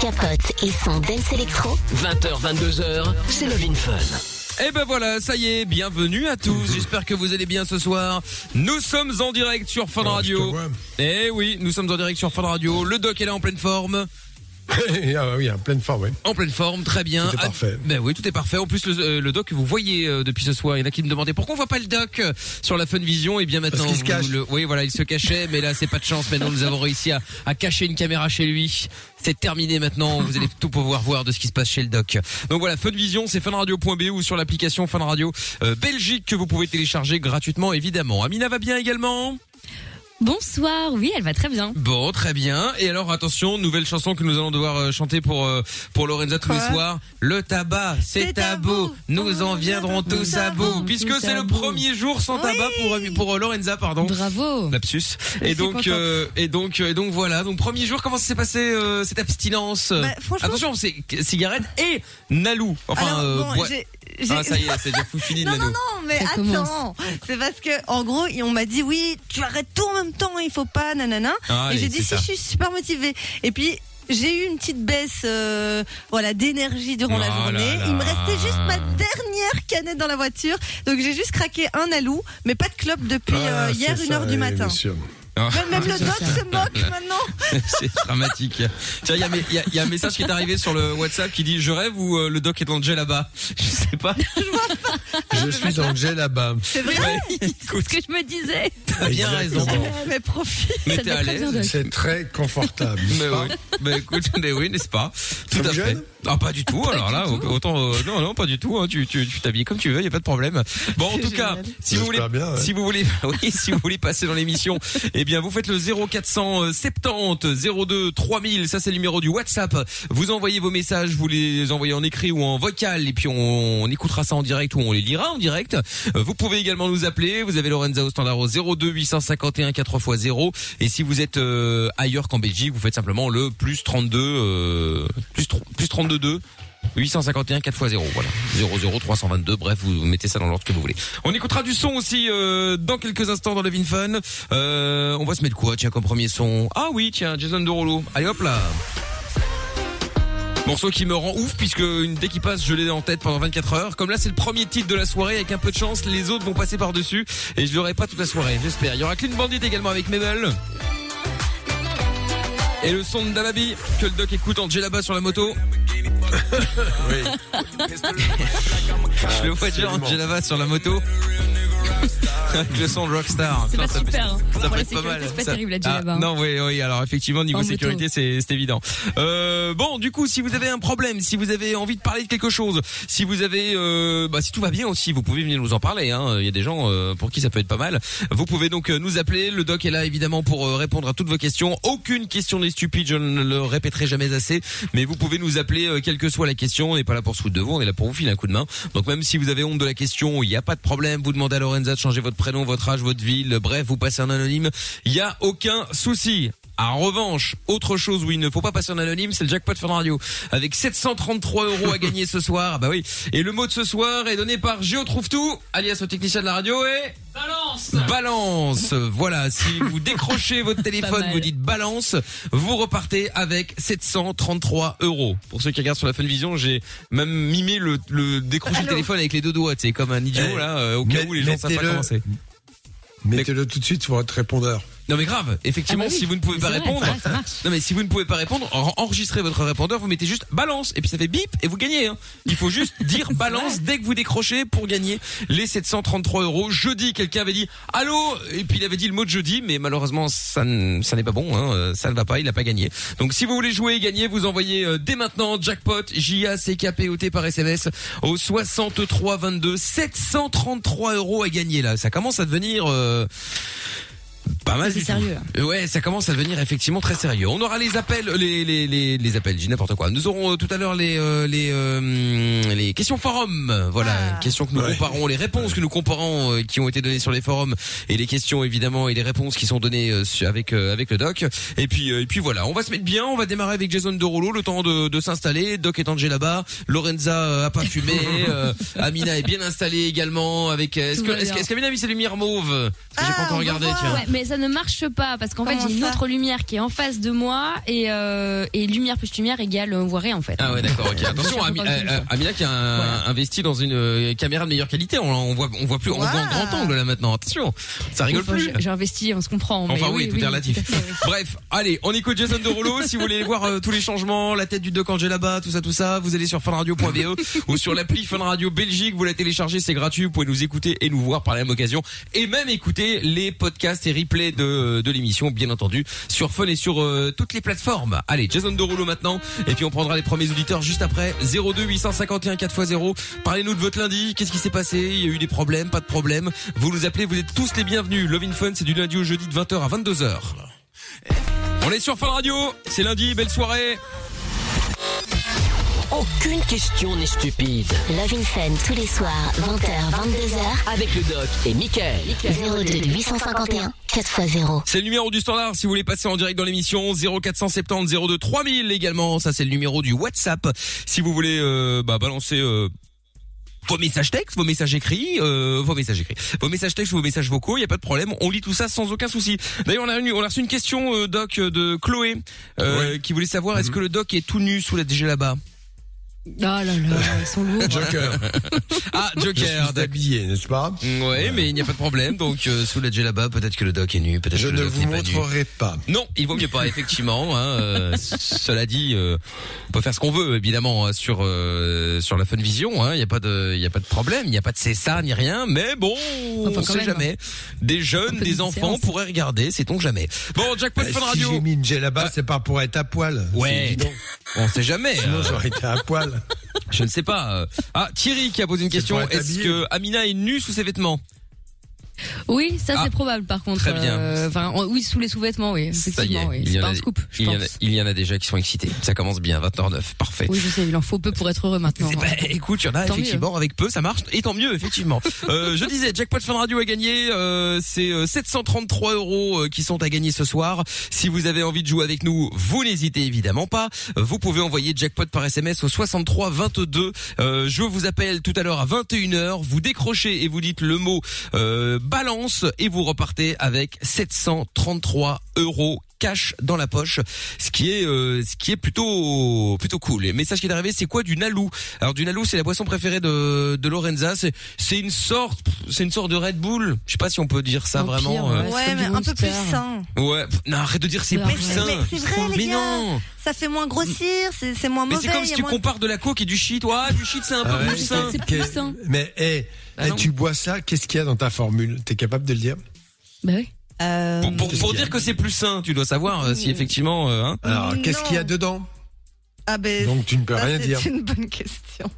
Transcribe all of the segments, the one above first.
Capote et son Dance Electro. 20h, 22h, c'est Love in Fun. Et ben voilà, ça y est, bienvenue à tous. J'espère que vous allez bien ce soir. Nous sommes en direct sur Fun Radio. Eh oui, nous sommes en direct sur Fun Radio. Le doc est là en pleine forme. ah oui, en pleine forme, oui. En pleine forme, très bien. Tout est parfait. Ah, ben oui, tout est parfait. En plus, le, euh, le doc, vous voyez euh, depuis ce soir, il y en a qui me demandaient pourquoi on voit pas le doc euh, sur la Fun Vision? Et bien maintenant, qu'il se cache. le- oui, voilà, il se cachait, mais là, c'est pas de chance. Maintenant, nous avons réussi à, à cacher une caméra chez lui. C'est terminé maintenant. Vous allez tout pouvoir voir de ce qui se passe chez le doc. Donc voilà, Fun Vision, c'est funradio.be ou sur l'application Fun Radio euh, Belgique que vous pouvez télécharger gratuitement, évidemment. Amina va bien également? Bonsoir, oui, elle va très bien. Bon, très bien. Et alors attention, nouvelle chanson que nous allons devoir euh, chanter pour euh, pour Lorenza tous les soirs. Le tabac, c'est tabou. tabou. Nous en viendrons tous à bout, puisque c'est le premier jour sans Oui. tabac pour euh, pour euh, Lorenza, pardon. Bravo. Lapsus. Et suis donc euh, et donc et donc voilà. Donc premier jour, comment ça s'est passé euh, cette abstinence? Bah, franchement- Attention, c'est cigarette et Nalou. Enfin, Alors, euh, bon, boi- j'ai- j'ai- ah ça y est, c'est déjà fou fini de Non, non, non, mais Ça attends. commence. C'est parce que, en gros, on m'a dit, oui, tu arrêtes tout en même temps, il faut pas, nanana. Ah, et j'ai dit, si, ça. je suis super motivée. Et puis, j'ai eu une petite baisse, euh, voilà, d'énergie durant la Oh journée. là. Il me restait juste ma dernière canette dans la voiture. Donc, j'ai juste craqué un alou, mais pas de clope depuis euh, Ah, hier, une ça, heure du oui, matin. bien sûr. Même, même le doc se moque maintenant. c'est dramatique. Tiens, il y, a mes- il y a- il y a un message qui est arrivé sur le WhatsApp qui dit je rêve ou euh, le doc est dans le jet là-bas? Je sais pas. Je suis dans le gel là-bas. C'est vrai. Ouais, C'est ce que je me disais. T'as bien raison. Mais profite. Mais t'es te à l'aise. C'est très confortable. Mais oui. Mais écoute, mais oui, n'est-ce pas? Tout à fait. Ah pas du tout. Alors là, autant euh, non non pas du tout. hein. Tu tu tu t'habilles comme tu veux, y a pas de problème. Bon en tout cas, si vous voulez J'espère bien, ouais. si vous voulez oui si vous voulez passer dans l'émission, eh bien vous faites le 0470 02 3000. Ça c'est le numéro du WhatsApp. Vous envoyez vos messages, vous les envoyez en écrit ou en vocal et puis on, écoutera ça en direct ou on les lira en direct. Euh, Vous pouvez également nous appeler. Vous avez Lorenza au standard au 02 851 4x0 et si vous êtes euh, ailleurs qu'en Belgique, vous faites simplement le plus 32 euh, plus plus 32 2 851 4 x 0 voilà. 00 322 bref vous mettez ça dans l'ordre que vous voulez. On écoutera du son aussi euh, dans quelques instants dans le Vin Fun. Euh, on va se mettre quoi tiens comme premier son? Ah oui tiens Jason Derulo. Allez hop là. Morceau qui me rend ouf puisque dès qu'il passe je l'ai en tête pendant 24 heures. Comme là c'est le premier titre de la soirée avec un peu de chance les autres vont passer par dessus et je l'aurai pas toute la soirée j'espère. Il y aura Clean Bandit également avec Mabel. Et le son de Dalabi que le doc écoute en là-bas sur la moto. Je le vois déjà en Djellaba sur la moto. Avec le son de Rockstar. C'est pas ça super. hein. ça peut être pas mal. c'est pas Ça- terrible, la Ah, hein. Non, oui, oui. Alors effectivement, niveau sécurité, c'est c'est évident. Euh, bon, du coup, si vous avez un problème, si vous avez envie de parler de quelque chose, si vous avez, euh, bah, si tout va bien aussi, vous pouvez venir nous en parler. Hein. Il y a des gens euh, pour qui ça peut être pas mal. Vous pouvez donc euh, nous appeler. Le doc est là évidemment pour euh, répondre à toutes vos questions. Aucune question n'est stupide, je ne le répéterai jamais assez. Mais vous pouvez nous appeler, euh, quelle que soit la question. On n'est pas là pour se foutre de vous, on est là pour vous filer un coup de main. Donc même si vous avez honte de la question, il n'y a pas de problème. Vous demandez à Lorenza de changer votre prénom, votre âge, votre ville. Bref, vous passez en anonyme. Il y a aucun souci. En revanche, autre chose où il ne faut pas passer en anonyme, c'est le jackpot Fun Radio. Avec 733 euros à gagner ce soir. Ah bah oui. Et le mot de ce soir est donné par Géo Trouve Tout, alias au technicien de la radio et... Balance Balance Voilà, si vous décrochez votre téléphone, vous dites balance, vous repartez avec 733 euros. Pour ceux qui regardent sur la Funvision, j'ai même mimé le, le décrocher le téléphone avec les deux doigts, c'est comme un idiot Eh, là, euh, au cas met- où les gens savent pas c'est. Mettez-le tout de suite sur votre répondeur. Non mais grave, effectivement, Ah bah oui, si vous ne pouvez pas vrai, répondre, vrai, non mais si vous ne pouvez pas répondre, en- enregistrez votre répondeur, vous mettez juste balance et puis ça fait bip et vous gagnez. Hein. Il faut juste dire balance dès que vous décrochez pour gagner les 733 euros. Jeudi, quelqu'un avait dit allô et puis il avait dit le mot de jeudi, mais malheureusement ça, n'est pas bon, hein, ça ne va pas, il n'a pas gagné. Donc si vous voulez jouer et gagner, vous envoyez euh, dès maintenant jackpot J A C K P O T par SMS au 63 22 733 euros à gagner là. Ça commence à devenir euh, pas mal C'est du tout. sérieux, là. Euh, Ouais, ça commence à devenir effectivement très sérieux. On aura les appels, les les les, les appels, j'ai n'importe quoi. Nous aurons euh, tout à l'heure les euh, les euh, les questions forum. Voilà, Ah. questions que nous Ouais. comparons, les réponses que nous comparons euh, qui ont été données sur les forums et les questions évidemment et les réponses qui sont données euh, avec euh, avec le doc. Et puis euh, et puis voilà, on va se mettre bien, on va démarrer avec Jason Derulo, le temps de, de s'installer. Doc est déjà là-bas, Lorenza euh, a pas fumé, euh, Amina est bien installée également avec. euh, Est-ce que est-ce qu'Amina a mis ses lumières mauves J'ai pas Ah, encore regardé, tiens. Ouais, mais ça ne marche pas parce qu'en fait j'ai une autre lumière qui est en face de moi et euh, et lumière plus lumière égale on voit rien en fait. Ah ouais d'accord ok attention Ami- euh, euh, Amina qui a un- Voilà. investi dans une euh, caméra de meilleure qualité on, on voit on voit plus on voit en grand angle là maintenant attention ça rigole Enfin, plus j'ai- investi, on se comprend. mais Enfin oui, tout est relatif. tout à fait, oui. Bref, allez, on écoute Jason Derulo. si vous voulez voir euh, tous les changements, la tête du doc Angela là-bas, tout ça, tout ça, vous allez sur funradio.be ou sur l'appli Fun Radio Belgique. Vous la téléchargez, c'est gratuit. Vous pouvez nous écouter et nous voir par la même occasion et même écouter les podcasts et replays de, de l'émission, bien entendu, sur Fun et sur euh, toutes les plateformes. Allez, Jason Derulo maintenant et puis on prendra les premiers auditeurs juste après. 02 851 4x0. Parlez-nous de votre lundi. Qu'est-ce qui s'est passé? Il y a eu des problèmes, pas de problèmes. Vous nous appelez, vous êtes tous les bienvenus. Love in Fun, c'est du lundi au jeudi de 20h à 22h. On est sur Fun Radio, c'est lundi, belle soirée. Aucune question n'est stupide. Love in Fun tous les soirs, 20h, 22h. Avec le doc et Michael. 02 851 4x0. C'est le numéro du standard si vous voulez passer en direct dans l'émission 0470 02 3000 également, ça c'est le numéro du WhatsApp si vous voulez euh, bah, balancer euh, vos messages textes, vos messages écrits, euh, vos messages écrits, vos messages textes, vos messages vocaux, il y a pas de problème, on lit tout ça sans aucun souci. D'ailleurs, on a une, on a reçu une question euh, doc de Chloé euh, qui voulait savoir est-ce que le doc est tout nu sous la DG là-bas? Oh là là, ils sont lourds. Joker. Ah, Joker, suis d'accord. habillé, n'est-ce pas? Ouais, mais il n'y a pas de problème. Donc euh, sous la là-bas, peut-être que le doc est nu, peut-être Je que le ne doc vous n'est pas nu. montrerai pas. Non, il vaut mieux pas, effectivement. Hein, euh, cela dit, euh, on peut faire ce qu'on veut, évidemment, hein, sur euh, sur la Fun Vision. hein, Il n'y a pas de, il y a pas de problème, il n'y a pas de CSA ni rien. Mais bon, Enfin, on sait même. jamais. Des jeunes, des de enfants différence. pourraient regarder, sait-on jamais. Bon, jackpot Eh, Fun si Radio. j'ai mis une là-bas, Ah. c'est pas pour être à poil. Ouais, on sait jamais. Sinon, j'aurais été à poil. Je ne sais pas. euh. Ah, Thierry qui a posé une question. Est-ce que Amina est nue sous ses vêtements? Oui, ça Ah. c'est probable par contre. Très bien. Euh, Enfin, en- oui, sous les sous-vêtements, oui. Ça y est, oui. il y pas a- un scoop, je il y, en a, il y en a déjà qui sont excités. Ça commence bien, 20h09, parfait. Oui, je sais, il en faut peu pour être heureux maintenant. Ben, écoute, il y en a Tant effectivement avec peu, ça marche et tant mieux effectivement. euh, je disais, jackpot Fun Radio à gagner, euh, c'est euh, 733 euros euh, qui sont à gagner ce soir. Si vous avez envie de jouer avec nous, vous n'hésitez évidemment pas. Vous pouvez envoyer jackpot par SMS au 63 22. Euh, je vous appelle tout à l'heure à 21h. Vous décrochez et vous dites le mot euh, balance et vous repartez avec 733 euros cash dans la poche, ce qui est euh, ce qui est plutôt plutôt cool. Le message qui est arrivé, c'est quoi du Nalou? Alors du Nalou, c'est la boisson préférée de de Lorenza. C'est c'est une sorte c'est une sorte de Red Bull. Je sais pas si on peut dire ça Au vraiment. pire, euh, ouais. Mais un peu plus sain. Ouais, pff, non, arrête de dire c'est plus sain. Mais c'est vrai, les Mais gars. non. Ça fait moins grossir, c'est c'est moins Mais mauvais. c'est comme si tu moins- compares de la coke et du shit. Ouais, du shit c'est un peu Ah ouais, plus sain. ça, c'est plus Que- sain. Mais, eh, Ah eh, tu bois ça, qu'est-ce qu'il y a dans ta formule? T'es capable de le dire? Bah oui. Euh, Pour, dire que c'est plus sain, tu dois savoir euh, si effectivement. euh, hein. Alors, qu'est-ce qu'il y a dedans? Ah ben, Donc, tu ne peux ça, rien c'est dire. une bonne question.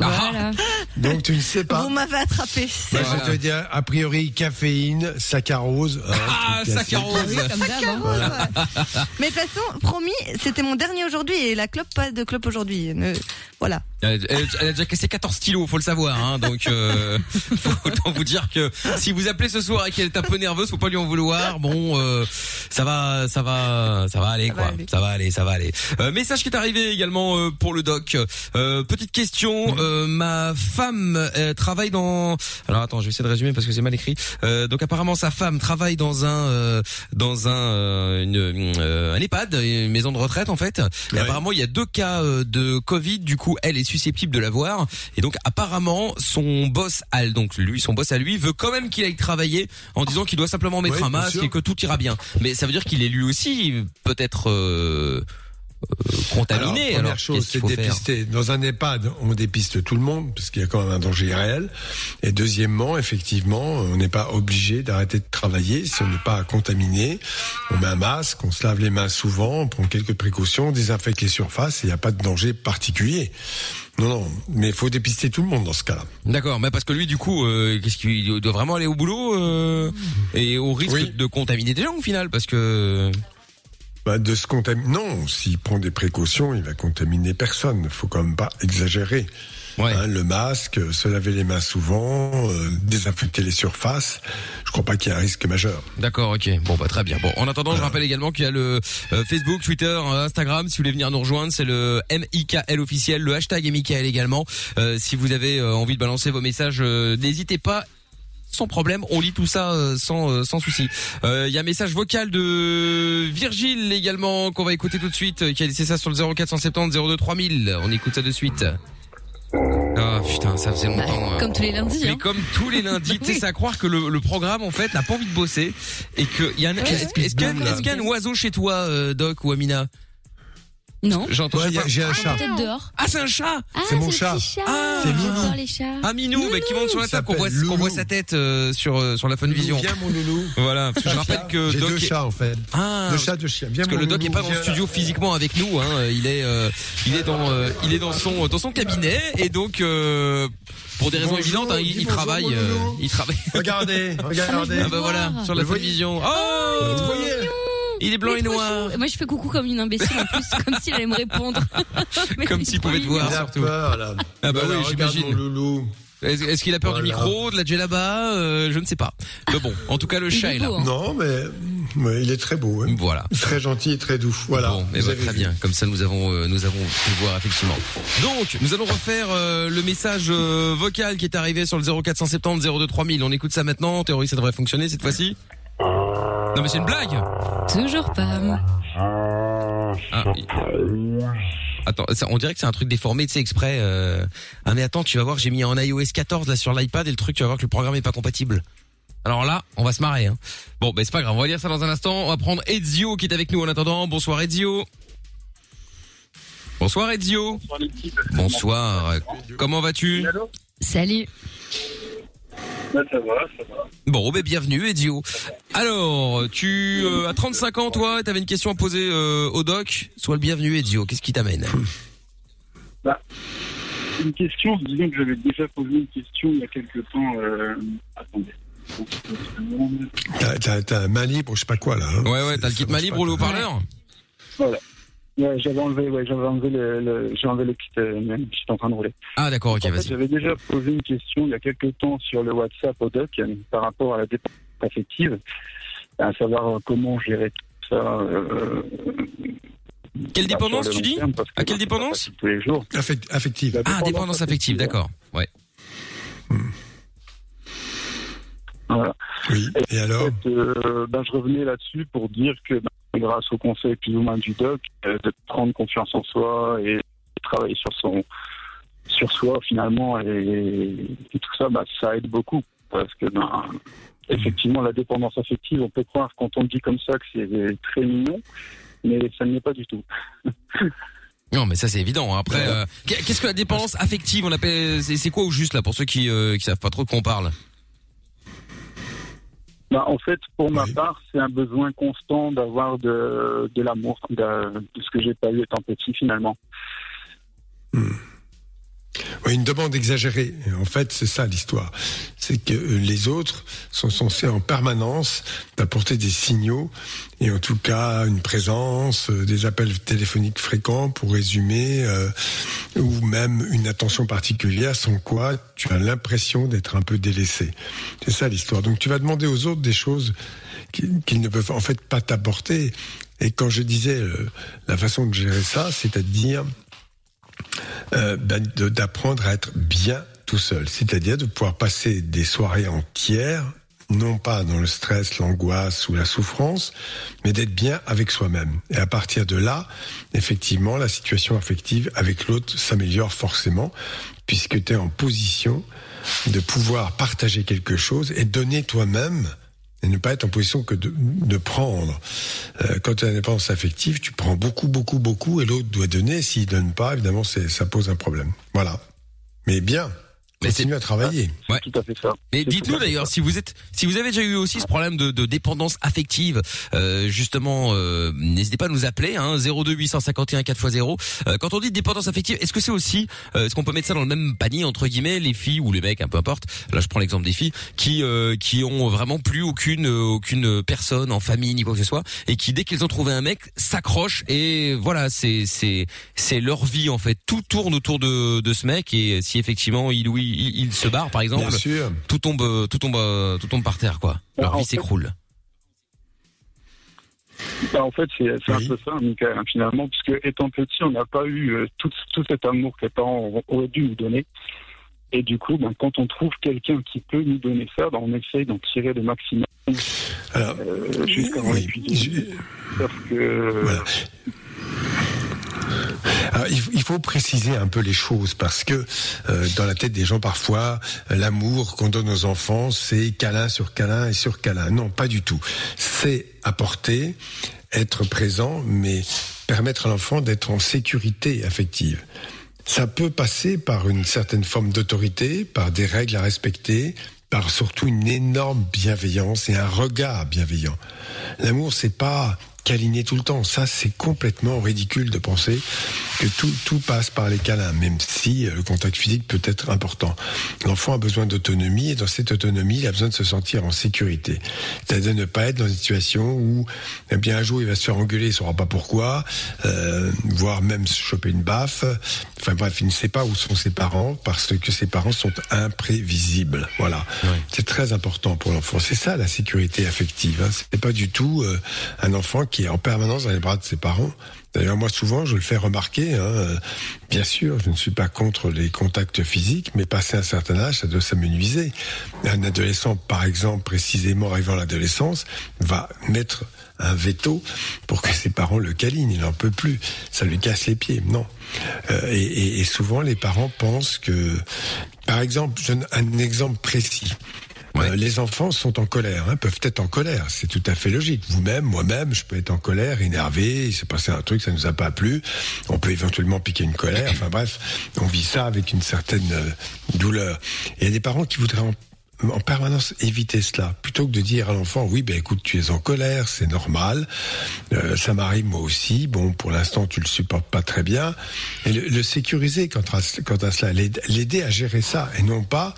Ah. Voilà. Donc, tu ne sais pas. Vous m'avez attrapé. Bah, Voilà. Je te dis, a priori, caféine, saccharose. hein, Ah, saccharose. Oui, comme d'hab. hein. Ouais. Mais de toute façon, promis, c'était mon dernier aujourd'hui et la clope, pas de clope aujourd'hui. Ne- Voilà. Elle, elle- elle a déjà cassé 14 stylos, faut le savoir. Hein, donc, euh, faut autant vous dire que si vous appelez ce soir et qu'elle est un peu nerveuse, faut pas lui en vouloir. Bon, euh, ça va, ça va, ça va aller Ça va quoi. aller. Ça va aller, ça va aller. Euh, message qui est arrivé également euh, pour le doc. Euh, petite question. Euh, ma femme euh, travaille dans. Alors attends, je vais essayer de résumer parce que c'est mal écrit. Euh, donc apparemment sa femme travaille dans un euh, dans un euh, une, euh, un EHPAD, une maison de retraite en fait. Et Ouais. apparemment il y a deux cas de Covid. Du coup, elle est susceptible de l'avoir. Et donc apparemment son boss, elle, donc lui, son boss à lui, veut quand même qu'il aille travailler en disant qu'il doit simplement mettre Ouais, un masque sûr. et que tout ira bien. Mais ça veut dire qu'il est lui aussi peut-être contaminé. Alors, Alors, première chose, c'est faire dépister. Dans un EHPAD, on dépiste tout le monde, parce qu'il y a quand même un danger réel. Et deuxièmement, effectivement, on n'est pas obligé d'arrêter de travailler si on n'est pas contaminé. On met un masque, on se lave les mains souvent, on prend quelques précautions, on désinfecte les surfaces, et il n'y a pas de danger particulier. Non, non, mais il faut dépister tout le monde dans ce cas-là. D'accord, mais parce que lui, du coup, euh, qu'est-ce qu'il doit vraiment aller au boulot euh, et au risque Oui. de contaminer des gens au final, parce que Bah, de se contaminer. Non, s'il prend des précautions, il va contaminer personne. Il faut quand même pas exagérer. ouais. Hein, le masque, se laver les mains souvent, euh, désinfecter les surfaces. Je crois pas qu'il y ait un risque majeur. D'accord, ok. Bon, bah très bien. Bon, en attendant, je rappelle également qu'il y a le euh, Facebook, Twitter, euh, Instagram. Si vous voulez venir nous rejoindre, c'est le MIKL officiel, le hashtag MIKL également. Si vous avez envie de balancer vos messages, n'hésitez pas. Sans problème. On lit tout ça euh, sans euh, sans souci. Euh, Il y a un message vocal de Virgile également qu'on va écouter tout de suite, euh, qui a laissé ça sur le 0470 02 3000. On écoute ça de suite. Ah putain, ça faisait longtemps. hein. Comme tous les lundis. Mais hein. comme tous les lundis, tu sais, c'est à croire que le, le programme en fait n'a pas envie de bosser et que y a un, est-ce est-ce qu'il y a- est-ce qu'il y a un oiseau chez toi, euh, Doc ou Amina? Non. J'entends. Ouais, j'ai un chat. Dehors. Ah, c'est un chat. Ah, C'est mon chat. Ah, c'est Minou. les chats. Ah Minou, bah, qui monte sur la table, qu'on voit, voit sa tête euh, sur euh, sur la Fun Vision. Viens mon loulou. Voilà, parce que je rappelle que J'ai Doc deux est- chats en fait. Ah, Deux chats, deux chiens. Viens parce que le doc loulou, est pas dans le studio physiquement avec nous. Hein. Il est, euh, il est dans, euh, il est dans son, dans son cabinet et donc euh, pour des raisons Bonjour, évidentes, hein, il, bonjour, travaille, euh, il travaille. Regardez, regardez. Ah bah voilà, sur la télévision. Oh, il est blanc Mais et noir, chou. Moi, je fais coucou comme une imbécile en plus, comme s'il allait me répondre. Mais comme s'il pouvait te voir Il a surtout. peur là. Ah bah Voilà, oui, j'imagine. mon loulou. Est-ce qu'il a peur du micro, de la djellaba euh, Je ne sais pas. Mais bon, en tout cas le Il chat est est là. beau, hein. Non, mais ouais, il est très beau. hein. Voilà. Très gentil et très doux. Voilà. Bon, mais Vous bah, avez très vu. bien. Comme ça, nous avons, euh, nous avons pu voir effectivement. Donc, nous allons refaire euh, le message euh, vocal qui est arrivé sur le 0470 02 3000. On écoute ça maintenant. En théorie, ça devrait fonctionner cette fois-ci. Non, mais c'est une blague. Toujours pas. Ah, il- Attends, ça, on dirait que c'est un truc déformé, tu sais, exprès. euh. Ah mais attends, tu vas voir, j'ai mis en iOS 14 là sur l'iPad et le truc, tu vas voir que le programme est pas compatible. Alors là, on va se marrer. Hein. Bon, ben c'est pas grave, on va lire ça dans un instant. On va prendre Ezio qui est avec nous en attendant. Bonsoir Ezio. Bonsoir Ezio. Bonsoir. Comment vas-tu? Salut. Ça va, ça va. Bon, ben bienvenue Ezio. Alors, tu euh, as 35 ans toi, t'avais une question à poser euh, au doc. Sois le bienvenu Ezio. Qu'est-ce qui t'amène? Une question, disons que j'avais déjà posé une question il y a quelques temps. Euh... Attendez. T'as- T'as t'as un main libre, je sais pas quoi là. hein. Ouais, ouais, t'as le kit main libre pas, ou le quoi. haut-parleur Ouais, j'avais enlevé, ouais, j'avais enlevé le, le j'ai enlevé le kit, euh, j'étais en train de rouler. Ah d'accord, ok, en fait, vas-y. j'avais déjà posé une question il y a quelques temps sur le WhatsApp au doc euh, par rapport à la dépendance affective, à savoir euh, comment gérer tout ça. Euh, Quelle bah, dépendance, tu dis terme, parce que À quelle dépendance Tous les jours. Affect- affective. Ah, dépendance affective, d'accord. Ouais. Voilà. Oui. Et alors? fait, euh, ben, je revenais là-dessus pour dire que ben, grâce au conseil plus ou moins du doc, euh, de prendre confiance en soi et travailler sur son sur soi finalement et, et tout ça, ben, ça aide beaucoup parce que ben, effectivement la dépendance affective, on peut croire quand on le dit comme ça que c'est très mignon, mais ça ne l'est pas du tout. Non, mais ça c'est évident. hein. Après, euh, qu'est- qu'est-ce que la dépendance affective On appelle, c'est quoi au juste là pour ceux qui euh, qui savent pas trop de quoi on parle? Ben, en fait, pour ma part, c'est un besoin constant d'avoir de, de l'amour, de, de ce que j'ai pas eu étant petit finalement. Oui, une demande exagérée. En fait, c'est ça l'histoire. C'est que euh, les autres sont censés en permanence apporter des signaux et en tout cas une présence, euh, des appels téléphoniques fréquents pour résumer, euh, ou même une attention particulière sans quoi tu as l'impression d'être un peu délaissé. C'est ça l'histoire. Donc tu vas demander aux autres des choses qu'ils ne peuvent en fait pas t'apporter. Et quand je disais la façon de gérer ça, c'est-à-dire euh, ben, d'apprendre à être bien tout seul, c'est-à-dire de pouvoir passer des soirées entières, non pas dans le stress, l'angoisse ou la souffrance, mais d'être bien avec soi-même. Et à partir de là, effectivement, la situation affective avec l'autre s'améliore forcément, puisque tu es en position de pouvoir partager quelque chose et donner toi-même et ne pas être en position que de, prendre. Euh, quand tu as une dépendance affective, tu prends beaucoup, beaucoup, beaucoup, et l'autre doit donner. S'il donne pas, évidemment, ça pose un problème. Voilà. Mais bien, Mais continue à travailler. Ouais. Tout à fait ça. Mais dites-nous d'ailleurs si vous êtes, si vous avez déjà eu aussi ce problème de, de dépendance affective, euh, justement, euh, n'hésitez pas à nous appeler, hein, 02 851 4x0. Euh, quand on dit dépendance affective, est-ce que c'est aussi, euh, est-ce qu'on peut mettre ça dans le même panier entre guillemets, les filles ou les mecs, un peu importe. Là, je prends l'exemple des filles qui euh, qui ont vraiment plus aucune euh, aucune personne en famille ni quoi que ce soit et qui dès qu'ils ont trouvé un mec s'accrochent et voilà, c'est c'est c'est leur vie en fait. Tout tourne autour de de ce mec et si effectivement il ou il, il- il se barre par exemple Bien sûr. tout tombe, tout tombe, tout tombe par terre, quoi. Leur En vie s'écroule. Bah, en fait, c'est Oui. un peu ça, Michael, hein, finalement, puisque étant petit, on n'a pas eu euh, tout, tout cet amour que les parents auraient dû nous donner. Et du coup, ben, quand on trouve quelqu'un qui peut nous donner ça, ben, on essaye d'en tirer le maximum Alors, euh, jusqu'à oui, je- Sauf que Voilà. Alors, il, faut- il faut préciser un peu les choses parce que euh, dans la tête des gens parfois, euh, l'amour qu'on donne aux enfants, c'est câlin sur câlin et sur câlin. Non, pas du tout. C'est apporter, être présent, mais permettre à l'enfant d'être en sécurité affective. Ça peut passer par une certaine forme d'autorité, par des règles à respecter, par surtout une énorme bienveillance et un regard bienveillant. L'amour, c'est pas câliner tout le temps. Ça, c'est complètement ridicule de penser que tout, tout passe par les câlins, même si euh, le contact physique peut être important. L'enfant a besoin d'autonomie et dans cette autonomie, il a besoin de se sentir en sécurité. C'est-à-dire ne pas être dans une situation où, eh bien, un jour, il va se faire engueuler, il saura pas pourquoi, euh, voire même se choper une baffe. Enfin bref, il ne sait pas où sont ses parents parce que ses parents sont imprévisibles. Voilà. C'est très important pour l'enfant. C'est ça la sécurité affective. Hein. C'est pas du tout euh, un enfant qui est en permanence dans les bras de ses parents. D'ailleurs, moi, souvent, je le fais remarquer. Hein, euh, bien sûr, je ne suis pas contre les contacts physiques, mais passé un certain âge, ça doit s'amenuiser. Un adolescent, par exemple, précisément arrivant à l'adolescence, va mettre un veto pour que ses parents le câlinent. Il n'en peut plus. Ça lui casse les pieds. Non. Euh, et, et- et souvent, les parents pensent que, par exemple, je un exemple précis. Ouais. Euh, les enfants sont en colère, hein, peuvent être en colère, c'est tout à fait logique. Vous-même, moi-même, je peux être en colère, énervé, il s'est passé un truc, ça nous a pas plu, on peut éventuellement piquer une colère, enfin bref, on vit ça avec une certaine euh, douleur. Et il y a des parents qui voudraient en, en permanence éviter cela, plutôt que de dire à l'enfant, oui, ben écoute, tu es en colère, c'est normal, euh, ça m'arrive moi aussi, bon, pour l'instant, tu le supportes pas très bien, et le, le sécuriser quant à, à cela, l'aide- l'aider à gérer ça, et non pas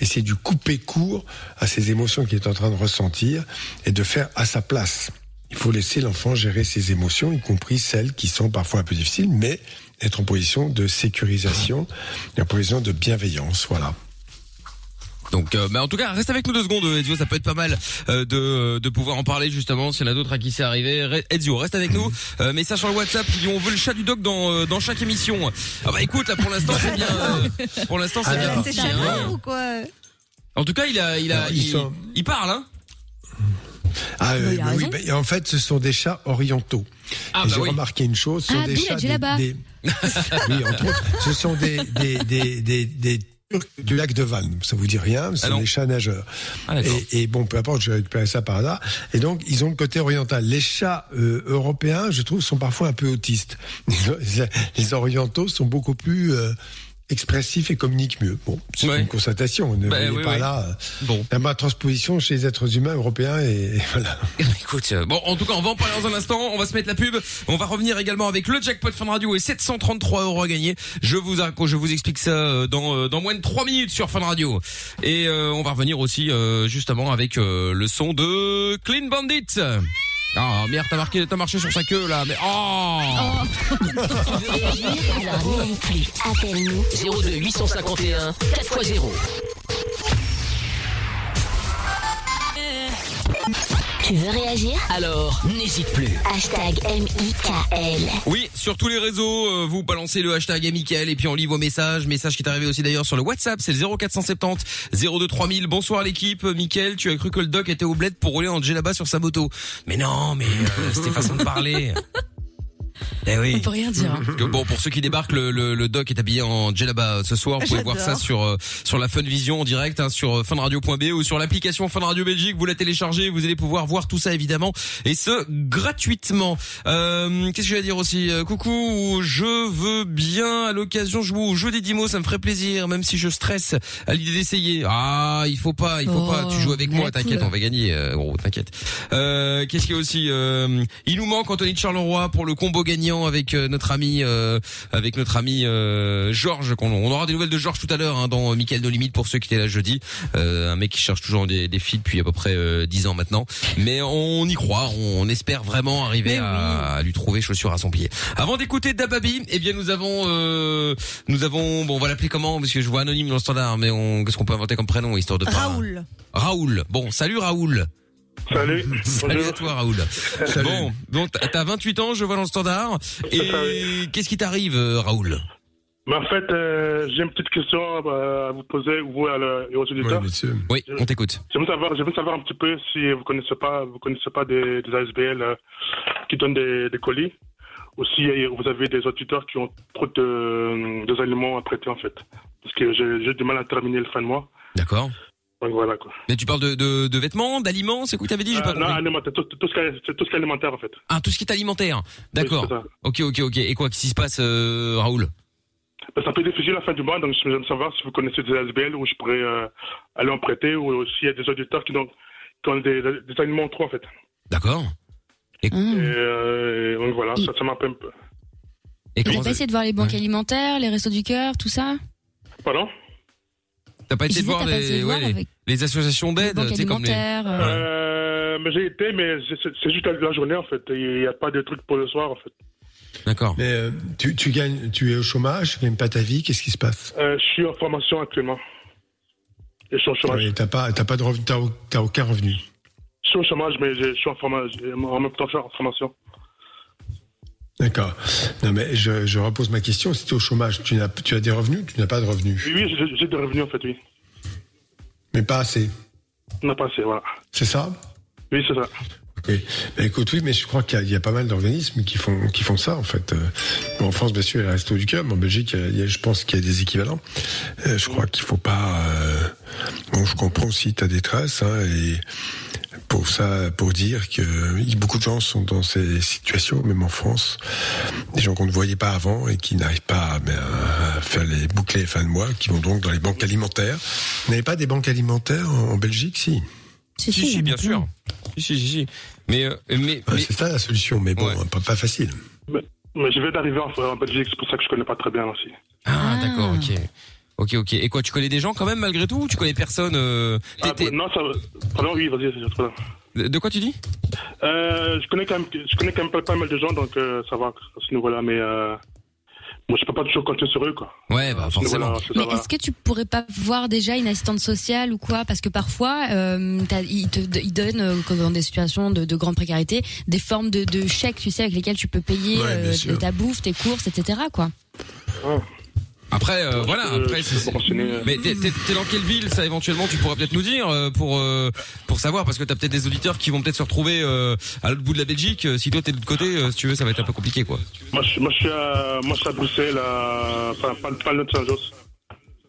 essayer de couper court à ces émotions qu'il est en train de ressentir et de faire à sa place. Il faut laisser l'enfant gérer ses émotions, y compris celles qui sont parfois un peu difficiles, mais être en position de sécurisation en position de bienveillance. Voilà. Donc, euh, bah, en tout cas, reste avec nous deux secondes, Ezio. Ça peut être pas mal euh, de de pouvoir en parler justement. S'il y en a d'autres à qui c'est arrivé, Re- Ezio, reste avec nous. Euh, message sur le WhatsApp. on veut le chat du doc dans euh, dans chaque émission. Ah bah écoute, là pour l'instant c'est bien. euh, pour l'instant c'est Ah, bien. C'est hein. ou quoi En tout cas, il a il a il, sont- il parle hein. Ah, euh, il a oui, ben, en fait, ce sont des chats orientaux. Ah, Et bah j'ai oui. remarqué une chose, ce sont Ah, des chats des, des- oui, entre autres, ce sont des des des des, du lac de Vannes. Ça vous dit rien Ce Ah sont des chats nageurs. Ah. Et, et bon, peu importe, j'ai récupéré ça par hasard. Et donc, ils ont le côté oriental. Les chats euh, européens, je trouve, sont parfois un peu autistes. Les, les orientaux sont beaucoup plus euh, expressifs et communiquent mieux. Bon, c'est Ouais. une constatation. Ne Bah, oui, pas oui. là euh, Bon. la ma transposition chez les êtres humains européens et, et voilà. Écoute, euh, bon, en tout cas, on va en parler dans un instant. On va se mettre la pub. On va revenir également avec le jackpot Fun Radio et 733 euros à gagner. Je vous je vous explique ça euh, dans dans moins de 3 minutes sur Fun Radio. Et euh, on va revenir aussi euh, justement avec euh, le son de Clean Bandit. Ah merde, t'as marqué, t'as marché sur sa queue là, mais oh, plus. Appelle-nous. 02 851 4x0. Tu veux réagir Alors, n'hésite plus. Hashtag M-I-K-L. Oui, sur tous les réseaux, euh, vous balancez le hashtag Mickaël et puis on lit vos messages. Message qui est arrivé aussi d'ailleurs sur le WhatsApp, c'est le 0470 02 3000. Bonsoir l'équipe. Mickaël, tu as cru que le doc était au bled pour rouler en là-bas sur sa moto. Mais non, mais euh, c'était façon de parler. Eh oui. On peut rien dire. hein. Parce que bon, pour ceux qui débarquent, le, le, le doc est habillé en djellaba ce soir. Vous pouvez voir ça sur euh, sur la Fun Vision en direct, hein, sur euh, funradio.be ou sur l'application Fun Radio Belgique. Vous la téléchargez, vous allez pouvoir voir tout ça évidemment et ce gratuitement. Euh, Qu'est-ce que je vais dire aussi? Euh, Coucou, je veux bien à l'occasion jouer au jeu des 10 mots, ça me ferait plaisir, même si je stresse à l'idée d'essayer. Ah, il faut pas, il faut Oh, pas. Tu joues avec moi, t'inquiète, on va gagner. Euh, gros, t'inquiète. Euh, Qu'est-ce qu'il y a aussi euh, Il nous manque Anthony de Charleroi pour le combo gagnant avec euh, notre ami, euh, avec notre ami euh, Georges. qu'on- On aura des nouvelles de Georges tout à l'heure hein, dans Michael No Limite pour ceux qui étaient là jeudi. Euh, un mec qui cherche toujours des, des filles depuis à peu près euh, 10 ans maintenant. Mais on y croit, on, on espère vraiment arriver à, à lui trouver chaussure à son pied. Avant d'écouter Dababi, eh bien nous avons, euh, nous avons, bon on va l'appeler comment? Parce que je vois anonyme dans le standard, mais on, qu'est-ce qu'on peut inventer comme prénom histoire de. Raoul. Raoul. Bon, salut Raoul. Salut. Salut à toi Raoul. Bon, bon, t'as t'as 28 ans, je vois dans le standard. Et qu'est-ce qui t'arrive, euh, Raoul? Mais en fait, euh, j'ai une petite question euh, à vous poser, vous et, à le- aux auditeurs. Oui, on t'écoute. J'aimerais savoir, savoir un petit peu si vous connaissez pas, vous connaissez pas des, des ASBL euh, qui donnent des, des colis, ou si vous avez des auditeurs qui ont trop de, des aliments à prêter en fait, parce que j'ai j'ai du mal à terminer le fin de mois. D'accord. Donc voilà quoi. Mais tu parles de, de, de vêtements, d'aliments, c'est quoi que t'avais dit J'ai pas Euh, non, alimentaire, tout, tout ce qui est, c'est tout ce qui est alimentaire en fait. Ah, tout ce qui est alimentaire. D'accord. Oui, ça. ok, ok, ok. Et quoi, qu'est-ce qui se passe, euh, Raoul? Ben, c'est un peu difficile la fin du mois, donc j'aimerais savoir si vous connaissez des ASBL où je pourrais euh, aller en prêter, ou s'il y a des auditeurs qui, ont- qui ont des, des aliments trop en fait. D'accord. Et, euh, donc voilà, ça, ça m'appelle un peu. Et T'as pas essayé de voir les banques alimentaires, les restos du cœur, tout ça? Pardon? T'as pas disais, voir les, ouais, associations d'aide, tu sais, comme les. euh, Euh, mais j'ai été, mais c'est juste la journée en fait. Il n'y a pas de truc pour le soir en fait. D'accord. Mais euh, tu, tu gagnes, tu es au chômage, tu gagnes pas ta vie, qu'est-ce qui se passe? Euh, je suis en formation actuellement. Et je suis au chômage. Oui, T'as pas, t'as pas de revenu, t'as au- t'as aucun revenu. Je suis au chômage, mais je, je suis en, formation, en même temps je suis en formation. D'accord. Non mais je, je repose ma question. Si tu es au chômage, tu, as des revenus, tu n'as pas de revenus, Oui, oui, j'ai- des revenus en fait, oui. mais pas assez. On a passé, voilà. C'est ça? Oui, c'est ça. Ok. Ben, écoute, oui, mais je crois qu'il y a, il y a pas mal d'organismes qui font qui font ça en fait. Euh, en France, bien sûr, il y a le Resto du Cœur, mais en Belgique, il y a- je pense qu'il y a des équivalents. Euh, je crois qu'il faut pas. euh, Bon, je comprends aussi ta détresse hein, et pour ça, pour dire que beaucoup de gens sont dans ces situations, même en France, des gens qu'on ne voyait pas avant et qui n'arrivent pas ben, à faire les boucler les fins de mois, qui vont donc dans les banques alimentaires. Vous n'avez pas des banques alimentaires en, en Belgique, si? Si, Si, si, bien sûr. Si, si, si, si. Mais, euh, mais, Ouais, mais- C'est ça la solution, mais bon, pas, pas facile. Mais, mais je vais d'arriver en, en Belgique, c'est pour ça que je connais pas très bien aussi. Ah, d'accord, ok. Ok, ok. Et quoi, tu connais des gens quand même malgré tout ou tu connais personne euh, Ah, non, ça va. Pardon, oui, vas-y, c'est pardon. De de quoi tu dis? Euh, je connais quand même, je connais quand même pas, pas mal de gens, donc euh, ça va à ce niveau-là, mais euh, moi je peux pas toujours compter sur eux, quoi. Ouais, bah forcément. c'est ça, Mais est-ce que tu pourrais pas voir déjà une assistante sociale ou quoi? Parce que parfois, euh, ils te ils donnent, euh, quand dans des situations de, de grande précarité, des formes de, de chèques, tu sais, avec lesquels tu peux payer Ouais, euh, ta bouffe, tes courses, etc. Quoi. Après, euh, voilà, peux- après, euh. Mais t'es t'es- dans quelle ville Ça, éventuellement, tu pourras peut-être nous dire euh, pour euh, pour savoir, parce que t'as peut-être des auditeurs qui vont peut-être se retrouver euh, à l'autre bout de la Belgique. Euh, Si toi t'es de l'autre côté, euh, si tu veux, ça va être un peu compliqué, quoi. Moi, je, moi, je suis à, moi, je suis à Bruxelles, à, enfin, pas, pas le Saint-Jos.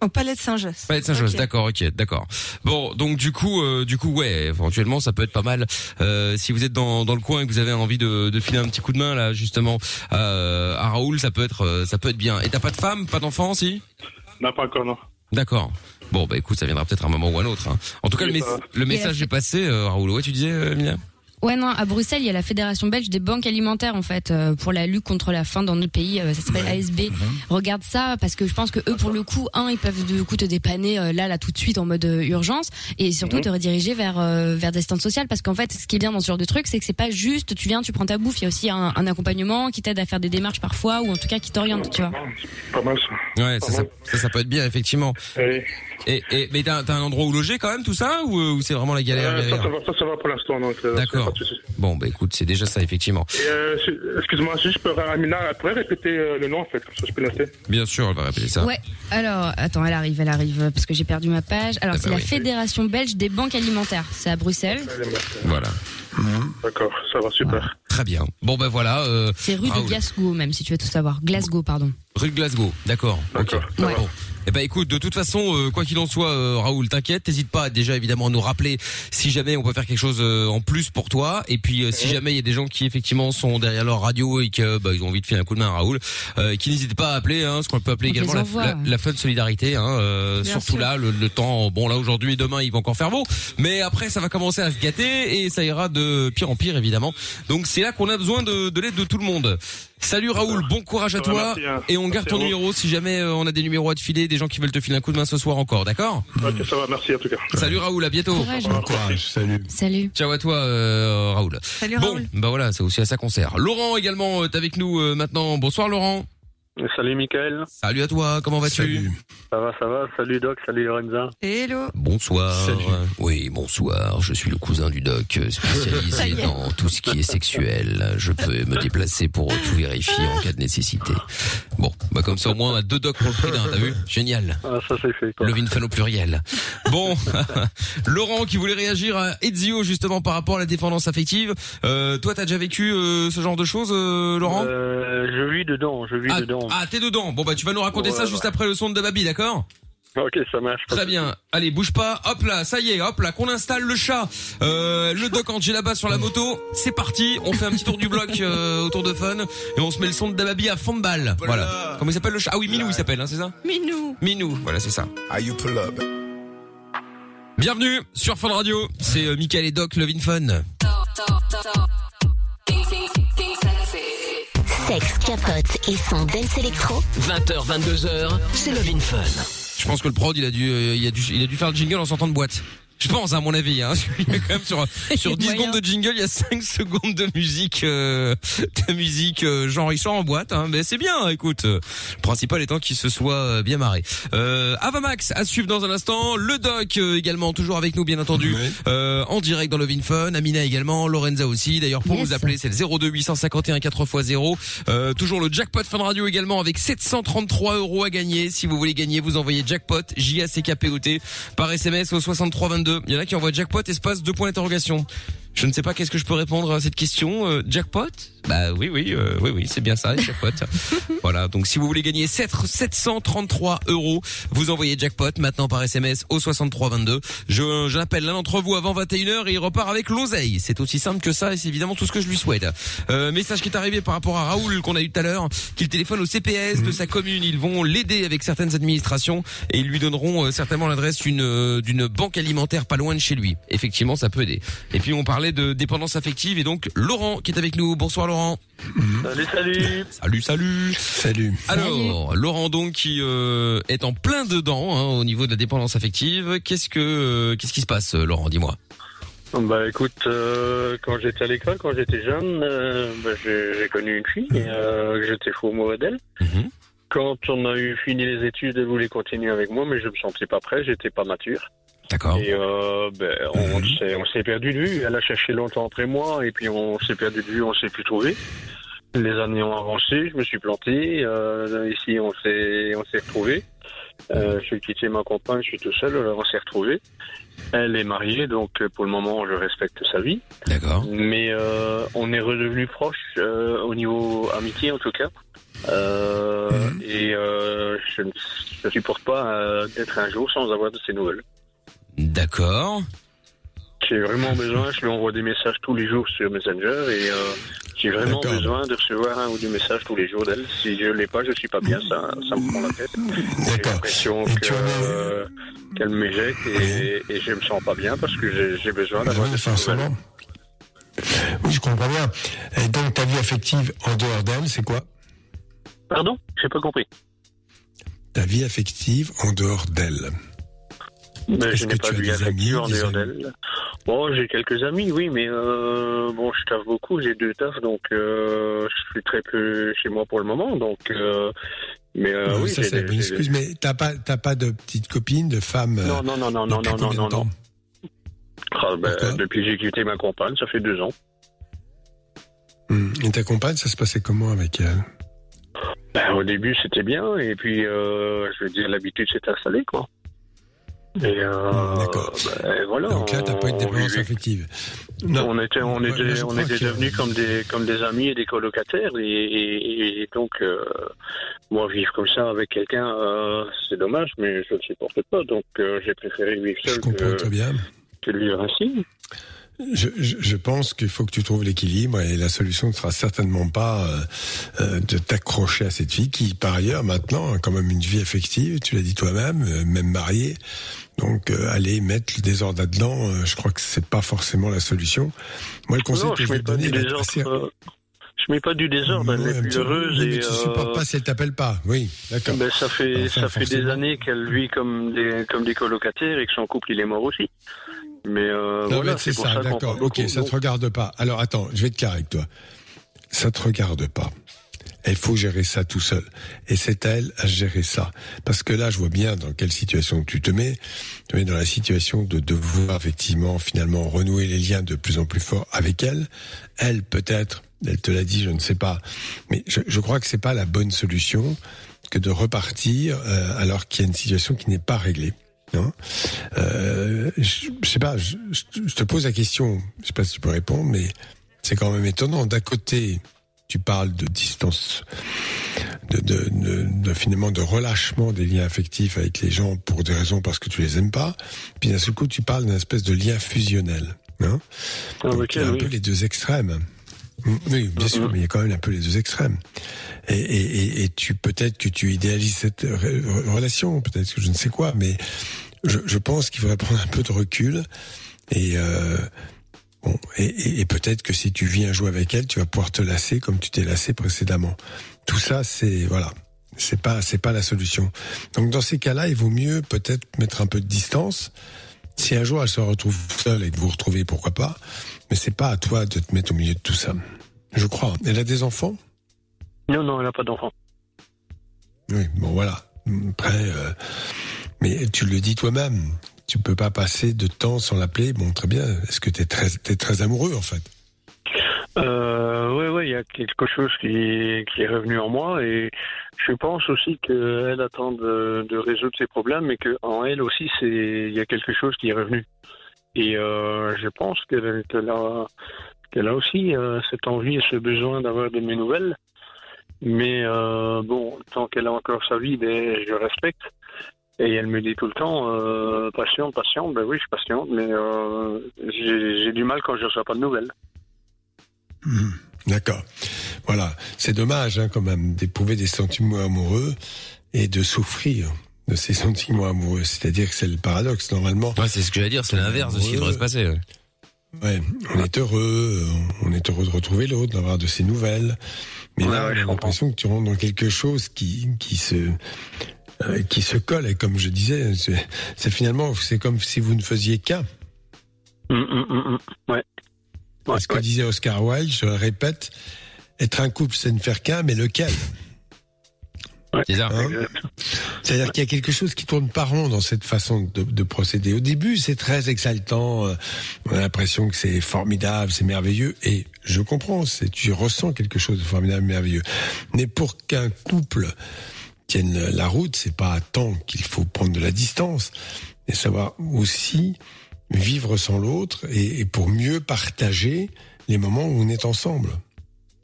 Au palais de Saint-Just. Pas de Saint-Just, Ok. d'accord, ok, d'accord. Bon, donc du coup, euh, du coup, ouais, éventuellement, ça peut être pas mal. Euh, si vous êtes dans, dans le coin et que vous avez envie de, de filer un petit coup de main là, justement, euh, à Raoul, ça peut être, euh, ça peut être bien. Et t'as pas de femme, pas d'enfant, si Non, pas encore, non. D'accord. Bon, bah écoute, ça viendra peut-être un moment ou un autre. hein. En tout cas, le, Oui, va. le message est passé, euh, Raoul. Ouais, tu disais, euh, Emilia? Ouais, non, à Bruxelles, il y a la Fédération belge des banques alimentaires, en fait, euh, pour la lutte contre la faim dans notre pays. euh, ça s'appelle ASB. Regarde ça, parce que je pense que eux, pour le coup, un, ils peuvent du coup te dépanner euh, là, là, tout de suite, en mode euh, urgence, et surtout Mhm. te rediriger vers euh, vers des assistantes sociales, parce qu'en fait, ce qui est bien dans ce genre de truc, c'est que c'est pas juste, tu viens, tu prends ta bouffe. Il y a aussi un, un accompagnement qui t'aide à faire des démarches parfois, ou en tout cas qui t'oriente, tu vois. Pas mal, ça. Ouais, ça, ça, ça, ça peut être bien, effectivement. Oui. Et, et mais t'as t'as un endroit où loger quand même, tout ça, ou, euh, ou c'est vraiment la galère, Euh, ça, galère ça, va, ça, ça va pour l'instant, donc. D'accord. Pas de souci. Bon, bah écoute, c'est déjà ça, effectivement. Euh, excuse-moi, si je peux, Amina, elle pourrait répéter euh, le nom, en fait, comme ça je peux noter. Bien sûr, elle va répéter ça. Ouais. Alors, attends, elle arrive, elle arrive, parce que j'ai perdu ma page. Alors, Ah c'est bah la oui. Fédération belge des banques alimentaires. C'est à Bruxelles. Voilà. D'accord, ça va, super. Très bien. Bon, ben voilà. Euh, C'est rue Raoul. de Glasgow, même, si tu veux tout savoir. Glasgow, pardon. Rue de Glasgow, d'accord. Ok. Ouais. Bon. Eh ben écoute, de toute façon, euh, quoi qu'il en soit, euh, Raoul, t'inquiète, t'hésites pas déjà évidemment à nous rappeler si jamais on peut faire quelque chose euh, en plus pour toi. Et puis euh, si jamais il y a des gens qui effectivement sont derrière leur radio et que bah, ils ont envie de filer un coup de main à Raoul, euh, qui n'hésitent pas à appeler, hein, ce qu'on peut appeler On également les la, envoie, la, la fun solidarité. Hein, euh, Bien surtout sûr. là, le, le temps, bon là aujourd'hui et demain, il va encore faire beau, mais après ça va commencer à se gâter et ça ira de pire en pire évidemment. Donc c'est là qu'on a besoin de, de l'aide de tout le monde. Salut Raoul, bon courage à toi merci, hein. et on garde Merci ton à vous. numéro si jamais euh, on a des numéros à te filer, des gens qui veulent te filer un coup de main ce soir encore, d'accord Ok, ça va, merci en tout cas. Salut Raoul, à bientôt. Courage. Bon courage, salut. Salut. Ciao à toi euh, Raoul. Salut Bon, Raoul. bah voilà, c'est aussi à ça qu'on sert. Laurent également est avec nous euh, maintenant. Bonsoir Laurent. Salut Michael. Salut à toi, comment vas-tu Salut. Ça va, ça va. Salut Doc, salut Lorenza. Hello. Bonsoir. Salut. Oui, bonsoir. Je suis le cousin du doc, euh, spécialisé dans tout ce qui est sexuel. Je peux me déplacer pour tout vérifier en cas de nécessité. Bon, bah comme ça au moins on a deux docs pour le prix d'un, t'as vu? Génial. Ah, ça c'est fait quoi. Le Vinfan au pluriel. Bon, Laurent qui voulait réagir à Ezio justement par rapport à la dépendance affective. Euh, toi, t'as déjà vécu euh, ce genre de choses, euh, Laurent? Euh, je vis dedans, je vis Ah, dedans. Ah, t'es dedans. Bon bah tu vas nous raconter ça juste après le son de Babi, d'accord Ok, ça marche. Très bien. Allez, bouge pas. Hop là, ça y est, hop là, qu'on installe le chat. Euh, le doc Angie là-bas sur la moto. C'est parti. On fait un petit tour du bloc euh, autour de Fun et on se met le son de Dababi à fond de balle. Voilà. Comment il s'appelle le chat? Ah oui, Minou il s'appelle, hein, c'est ça? Minou. Minou. Voilà, c'est ça. Bienvenue sur Fun Radio. C'est euh, Michael et Doc Levin Fun. Sexe, capote et son dance électro. 20h, 22h, c'est Love in Fun. Je pense que le prod il a dû, euh, il a dû, il a dû faire le jingle en sortant de boîte. Je pense, à mon avis, hein. Il y a quand même sur, sur 10 Moyen. secondes de jingle, il y a 5 secondes de musique, euh, de musique, euh, genre, il sort en boîte, hein. Mais c'est bien, écoute. Le principal étant qu'il se soit euh, bien marré. Euh, Avamax à suivre dans un instant. Le doc, euh, également, toujours avec nous, bien entendu. Euh, en direct dans le Fun. Amina également. Lorenza aussi. D'ailleurs, pour Yes. vous appeler, c'est le 02 851 4x0. Euh, toujours le jackpot Fun Radio également avec 733 euros à gagner. Si vous voulez gagner, vous envoyez jackpot, J-A-C-K-P-O-T, par SMS au 6322. Il y en a qui envoient jackpot, espace, deux points d'interrogation. Je ne sais pas qu'est-ce que je peux répondre à cette question. Euh, jackpot Bah oui, oui, euh, oui, oui, c'est bien ça, jackpot. voilà, donc si vous voulez gagner 7, 733 euros, vous envoyez jackpot maintenant par SMS au 6322. Je j'appelle l'un d'entre vous avant 21h et il repart avec l'oseille. C'est aussi simple que ça et c'est évidemment tout ce que je lui souhaite. Euh, message qui est arrivé par rapport à Raoul qu'on a eu tout à l'heure, qu'il téléphone au CPS de sa commune. Ils vont l'aider avec certaines administrations et ils lui donneront euh, certainement l'adresse d'une euh, d'une banque alimentaire pas loin de chez lui. Effectivement, ça peut aider. Et puis on parlait de dépendance affective et donc Laurent qui est avec nous. Bonsoir Laurent. Salut, salut. Salut, salut. Salut. Alors, Laurent donc qui euh, est en plein dedans hein, au niveau de la dépendance affective. Qu'est-ce que euh, qu'est-ce qui se passe, euh, Laurent Dis-moi? Bah écoute, euh, quand j'étais à l'école, quand j'étais jeune, euh, bah, j'ai connu une fille, euh, j'étais fou amoureux d'elle. Mhm. Quand on a eu fini les études, elle voulait continuer avec moi, mais je me sentais pas prêt, j'étais pas mature. D'accord. Et euh, ben, on s'est on s'est perdu de vue. Elle a cherché longtemps après moi, et puis on s'est perdu de vue, on s'est plus trouvé. Les années ont avancé, je me suis planté. Euh, ici, on s'est on s'est retrouvé. Euh, j'ai quitté ma compagne, je suis tout seul, alors on s'est retrouvé. Elle est mariée, donc pour le moment, je respecte sa vie. D'accord. Mais euh, on est redevenu proches euh, au niveau amitié, en tout cas. Euh, Mhm. Et euh, je ne je supporte pas euh, d'être un jour sans avoir de ses nouvelles. D'accord. J'ai vraiment besoin, je lui envoie des messages tous les jours sur Messenger et euh, j'ai vraiment D'accord. besoin de recevoir un ou deux messages tous les jours d'elle. Si je l'ai pas, je suis pas bien, ça, ça me prend la tête. J'ai D'accord. l'impression Et que, tu en es- euh, qu'elle m'éjecte et, et je me sens pas bien parce que j'ai- j'ai besoin d'avoir de ses nouvelles. forcément. Oui, je comprends bien. Et donc, ta vie affective en dehors d'elle, c'est quoi? Pardon? J'ai pas compris. Ta vie affective en dehors d'elle. Mais je n'ai pas vu affective amis, en dehors d'elle. Bon, j'ai quelques amis, oui, mais euh, bon, je taffe beaucoup, j'ai deux tafs, donc euh, je suis très peu chez moi pour le moment, donc. Euh, mais oui, ça, c'est une excuse, mais t'as pas, t'as pas de petite copine, de femme Non, non, non, non, non, non, non, non. Ah, ben, depuis que j'ai quitté ma compagne, ça fait deux ans. Hum. Et ta compagne, ça se passait comment avec elle? Ben, au début, c'était bien, et puis, je veux dire, l'habitude s'est installée, quoi. Et euh, Hum, D'accord. ben, voilà. Donc là, t'as pas eu de dépendance affective. On était, on était, je on était que- devenus comme des, comme des amis et des colocataires, et, et- et donc, euh, moi, vivre comme ça avec quelqu'un, euh, c'est dommage, mais je ne le supporte pas, donc euh, j'ai préféré vivre Je seul comprends que, très bien. que vivre ainsi. Je, je, je pense qu'il faut que tu trouves l'équilibre et la solution ne sera certainement pas euh, de t'accrocher à cette fille qui, par ailleurs, maintenant a quand même une vie affective, tu l'as dit toi-même, euh, même mariée. Donc, euh, aller mettre le désordre là-dedans, euh, je crois que c'est pas forcément la solution. Moi, le conseil non, que je vais te donner, il est assez- euh, je mets pas du désordre, elle Ouais, est plus heureuse oui, mais et tu euh, supportes pas si elle t'appelle pas. Oui, d'accord. ben, ça fait ça fait des années qu'elle vit comme des comme des colocataires et que son couple il est mort aussi. Mais euh, Non, voilà, mais c'est ça, d'accord. Ok, beaucoup, ça te regarde pas. Alors attends, je vais être clair avec toi. Ça te regarde pas. Il faut gérer ça tout seul. Et c'est à elle à gérer ça. Parce que là, je vois bien dans quelle situation tu te mets. Tu te mets dans la situation de devoir effectivement, finalement, renouer les liens de plus en plus forts avec elle. Elle, peut-être, elle te l'a dit, je ne sais pas. Mais je, je crois que c'est pas la bonne solution que de repartir euh, alors qu'il y a une situation qui n'est pas réglée. Non? Euh, je, je sais pas, je, je- je te pose la question, je sais pas si tu peux répondre, mais c'est quand même étonnant. D'un côté, tu parles de distance, de, de, de, de finalement de relâchement des liens affectifs avec les gens pour des raisons parce que tu les aimes pas. Puis d'un seul coup, tu parles d'une espèce de lien fusionnel. Hein Donc, Avec il y a un peu les deux extrêmes. Mm, Oui, bien sûr, mais il y a quand même un peu les deux extrêmes. Et, et, et, et tu peut-être que tu idéalises cette re- re- relation, peut-être que je ne sais quoi, mais je, je pense qu'il faudrait prendre un peu de recul et euh, bon et, et, et peut-être que si tu viens jouer avec elle, tu vas pouvoir te lasser comme tu t'es lassé précédemment. Tout ça, c'est voilà, c'est pas c'est pas la solution. Donc dans ces cas-là, il vaut mieux peut-être mettre un peu de distance. Si un jour elle se retrouve seule et que vous vous retrouvez, pourquoi pas Mais c'est pas à toi de te mettre au milieu de tout ça. Je crois. Elle a des enfants? Non, non, elle n'a pas d'enfant. Oui, bon voilà. Après, euh, mais tu le dis toi-même, tu peux pas passer de temps sans l'appeler. Bon, très bien. Est-ce que t'es très, t'es très amoureux en fait? Euh, ouais, ouais, il y a quelque chose qui, qui est revenu en moi et je pense aussi qu'elle attend de, résoudre ses problèmes et qu'en elle aussi, il y a quelque chose qui est revenu. Et euh, je pense qu'elle qu'elle a, qu'elle a aussi euh, cette envie et ce besoin d'avoir de mes nouvelles. Mais euh, bon, tant qu'elle a encore sa vie, ben, je respecte. Et elle me dit tout le temps, euh, patiente, patiente. Ben oui, je suis patiente, mais euh, j'ai j'ai du mal quand je ne reçois pas de nouvelles. Mhm. D'accord. Voilà. C'est dommage hein, quand même d'éprouver des sentiments amoureux et de souffrir de ces sentiments amoureux. C'est-à-dire que c'est le paradoxe. Normalement, Ouais, c'est ce que j'allais dire, c'est l'inverse de ce qui devrait se passer. ouais. Ouais, on est heureux, on est heureux de retrouver l'autre, d'avoir de ses nouvelles. Mais Ouais, là, comprends. l'impression que tu rentres dans quelque chose qui, qui se, euh, qui se colle. Et comme je disais, c'est finalement, c'est comme si vous ne faisiez qu'un. Hum, hum, hum, hum. Ouais. Ouais, Ce que ouais. disait Oscar Wilde, je le répète, être un couple, c'est ne faire qu'un, mais lequel? C'est ça. Hein? C'est-à-dire qu'il y a quelque chose qui tourne pas rond dans cette façon de, de procéder. Au début, c'est très exaltant. euh, On a l'impression que c'est formidable, c'est merveilleux. Et je comprends, c'est tu ressens quelque chose de formidable, merveilleux. Mais pour qu'un couple tienne la route, c'est pas temps qu'il faut prendre de la distance, mais savoir aussi vivre sans l'autre et, et pour mieux partager les moments où on est ensemble.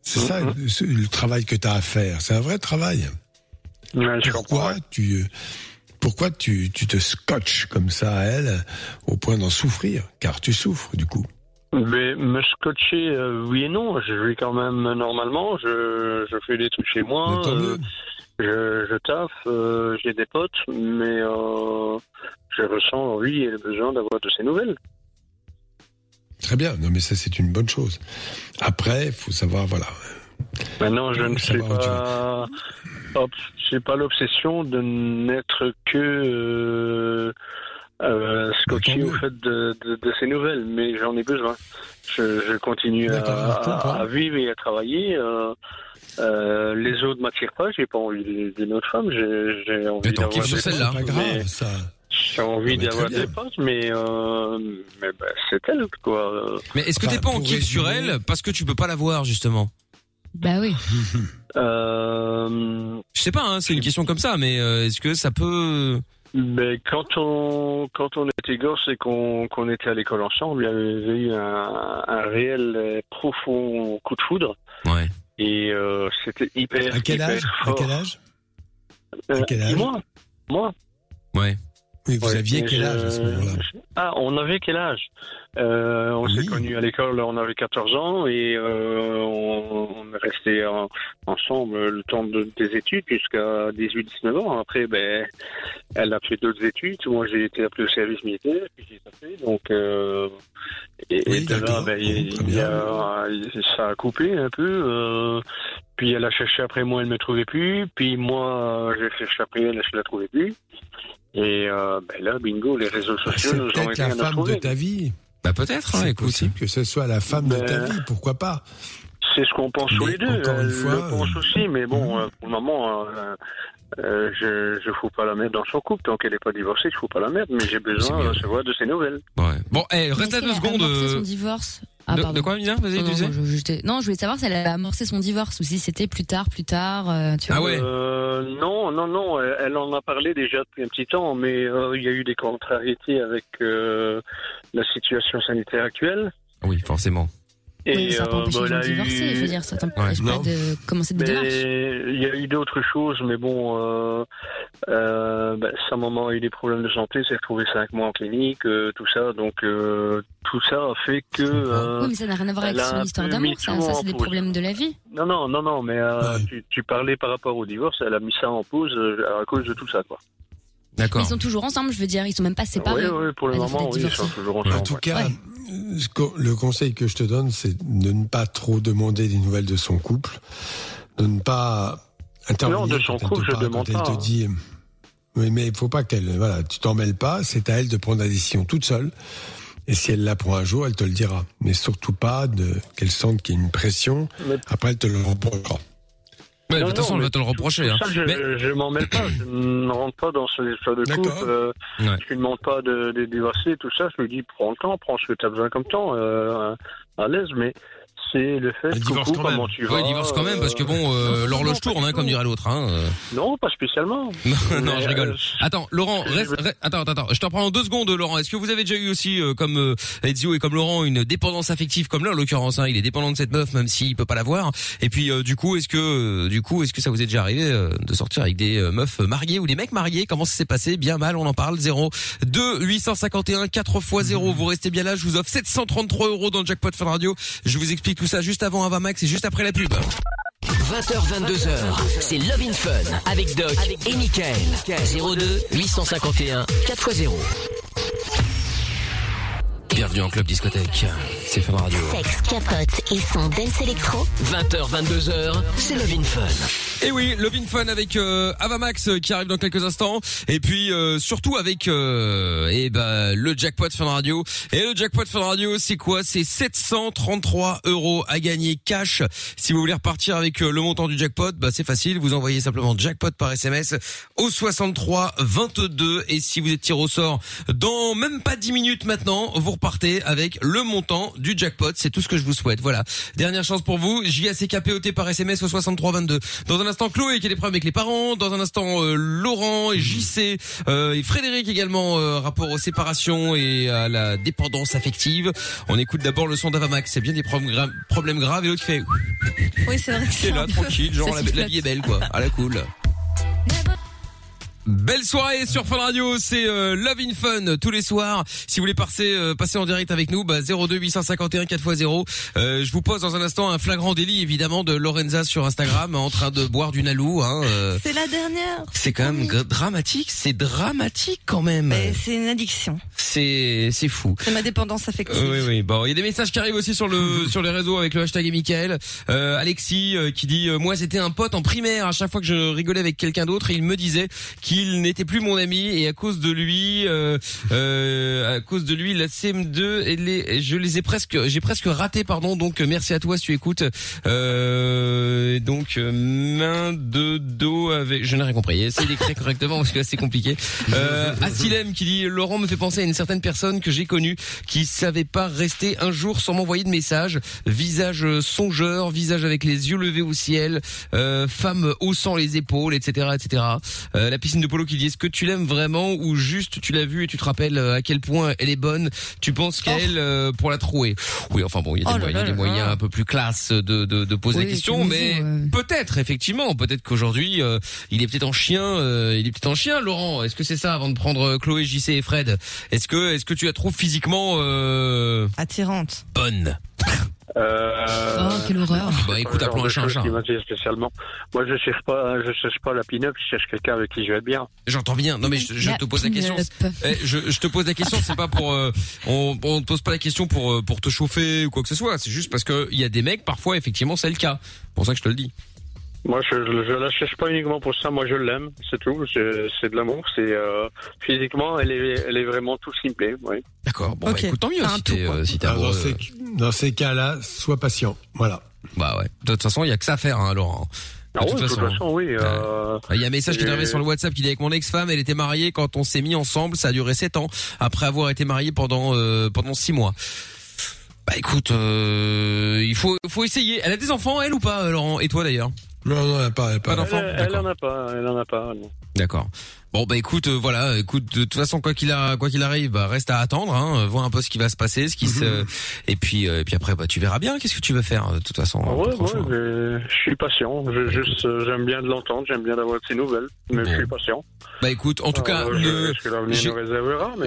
C'est ça le, le travail que tu as à faire. C'est un vrai travail Ouais, je comprends. pourquoi tu pourquoi tu, tu te scotches comme ça à elle au point d'en souffrir? Car tu souffres du coup Mais me scotcher, euh, oui et non. Je vis quand même normalement. Je, je fais des trucs chez moi. Je, je taffe. euh, J'ai des potes, mais euh, je ressens l'envie et le besoin d'avoir de ces nouvelles. très bien non mais ça c'est une bonne chose après faut savoir voilà Maintenant, je ne sais pas. Hop, j'ai pas l'obsession de n'être que euh, euh, scotché au fait de, de, de ces nouvelles, mais j'en ai besoin. Je, je continue à, vivre et à travailler. euh, euh, les autres m'attirent pas. J'ai pas envie d'une autre femme. J'ai envie d'avoir des celle-là. ça J'ai envie d'avoir des potes, mais euh, mais ben, c'est elle quoi. Mais est-ce que Enfin, t'es pas en kiff sur elle parce que tu peux pas la voir justement? Bah oui. Euh, Je sais pas, hein, c'est une question comme ça, mais euh, est-ce que ça peut Mais quand on quand on était gosse et qu'on qu'on était à l'école ensemble, il y avait eu un, un réel profond coup de foudre Ouais. Et euh, c'était hyper à quel hyper âge? À fort. quel âge? Euh, à quel âge? Moi, moi? Ouais. Oui vous Ouais, aviez quel âge à ce moment-là? Ah, on avait quel âge? Euh, On s'est connus à l'école, on avait 14 ans et euh, on, on est resté en- ensemble le temps de- des études jusqu'à 18-19 ans. Après, ben, elle a fait d'autres études. Moi, j'ai été appelé au service militaire, puis j'ai fait. Donc, euh, et, Oui, et de là, ben, il- y a- ça a coupé un peu. puis elle a cherché après moi, elle me trouvait plus. Puis moi, j'ai cherché après elle, je la trouvais plus. Et euh, ben là, bingo, les réseaux Bah, sociaux c'est nous ont peut-être aidés la à femme de ta vie Bah peut-être, hein, c'est écoute. possible que ce soit la femme de ta Ben- vie pourquoi pas C'est ce qu'on pense tous les deux. encore une Elle fois, le pense euh, aussi, mais bon, euh, pour le moment, euh, euh, je je fous pas la merde dans son couple. Tant qu'elle n'est pas divorcée, je fous pas la merde, mais j'ai besoin de recevoir de ses nouvelles. Ouais. Bon, eh, reste qu'elle deux secondes. euh, son divorce. Ah, de, quoi, Mina Vas-y, Non, je, non, je voulais savoir si elle a amorcé son divorce ou si c'était plus tard, plus tard. euh, tu vois. Ah ouais. Euh, non, non, non. Elle, elle en a parlé déjà depuis un petit temps, mais euh, il y a eu des contrariétés avec euh, la situation sanitaire actuelle. Oui, forcément. Et Oui, mais ça n'a pas euh, empêché bah, de divorcer. eu- Je veux dire, ça t'empêche Ouais, pas de commencer des démarches. il y a eu d'autres choses, mais bon, euh, euh, bah, sa maman a eu des problèmes de santé, s'est retrouvée cinq mois en clinique, euh, tout ça, donc euh, tout ça a fait que. euh, oui, mais ça n'a rien à voir avec son histoire d'amour. Ça, ça c'est des pause. problèmes de la vie. Non, non, non, non, mais euh, Ouais. tu, tu parlais par rapport au divorce, elle a mis ça en pause euh, à cause de tout ça, quoi. D'accord. Ils sont toujours ensemble, je veux dire, ils sont même pas séparés. Oui, oui, pour le Elle a fait moment, oui, ils sont toujours ensemble. En tout cas, Ouais. le conseil que je te donne, c'est de ne pas trop demander des nouvelles de son couple, de ne pas intervenir Non, de son quand elle couple, te je demande quand elle pas, te hein. dit. Oui, mais il faut pas qu'elle, voilà, tu t'en mêles pas. C'est à elle de prendre la décision toute seule. Et si elle la prend un jour, elle te le dira. Mais surtout pas de qu'elle sente qu'il y a une pression. Mais- Après, elle te le reprochera. Ouais, de toute façon, on va mais te le reprocher. Hein. Ça, je, Mais- je m'en mêle pas, je ne rentre pas dans ce histoire de couple. Euh, Ouais. Je ne demande pas de, de divorcer, tout ça. Je me dis, prends le temps, prends ce que tu as besoin comme temps, euh, à l'aise, mais c'est le fait Elle divorce coucou, quand même. tu vas. Ouais, il divorce quand même parce que bon, euh, non, l'horloge tourne, hein, comme dirait l'autre. Hein. euh. Non, pas spécialement. Non, je rigole. euh, Attends, Laurent, je reste, reste- attends, attends. Je t'en prends en deux secondes, Laurent. Est-ce que vous avez déjà eu aussi, euh, comme euh, Ezio et comme Laurent, une dépendance affective comme là, en l'occurrence, hein, il est dépendant de cette meuf, même s'il peut pas la voir. Et puis, euh, du coup, est-ce que, euh, du coup, est-ce que ça vous est déjà arrivé euh, de sortir avec des euh, meufs mariées ou des mecs mariés? Comment ça s'est passé? Bien mal, on en parle. 0 2 851 4 x 0. Vous restez bien là. Je vous offre 733 euros dans le jackpot Fun Radio. Je vous explique tout ça juste avant Avamax et juste après la pub. 20h, 22h, c'est Love in Fun avec Doc et Michael. 02 851 4x0. Bienvenue en club discothèque. C'est Fun Radio. Sexe, capote et son dance électro. 20h, 22h, c'est Love in Fun. Et oui, Love in Fun avec euh, Avamax euh, qui arrive dans quelques instants et puis euh, surtout avec euh, eh ben le jackpot Fun Radio. Et le jackpot Fun Radio, c'est quoi? C'est 733 euros à gagner cash. Si vous voulez repartir avec euh, le montant du jackpot, bah c'est facile, vous envoyez simplement jackpot par SMS au 63 22 et si vous êtes tiré au sort dans même pas 10 minutes maintenant, vous repartez avec le montant du jackpot, c'est tout ce que je vous souhaite. Voilà. Dernière chance pour vous, JACKPOT par SMS au 63 22. Dans un instant Chloé qui a des problèmes avec les parents, dans un instant euh, Laurent et JC euh, et Frédéric également euh, rapport aux séparations et à la dépendance affective. On écoute d'abord le son d'Avamax, c'est bien des problèmes, gra- problèmes graves et l'autre fait Oui, c'est vrai que c'est là tranquille, genre la, la vie est belle quoi, à la cool. Belle soirée sur Fun Radio, c'est euh, Love in Fun tous les soirs. Si vous voulez passer euh, passer en direct avec nous, bah 02 851 4x0. Euh, je vous pose dans un instant un flagrant délit évidemment de Lorenza sur Instagram en train de boire du Nalou. Hein, euh, C'est la dernière. c'est quand même dramatique, c'est dramatique quand même. C'est une addiction. C'est c'est fou. C'est ma dépendance affective. Euh, oui, oui. Bon, il y a des messages qui arrivent aussi sur le sur les réseaux avec le hashtag et Michael. Euh, Alexis euh, qui dit euh, moi c'était un pote en primaire. À chaque fois que je rigolais avec quelqu'un d'autre, il me disait qu'il n'était plus mon ami et à cause de lui, euh, euh, à cause de lui, la CM2, et les, je les ai presque, j'ai presque raté, pardon. Donc merci à toi si tu écoutes. Euh, donc main de dos avec, je n'ai rien compris. Essayez d'écrire correctement parce que c'est compliqué. Euh, Asilem qui dit Laurent me fait penser à une certaine personne que j'ai connue qui savait pas rester un jour sans m'envoyer de message. Visage songeur, visage avec les yeux levés au ciel, euh, femme haussant les épaules, etc., etc. Euh, la piscine de polo qui dit est-ce que tu l'aimes vraiment ou juste tu l'as vue et tu te rappelles euh, à quel point elle est bonne. Tu penses qu'elle euh, pour la trouer. Oui, enfin bon, il y a des, Oh moyens, là là moyens là. un peu plus classe de de, de poser Oui, la question, mais euh. peut-être effectivement, peut-être qu'aujourd'hui euh, il est peut-être en chien. euh, il est peut-être en chien, Laurent. Est-ce que c'est ça avant de prendre Chloé, JC et Fred? Est-ce que est-ce que tu la trouves physiquement euh, Attirante. bonne? Euh, Oh, quelle horreur. Bah écoute, appelons un chat un chat. spécialement. Moi, je cherche pas, je cherche pas la pin-up, je cherche quelqu'un avec qui je vais bien. J'entends bien. Non mais je, te pose la question. Eh, je, je te pose la question, c'est pas pour euh, on, on te pose pas la question pour euh, pour te chauffer ou quoi que ce soit. C'est juste parce que il y a des mecs parfois effectivement c'est le cas. C'est Pour ça que je te le dis. Moi, je, je, je la cherche pas uniquement pour ça. Moi, je l'aime, c'est tout. C'est c'est de l'amour. C'est euh, physiquement, elle est, elle est vraiment tout ce qui me plaît. Oui. D'accord. Bon Ok. bah écoute tant mieux C'est un si tout, t'es quoi. euh, si dans ces, dans ces cas-là, sois patient. Voilà. Bah ouais. De toute façon, il y a que ça à faire, hein, Laurent. Ah de toute façon, oui. euh, Il y a un message qui est arrivé sur le WhatsApp qui dit avec mon ex-femme, elle était mariée quand on s'est mis ensemble, ça a duré 7 ans après avoir été marié pendant euh, pendant 6 mois. Bah écoute, euh, il faut faut essayer. Elle a des enfants elle ou pas euh, Laurent? Et toi d'ailleurs? Non non, elle a pas, elle Pas Elle, elle en a pas, elle en a pas. non. D'accord. Bon bah écoute, euh, voilà, écoute, de toute façon quoi qu'il a, quoi qu'il arrive, bah reste à attendre, hein, voir un peu ce qui va se passer, ce qui se, et puis euh, et puis après bah tu verras bien, qu'est-ce que tu veux faire de toute façon. Ah ouais, ouais, mais je suis patient. Je, juste, euh, j'aime bien de l'entendre, j'aime bien d'avoir de ces nouvelles, mais je suis patient. Bah écoute, en tout cas, Euh, l'avenir j'ai-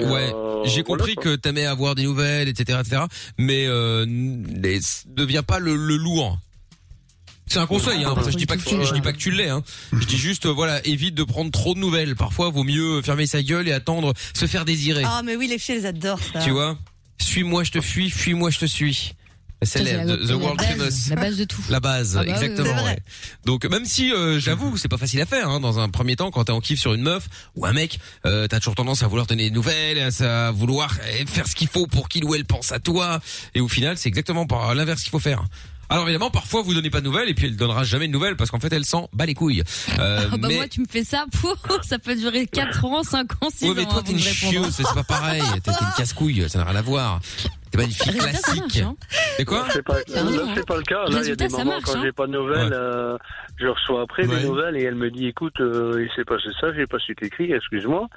ouais, euh, voilà, compris quoi. que t'aimais avoir des nouvelles, etc., etc. Mais euh, ne deviens pas le, le lourd. C'est un conseil, hein. Je dis pas que tu, je dis pas que tu l'es, hein. Je dis juste, euh, voilà, évite de prendre trop de nouvelles. Parfois, vaut mieux fermer sa gueule et attendre, se faire désirer. Ah, mais oui, les filles, elles adorent ça. Tu vois Suis-moi, je te fuis, fuis-moi, je te suis. C'est the, world base, famous. la base de tout. La base, Ah bah exactement. ouais. Donc même si euh, j'avoue, c'est pas facile à faire. Hein, dans un premier temps, quand t'es en kiff sur une meuf ou un mec, euh, t'as toujours tendance à vouloir donner des nouvelles, à à vouloir euh, faire ce qu'il faut pour qu'il ou elle pense à toi. Et au final, c'est exactement par l'inverse qu'il faut faire. Alors évidemment, parfois vous donnez pas de nouvelles et puis elle donnera jamais de nouvelles parce qu'en fait elle s'en bat les couilles. Euh, Ah bah mais moi tu me fais ça, pour ça peut durer 4 ans, 5 ans, 6 Ouais, ans. mais toi t'es une chieuse, c'est pas pareil. T'es une casse-couille, ça n'a rien à voir. T'es pas une fille classique. marche, hein. C'est quoi C'est pas, C'est c'est hein. pas le cas. Là, il y a des moments marche, quand hein. j'ai pas de nouvelles, Ouais. euh, je reçois après Ouais. des nouvelles et elle me dit, écoute, euh, il s'est passé ça, j'ai pas su t'écrire, excuse-moi.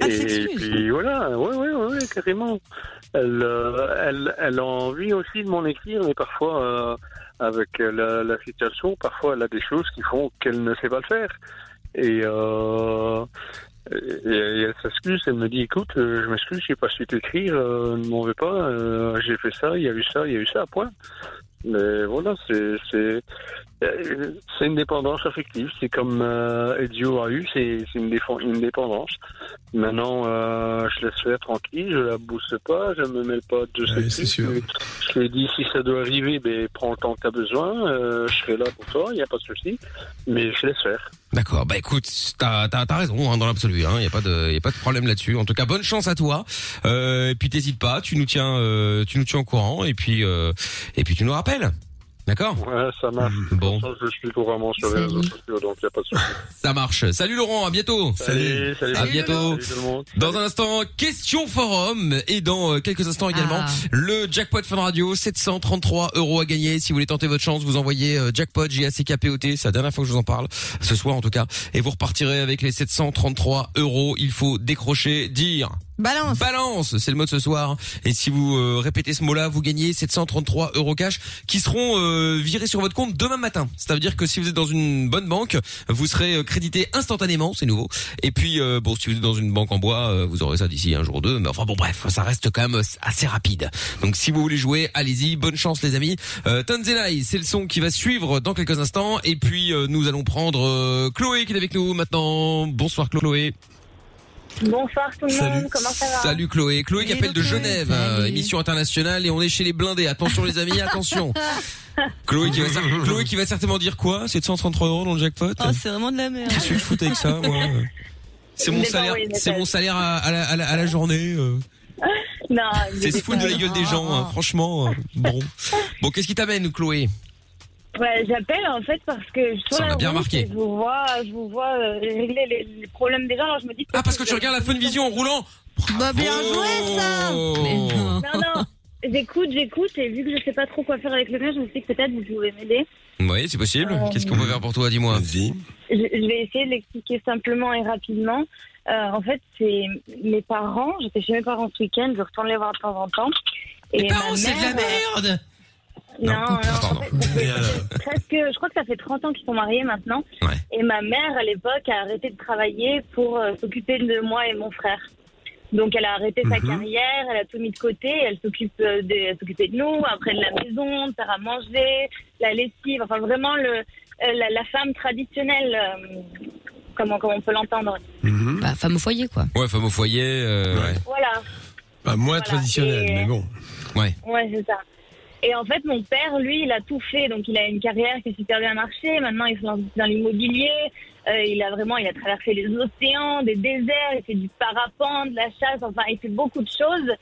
Ah, et puis voilà, ouais, ouais, ouais, carrément. Elle, euh, elle, elle a envie aussi de m'en écrire, mais parfois, euh, avec la, la situation, parfois elle a des choses qui font qu'elle ne sait pas le faire. Et, euh, et, et elle s'excuse, elle me dit, écoute, euh, je m'excuse, j'ai pas su t'écrire, euh, ne m'en veux pas, euh, j'ai fait ça, il y a eu ça, il y a eu ça, point. Mais voilà, c'est c'est euh, c'est une dépendance affective. C'est comme euh, Ezio a eu, c'est une, une dépendance. Maintenant, euh, je laisse faire tranquille, je la booste pas, je me mêle pas de Ouais, ce truc. sûr. Je lui ai dit si ça doit arriver, ben prends le temps que t'as besoin, euh, je serai là pour toi, il n'y a pas de souci. Mais je laisse faire. D'accord, bah écoute, t'as t'as t'as raison hein, dans l'absolu, hein, y a pas de y a pas de problème là-dessus. En tout cas, bonne chance à toi. Euh, et puis t'hésites pas, tu nous tiens euh, tu nous tiens au courant et puis euh, et puis tu nous rappelles. D'accord Ouais, ça marche. Bon, Ça, je suis couramment sur les réseaux sociaux, donc il n'y a pas de souci. ça marche. Salut Laurent, à bientôt. Salut, salut. À bientôt. Salut tout le monde. Dans un instant, question forum et dans euh, quelques instants également Ah. le jackpot Fun Radio 733 euros à gagner. Si vous voulez tenter votre chance, vous envoyez euh, jackpot J A C K P O T. C'est la dernière fois que je vous en parle ce soir en tout cas et vous repartirez avec les 733 euros. Il faut décrocher, dire. Balance. Balance, c'est le mot de ce soir. Et si vous euh, répétez ce mot-là, vous gagnez 733 euros cash qui seront euh, virés sur votre compte demain matin. Ça veut dire que si vous êtes dans une bonne banque, vous serez euh, crédité instantanément, c'est nouveau. Et puis euh, bon, si vous êtes dans une banque en bois, euh, vous aurez ça d'ici un jour ou deux. Mais enfin bon, bref, ça reste quand même assez rapide. Donc si vous voulez jouer, allez-y, bonne chance les amis. Euh, c'est le son qui va suivre dans quelques instants. Et puis euh, nous allons prendre Chloé qui est avec nous maintenant. Bonsoir Chloé. Bonsoir tout le Salut. monde, comment ça va Salut Chloé. Chloé qui appelle de. Genève, euh, émission internationale et on est chez les blindés. Attention les amis, attention. Chloé qui va, cer- Chloé qui va certainement dire quoi? 733 euros dans le jackpot? Oh, c'est vraiment de la merde. Qu'est-ce que je fous avec ça moi? C'est mon salaire, c'est mon salaire à, à la, à la- à la journée. euh. Non, C'est se foutre de la gueule des gens, hein, franchement. euh, Bon, bon, qu'est-ce qui t'amène Chloé? Ouais, j'appelle en fait parce que je Ça, a bien route vous vois, je vous vois euh, régler les, les problèmes des gens. Alors je me dis. Ah parce que tu regardes la Fun Vision en roulant. Bah bien joué ça. Non non, j'écoute, j'écoute et vu que je sais pas trop quoi faire avec le mien, je me suis dit que peut-être vous pouvez m'aider. Oui, c'est possible. Euh, Qu'est-ce qu'on peut faire pour toi Dis-moi. Vas-y. Je, je vais essayer de l'expliquer simplement et rapidement. Euh, en fait, c'est mes parents. J'étais chez mes parents ce week-end. Je retourne les voir de temps en temps. Et Mes parents, c'est de la merde. Non, non, en Pardon. fait, ça fait presque, je crois que ça fait 30 ans qu'ils sont mariés maintenant. Ouais. Et ma mère, à l'époque, a arrêté de travailler pour euh, s'occuper de moi et mon frère. Donc, elle a arrêté sa Mhm. carrière, elle a tout mis de côté, elle s'occupe euh, de, de nous, après de la maison, de faire à manger, la lessive, enfin vraiment le, euh, la, la femme traditionnelle, euh, comment, comment on peut l'entendre. Bah, femme au foyer, quoi. Ouais, femme au foyer. euh, ouais. Voilà. Pas moins Voilà, traditionnel, et- mais bon. Ouais. Ouais, c'est ça. Et en fait, mon père, lui, il a tout fait. Donc, il a une carrière qui a super bien marché. Maintenant, il se lance dans l'immobilier. Euh, il a vraiment, il a traversé les océans, des déserts. Il fait du parapente, de la chasse. Enfin, il fait beaucoup de choses.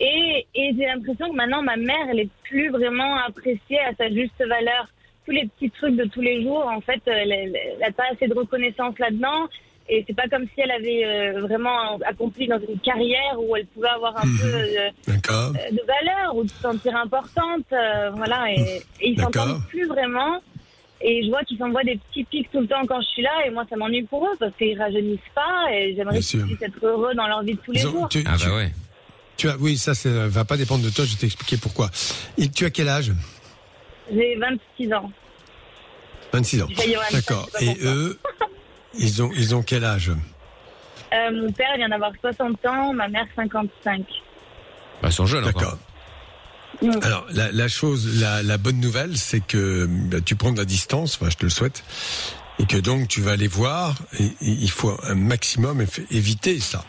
Et, et j'ai l'impression que maintenant, ma mère, elle est plus vraiment appréciée à sa juste valeur. Tous les petits trucs de tous les jours, en fait, elle n'a pas assez de reconnaissance là-dedans. Et c'est pas comme si elle avait euh, vraiment accompli dans une carrière où elle pouvait avoir un peu euh, D'accord. euh, de valeur ou de se sentir importante. euh, voilà, et, et ils s'entendent plus vraiment. Et je vois qu'ils s'envoient des petits pics tout le temps quand je suis là, et moi ça m'ennuie pour eux parce qu'ils rajeunissent pas, et j'aimerais qu'ils puissent être heureux dans leur vie de tous les jours. tu- Ah tu- bah ouais. Tu as, oui, ça, ça va pas dépendre de toi. Je vais t'expliquer pourquoi. Et tu as quel âge? J'ai 26 ans. 26 ans. D'accord. Et eux, ils ont, ils ont quel âge Euh, mon père vient d'avoir 60 ans, ma mère 55. Bah, ils sont jeunes. D'accord. Alors, la, la chose, la, la bonne nouvelle, c'est que bah, tu prends de la distance, enfin, je te le souhaite, et que donc tu vas les voir, et, et il faut un maximum éviter ça.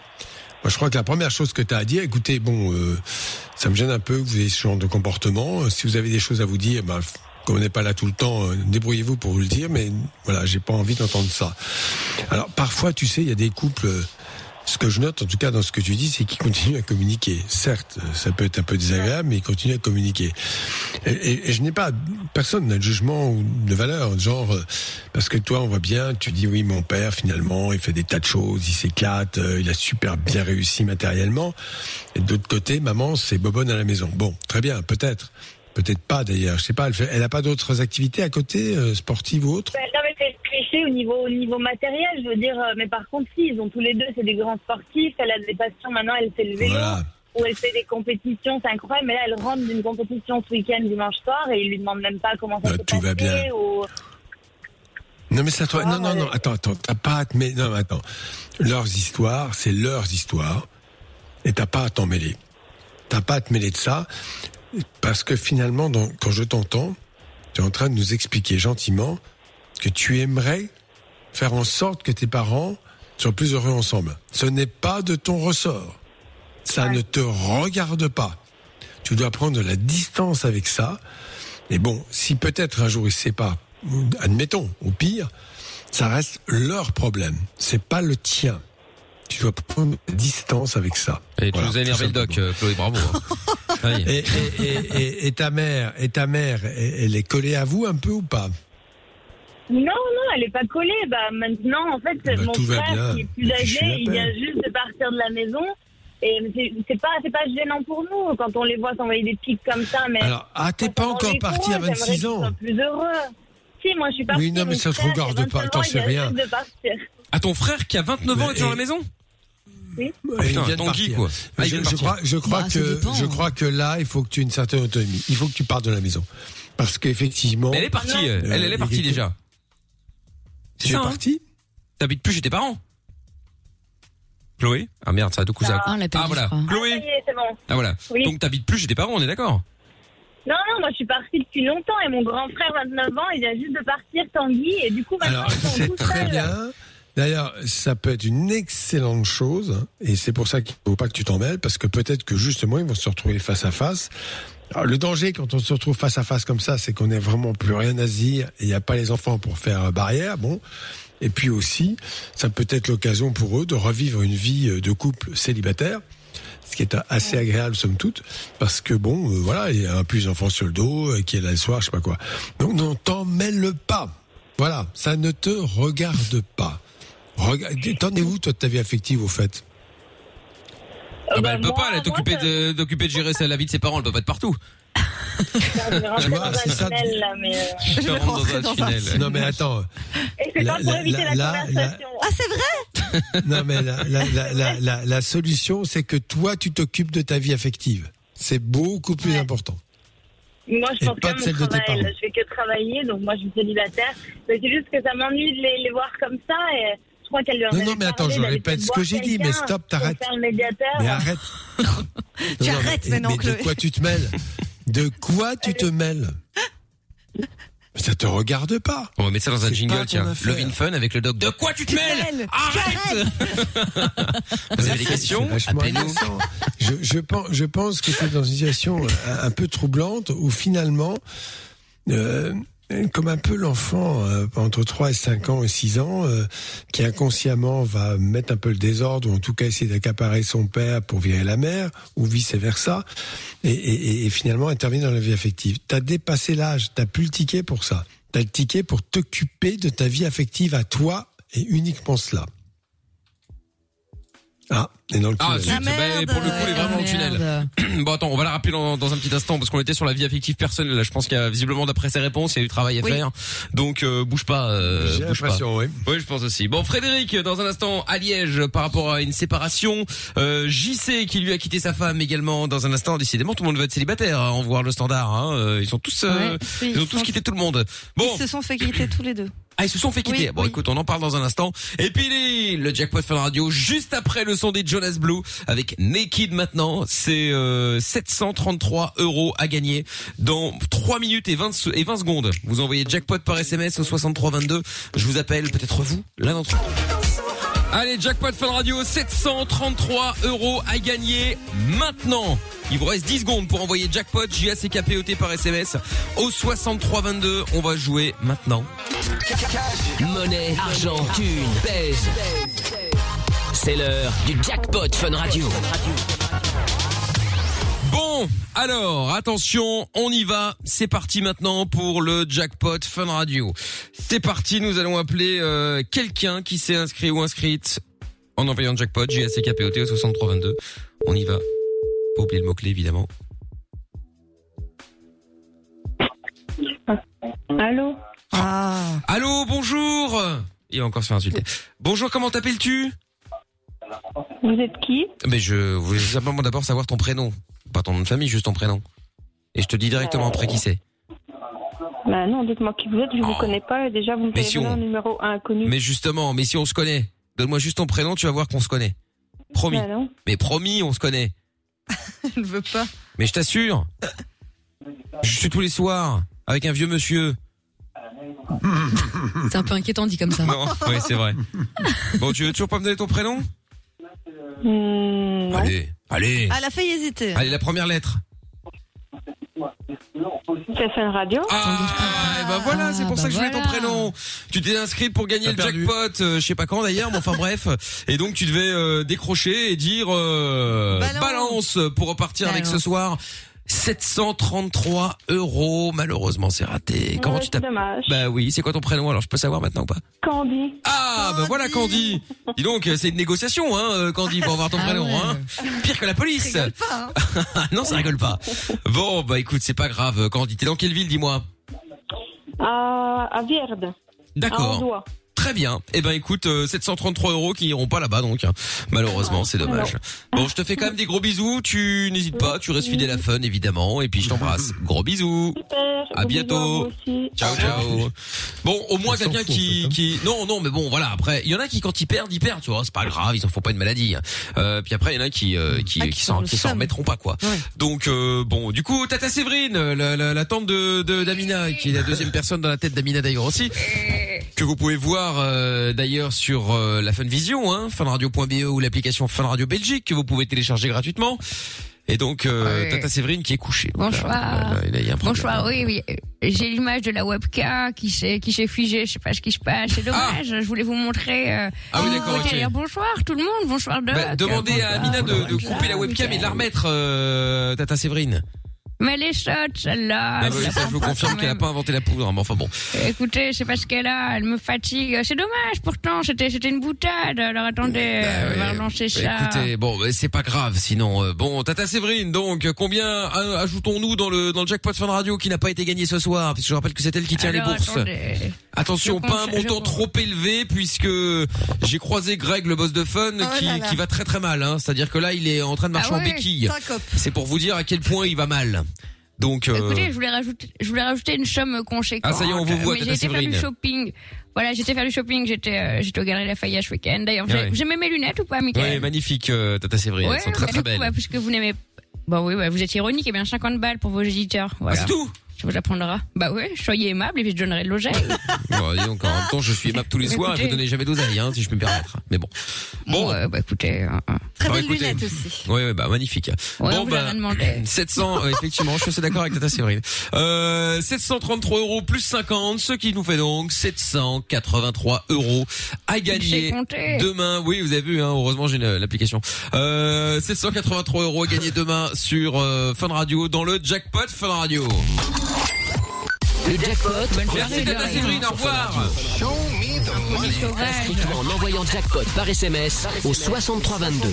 Moi, je crois que la première chose que tu as à dire, écoutez, bon, euh, ça me gêne un peu que vous ayez ce genre de comportement. Si vous avez des choses à vous dire, ben, comme on n'est pas là tout le temps, euh, débrouillez-vous pour vous le dire, mais voilà, j'ai pas envie d'entendre ça. Alors, parfois, tu sais, il y a des couples, euh, ce que je note, en tout cas dans ce que tu dis, c'est qu'ils continuent à communiquer. Certes, euh, ça peut être un peu désagréable, mais ils continuent à communiquer. Et, et- je n'ai pas, personne n'a de jugement ou de valeur, genre, parce que toi, on voit bien, tu dis oui, mon père, finalement, il fait des tas de choses, il s'éclate, il a super bien réussi matériellement. Et de l'autre côté, maman, c'est bobonne à la maison. Bon, très bien, peut-être. Peut-être pas d'ailleurs, je sais pas, elle, fait, elle a pas d'autres activités à côté, euh, sportives ou autres? Ben, non, mais c'est cliché au niveau, au niveau matériel, je veux dire. euh, Mais par contre, si, ils ont tous les deux, c'est des grands sportifs. Elle a des passions, maintenant, elle fait le vélo. Voilà. Ou elle fait des compétitions, c'est incroyable. Mais là, elle rentre d'une compétition ce week-end, dimanche soir, et ils lui demandent même pas comment ça Bah, s'est tout va bien. Ou... Non mais ça toi Ah, non non non ouais. attends attends t'as pas à te mêler non mais attends leurs histoires c'est leurs histoires et t'as pas à t'en mêler t'as pas à te mêler de ça parce que finalement dans- quand je t'entends tu es en train de nous expliquer gentiment que tu aimerais faire en sorte que tes parents soient plus heureux ensemble. Ce n'est pas de ton ressort. Ça ne te regarde pas. Tu dois prendre de la distance avec ça. Et bon, si peut-être un jour ils se séparent, admettons, au pire, ça reste leur problème. C'est pas le tien. Tu dois prendre distance avec ça. Et tu Voilà, nous as énervé le doc, euh, Chloé, bravo. hein. Oui. Et, et, et, et- et ta mère, et ta mère, elle elle est collée à vous un peu ou pas? Non, non, elle est pas collée. Bah, maintenant, en fait, Bah, mon frère, qui est plus Bah, âgé, il vient juste de partir de la maison. Et c'est- pas, c'est pas gênant pour nous quand on les voit s'envoyer des pics comme ça. Mais Alors, ah, t'es pas encore parti à 26 j'aimerais qu'ils ans. plus heureux. Si, moi, je suis partie. Oui, non, mais ça te regarde pas, 29 t'en ans, sais rien. À ton frère qui a 29 ans Mais- est toujours à la maison? Oui. Ah, putain, Il vient de Tanguy, quoi. Ah, je, crois, je crois Bah, que, dépend. je crois que là, il faut que tu aies une certaine autonomie. Il faut que tu partes de la maison. Parce qu'effectivement. Elle est partie, euh, elle, elle est partie Euh, déjà. C'est Tu es ça, hein parti T'habites plus chez tes parents? Chloé? Ah merde, ça a tout coup ça. Ah, Ah voilà. Ah, Chloé. bon. Ah voilà. Oui. Donc t'habites plus chez tes parents, on est d'accord? Non, non, moi, je suis partie depuis longtemps. Et mon grand frère, 29 ans, il vient juste de partir, Tanguy. Et du coup, maintenant, Alors, ils sont tout très seuls. bien. D'ailleurs, ça peut être une excellente chose, et c'est pour ça qu'il faut pas que tu t'en mêles, parce que peut-être que justement, ils vont se retrouver face à face. Alors, le danger quand on se retrouve face à face comme ça, c'est qu'on n'a vraiment plus rien à dire, et il n'y a pas les enfants pour faire barrière, bon. Et puis aussi, ça peut être l'occasion pour eux de revivre une vie de couple célibataire, ce qui est assez agréable somme toute, parce que bon, euh, voilà, il y a un plus d'enfants sur le dos, euh, qui est là le soir, je sais pas quoi. Donc, non, t'en mêle pas. Voilà, ça ne te regarde pas. T'en es où, toi, de ta vie affective, au fait? Euh, Ah bah bah, elle peut moi- pas, elle est occupée de, d'occuper de gérer la vie de ses parents, elle peut pas être partout. Je vais rentrer Tu vois, dans un c'est ça, tunnel, tu- là, mais, euh, Je vais rentrer dans un tunnel. Non, mais attends. Et c'est La- pas pour la- éviter la- conversation. Ah, c'est vrai? Non, mais la, solution, c'est que toi, tu t'occupes de ta vie affective. C'est beaucoup plus Ouais. important. Moi, je Et pense pas de tes travail. parents. Je fais que travailler, donc moi, je suis célibataire. Mais c'est juste que ça m'ennuie de les, les voir comme ça. Et crois qu'elle lui en Non, avait non, mais attends, parlé je répète ce que j'ai dit, mais stop, t'arrêtes. Mais arrête. Tu Non, arrêtes mais, maintenant, mais Chloé. de quoi tu te mêles? De quoi tu te mêles? Mais ça te regarde pas. On va mettre ça dans un C'est jingle, tiens. Love in Fun avec le doc. De quoi tu te mêles? Arrête Vous avez des questions? C'est Appelez-nous. je, je pense, je pense que tu es dans une situation un, un peu troublante où finalement, euh, comme un peu l'enfant euh, entre 3 et 5 ans et 6 ans euh, qui inconsciemment va mettre un peu le désordre ou en tout cas essayer d'accaparer son père pour virer la mère ou vice versa et, et, et finalement intervenir dans la vie affective. T'as dépassé l'âge, t'as plus le ticket pour ça. T'as le ticket pour t'occuper de ta vie affective à toi et uniquement cela. Ah, et dans le Ah, tunnel. zut, Ah, bah, merde. pour le coup, il est vraiment dans le tunnel. Merde. Bon, attends, on va la rappeler dans, dans un petit instant parce qu'on était sur la vie affective personnelle. Là, je pense qu'il y a visiblement, d'après ses réponses, il y a du travail à Oui. faire. Donc, euh, bouge pas, euh, bouge pas. oui. Oui, je pense aussi. Bon, Frédéric, dans un instant, à Liège, par rapport à une séparation. Euh, JC, qui lui a quitté sa femme également, dans un instant. Décidément, tout le monde veut être célibataire, hein, en voir le standard. Hein. Euh, Ils sont tous, euh, Ouais. ils ont tous sont- quitté tout le monde. Bon, Ils se sont fait quitter tous les deux. ah, ils se sont fait quitter. Oui, bon, oui. écoute, on en parle dans un instant. Et puis le jackpot Fun Radio, juste après le son des Blue, avec Naked maintenant. C'est euh, 733 euros à gagner dans 3 minutes et 20, se- et 20 secondes. Vous envoyez jackpot par SMS au 6322. Je vous appelle, peut-être vous, l'un d'entre vous. Allez, jackpot Fun Radio, 733 euros à gagner maintenant. Il vous reste 10 secondes pour envoyer jackpot J-A-C-K-P-O-T par SMS au 6322. On va jouer maintenant. Monnaie, argent, thune, pèse. C'est l'heure du jackpot Fun Radio. Bon, alors, attention, on y va. C'est parti maintenant pour le jackpot Fun Radio. C'est parti, nous allons appeler euh, quelqu'un qui s'est inscrit ou inscrite en envoyant jackpot, J-A-C-K-P-O-T au 6322. On y va. Pas oublier le mot-clé, évidemment. Allô Ah. Allô, bonjour Il va encore se faire insulter. Bonjour, comment t'appelles-tu? Vous êtes qui Mais je voulais simplement d'abord savoir ton prénom. Pas ton nom de famille, juste ton prénom. Et je te dis directement après qui c'est. Bah non, dites-moi qui vous êtes, je vous Oh. connais pas et déjà vous me Mais si on- un numéro inconnu. Mais justement, mais si on se connaît, donne-moi juste ton prénom, tu vas voir qu'on se connaît. Promis. Bah non. Mais promis, on se connaît. Elle ne veut pas. Mais je t'assure. Je suis tous les soirs avec un vieux monsieur. C'est un peu inquiétant dit comme ça. Non, oui, c'est vrai. Bon, tu veux toujours pas me donner ton prénom? Hmm, non. Allez, allez. Ah, elle a failli hésiter. Allez, la première lettre. C'est Fun Radio Ah, et ben voilà, c'est pour bah ça que je voulais ton voilà. prénom. Tu t'es inscrite pour gagner le perdu. jackpot, euh, je sais pas quand d'ailleurs, mais enfin bref. Et donc tu devais euh, décrocher et dire euh, Balance. balance pour repartir avec ce soir 733 euros. Malheureusement, c'est raté. Comment Ouais, tu c'est t'appelles dommage. Bah oui, c'est quoi ton prénom alors? Je peux savoir maintenant ou pas? Candy. Ah, bah voilà Candy. Dis donc, c'est une négociation, hein, euh, Candy, pour avoir ton Ah prénom, ouais. hein. Pire que la police. Rigole pas, hein. non, ça rigole pas. Bon, bah écoute, c'est pas grave. Candy, t'es dans quelle ville, dis-moi? À, à Vierde. À D'accord. Très bien. Eh ben écoute, euh, 733 euros qui iront pas là-bas donc. hein. Malheureusement, c'est dommage. Bon, je te fais quand même des gros bisous. Tu n'hésites pas, tu restes fidèle à Fun évidemment. Et puis je t'embrasse. Gros bisous. Super. À bientôt. Ciao ciao. Bon, au moins quelqu'un qui hein. qui non non mais bon voilà après il y en a qui quand ils perdent ils perdent tu vois c'est pas grave ils en font pas une maladie. hein. Euh, puis après il y en a qui euh, qui Ah, qui qui s'en remettront pas quoi. Ouais. Donc euh, bon du coup Tata Séverine la, la, la tante de de d'Amina qui est la deuxième personne dans la tête d'Amina d'ailleurs aussi que vous pouvez voir euh, d'ailleurs sur euh, la Funvision hein funradio.be ou l'application Fun Radio Belgique que vous pouvez télécharger gratuitement. Et donc euh. Tata Séverine qui est couchée. Bonsoir. Bonsoir, oui, oui. J'ai l'image de la webcam qui s'est qui s'est figée. Je sais pas ce qui se passe. C'est dommage. Je voulais vous montrer. Euh, Ah oui, d'accord, pouvez ok. dire bonsoir tout le monde. Bonsoir Doc. Bah, demandez à Amina de, de couper la webcam et de la remettre, euh, Tata Séverine. Mais elle est sotte celle-là. Ah bah oui, ça, je vous confirme qu'elle a pas inventé la poudre. hein, Mais enfin bon. Écoutez, c'est parce qu'elle a, elle me fatigue. C'est dommage, pourtant, c'était, c'était une boutade. Alors attendez, euh, on va relancer Bah, ça. écoutez, bon, bah, c'est pas grave. Sinon, euh, bon, Tata Séverine. Donc, combien euh, ajoutons-nous dans le dans le jackpot Fun Radio qui n'a pas été gagné ce soir? Parce que je rappelle que c'est elle qui tient Alors, les bourses. attendez. Attention, pas un montant trop élevé puisque j'ai croisé Greg, le boss de Fun, Oh qui, là là. qui va très très mal. Hein. C'est-à-dire que là, il est en train de marcher Ah en ouais, béquille. C'est pour vous dire à quel point il va mal. Donc, euh, Écoutez, je voulais rajouter, je voulais rajouter une somme conséquente. Ah, ça y est, on vous voit, Mais été faire du shopping. Voilà, j'étais faire du shopping. J'étais, euh, j'étais au Galerie Lafayette ce week-end. D'ailleurs, ouais. j'ai mes lunettes ou pas, Michael magnifique, euh, Tata Séverine. Ouais, Elles sont très mais très coup, belles. bah, puisque vous n'aimez, bon oui, bah, vous êtes ironique. Eh bien, 50 balles pour vos éditeurs. Ah, c'est tout Tu veux Bah ouais, soyez aimable et puis je donnerai de l'oseille. Bon, dis donc, en même temps, je suis aimable tous les soirs et vous donnez jamais d'oseille, hein, si je peux me permettre. Mais bon. Bon, ouais, bah écoutez. hein, hein. Très Bah, belle écoutez. lunette aussi. Ouais, ouais, bah magnifique. Ouais, on bon, vous l'a rien demandé. 700, euh, effectivement, je suis assez d'accord avec Tata Séverine. Euh, 733 euros plus 50, ce qui nous fait donc 783 euros à J'ai gagner compté. demain. Oui, vous avez vu, hein, heureusement j'ai l'application. Euh, 783 euros à gagner demain sur euh, Fun Radio dans le jackpot Fun Radio. Le jackpot, Merci Tata Séverine, au revoir. Inscris-toi en envoyant jackpot par SMS au 6322.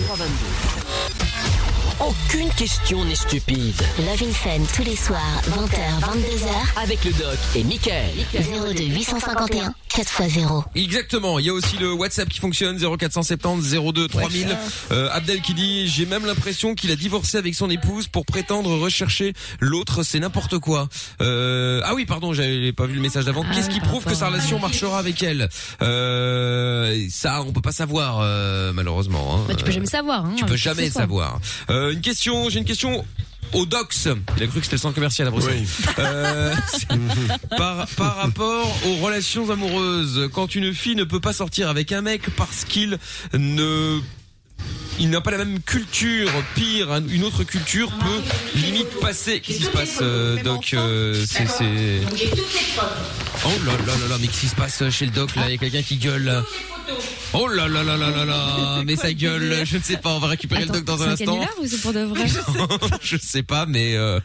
Aucune question n'est stupide. Love in Fun tous les soirs, 20h, 22h. Avec le doc et Michael. 02 851 4x0. Exactement. Il y a aussi le WhatsApp qui fonctionne 0470 02 3000. Euh, Abdel qui dit j'ai même l'impression qu'il a divorcé avec son épouse pour prétendre rechercher l'autre. C'est n'importe quoi. Euh, ah oui pardon j'avais pas vu le message d'avant. Qu'est-ce qui prouve que sa relation marchera avec elle euh, Ça on peut pas savoir euh, malheureusement. hein. Bah, tu peux jamais savoir. Hein, Tu peux jamais savoir. Euh, une question, j'ai une question au Dox. Il a cru que c'était le centre commercial à Bruxelles. Euh, c'est- par, par rapport aux relations amoureuses, quand une fille ne peut pas sortir avec un mec parce qu'il ne il n'a pas la même culture, pire, un- une autre culture peut limite passer. Qu'est-ce qui se passe, euh, Doc euh, C'est, c'est. Oh là là là là, mais qu'est-ce qui se passe chez le Doc là? Il y a quelqu'un qui gueule. là. Oh là là là là là là, mais ça gueule. Je ne sais pas. On va récupérer le Doc dans un instant. ou c'est pour de vrai? Je sais pas, mais euh,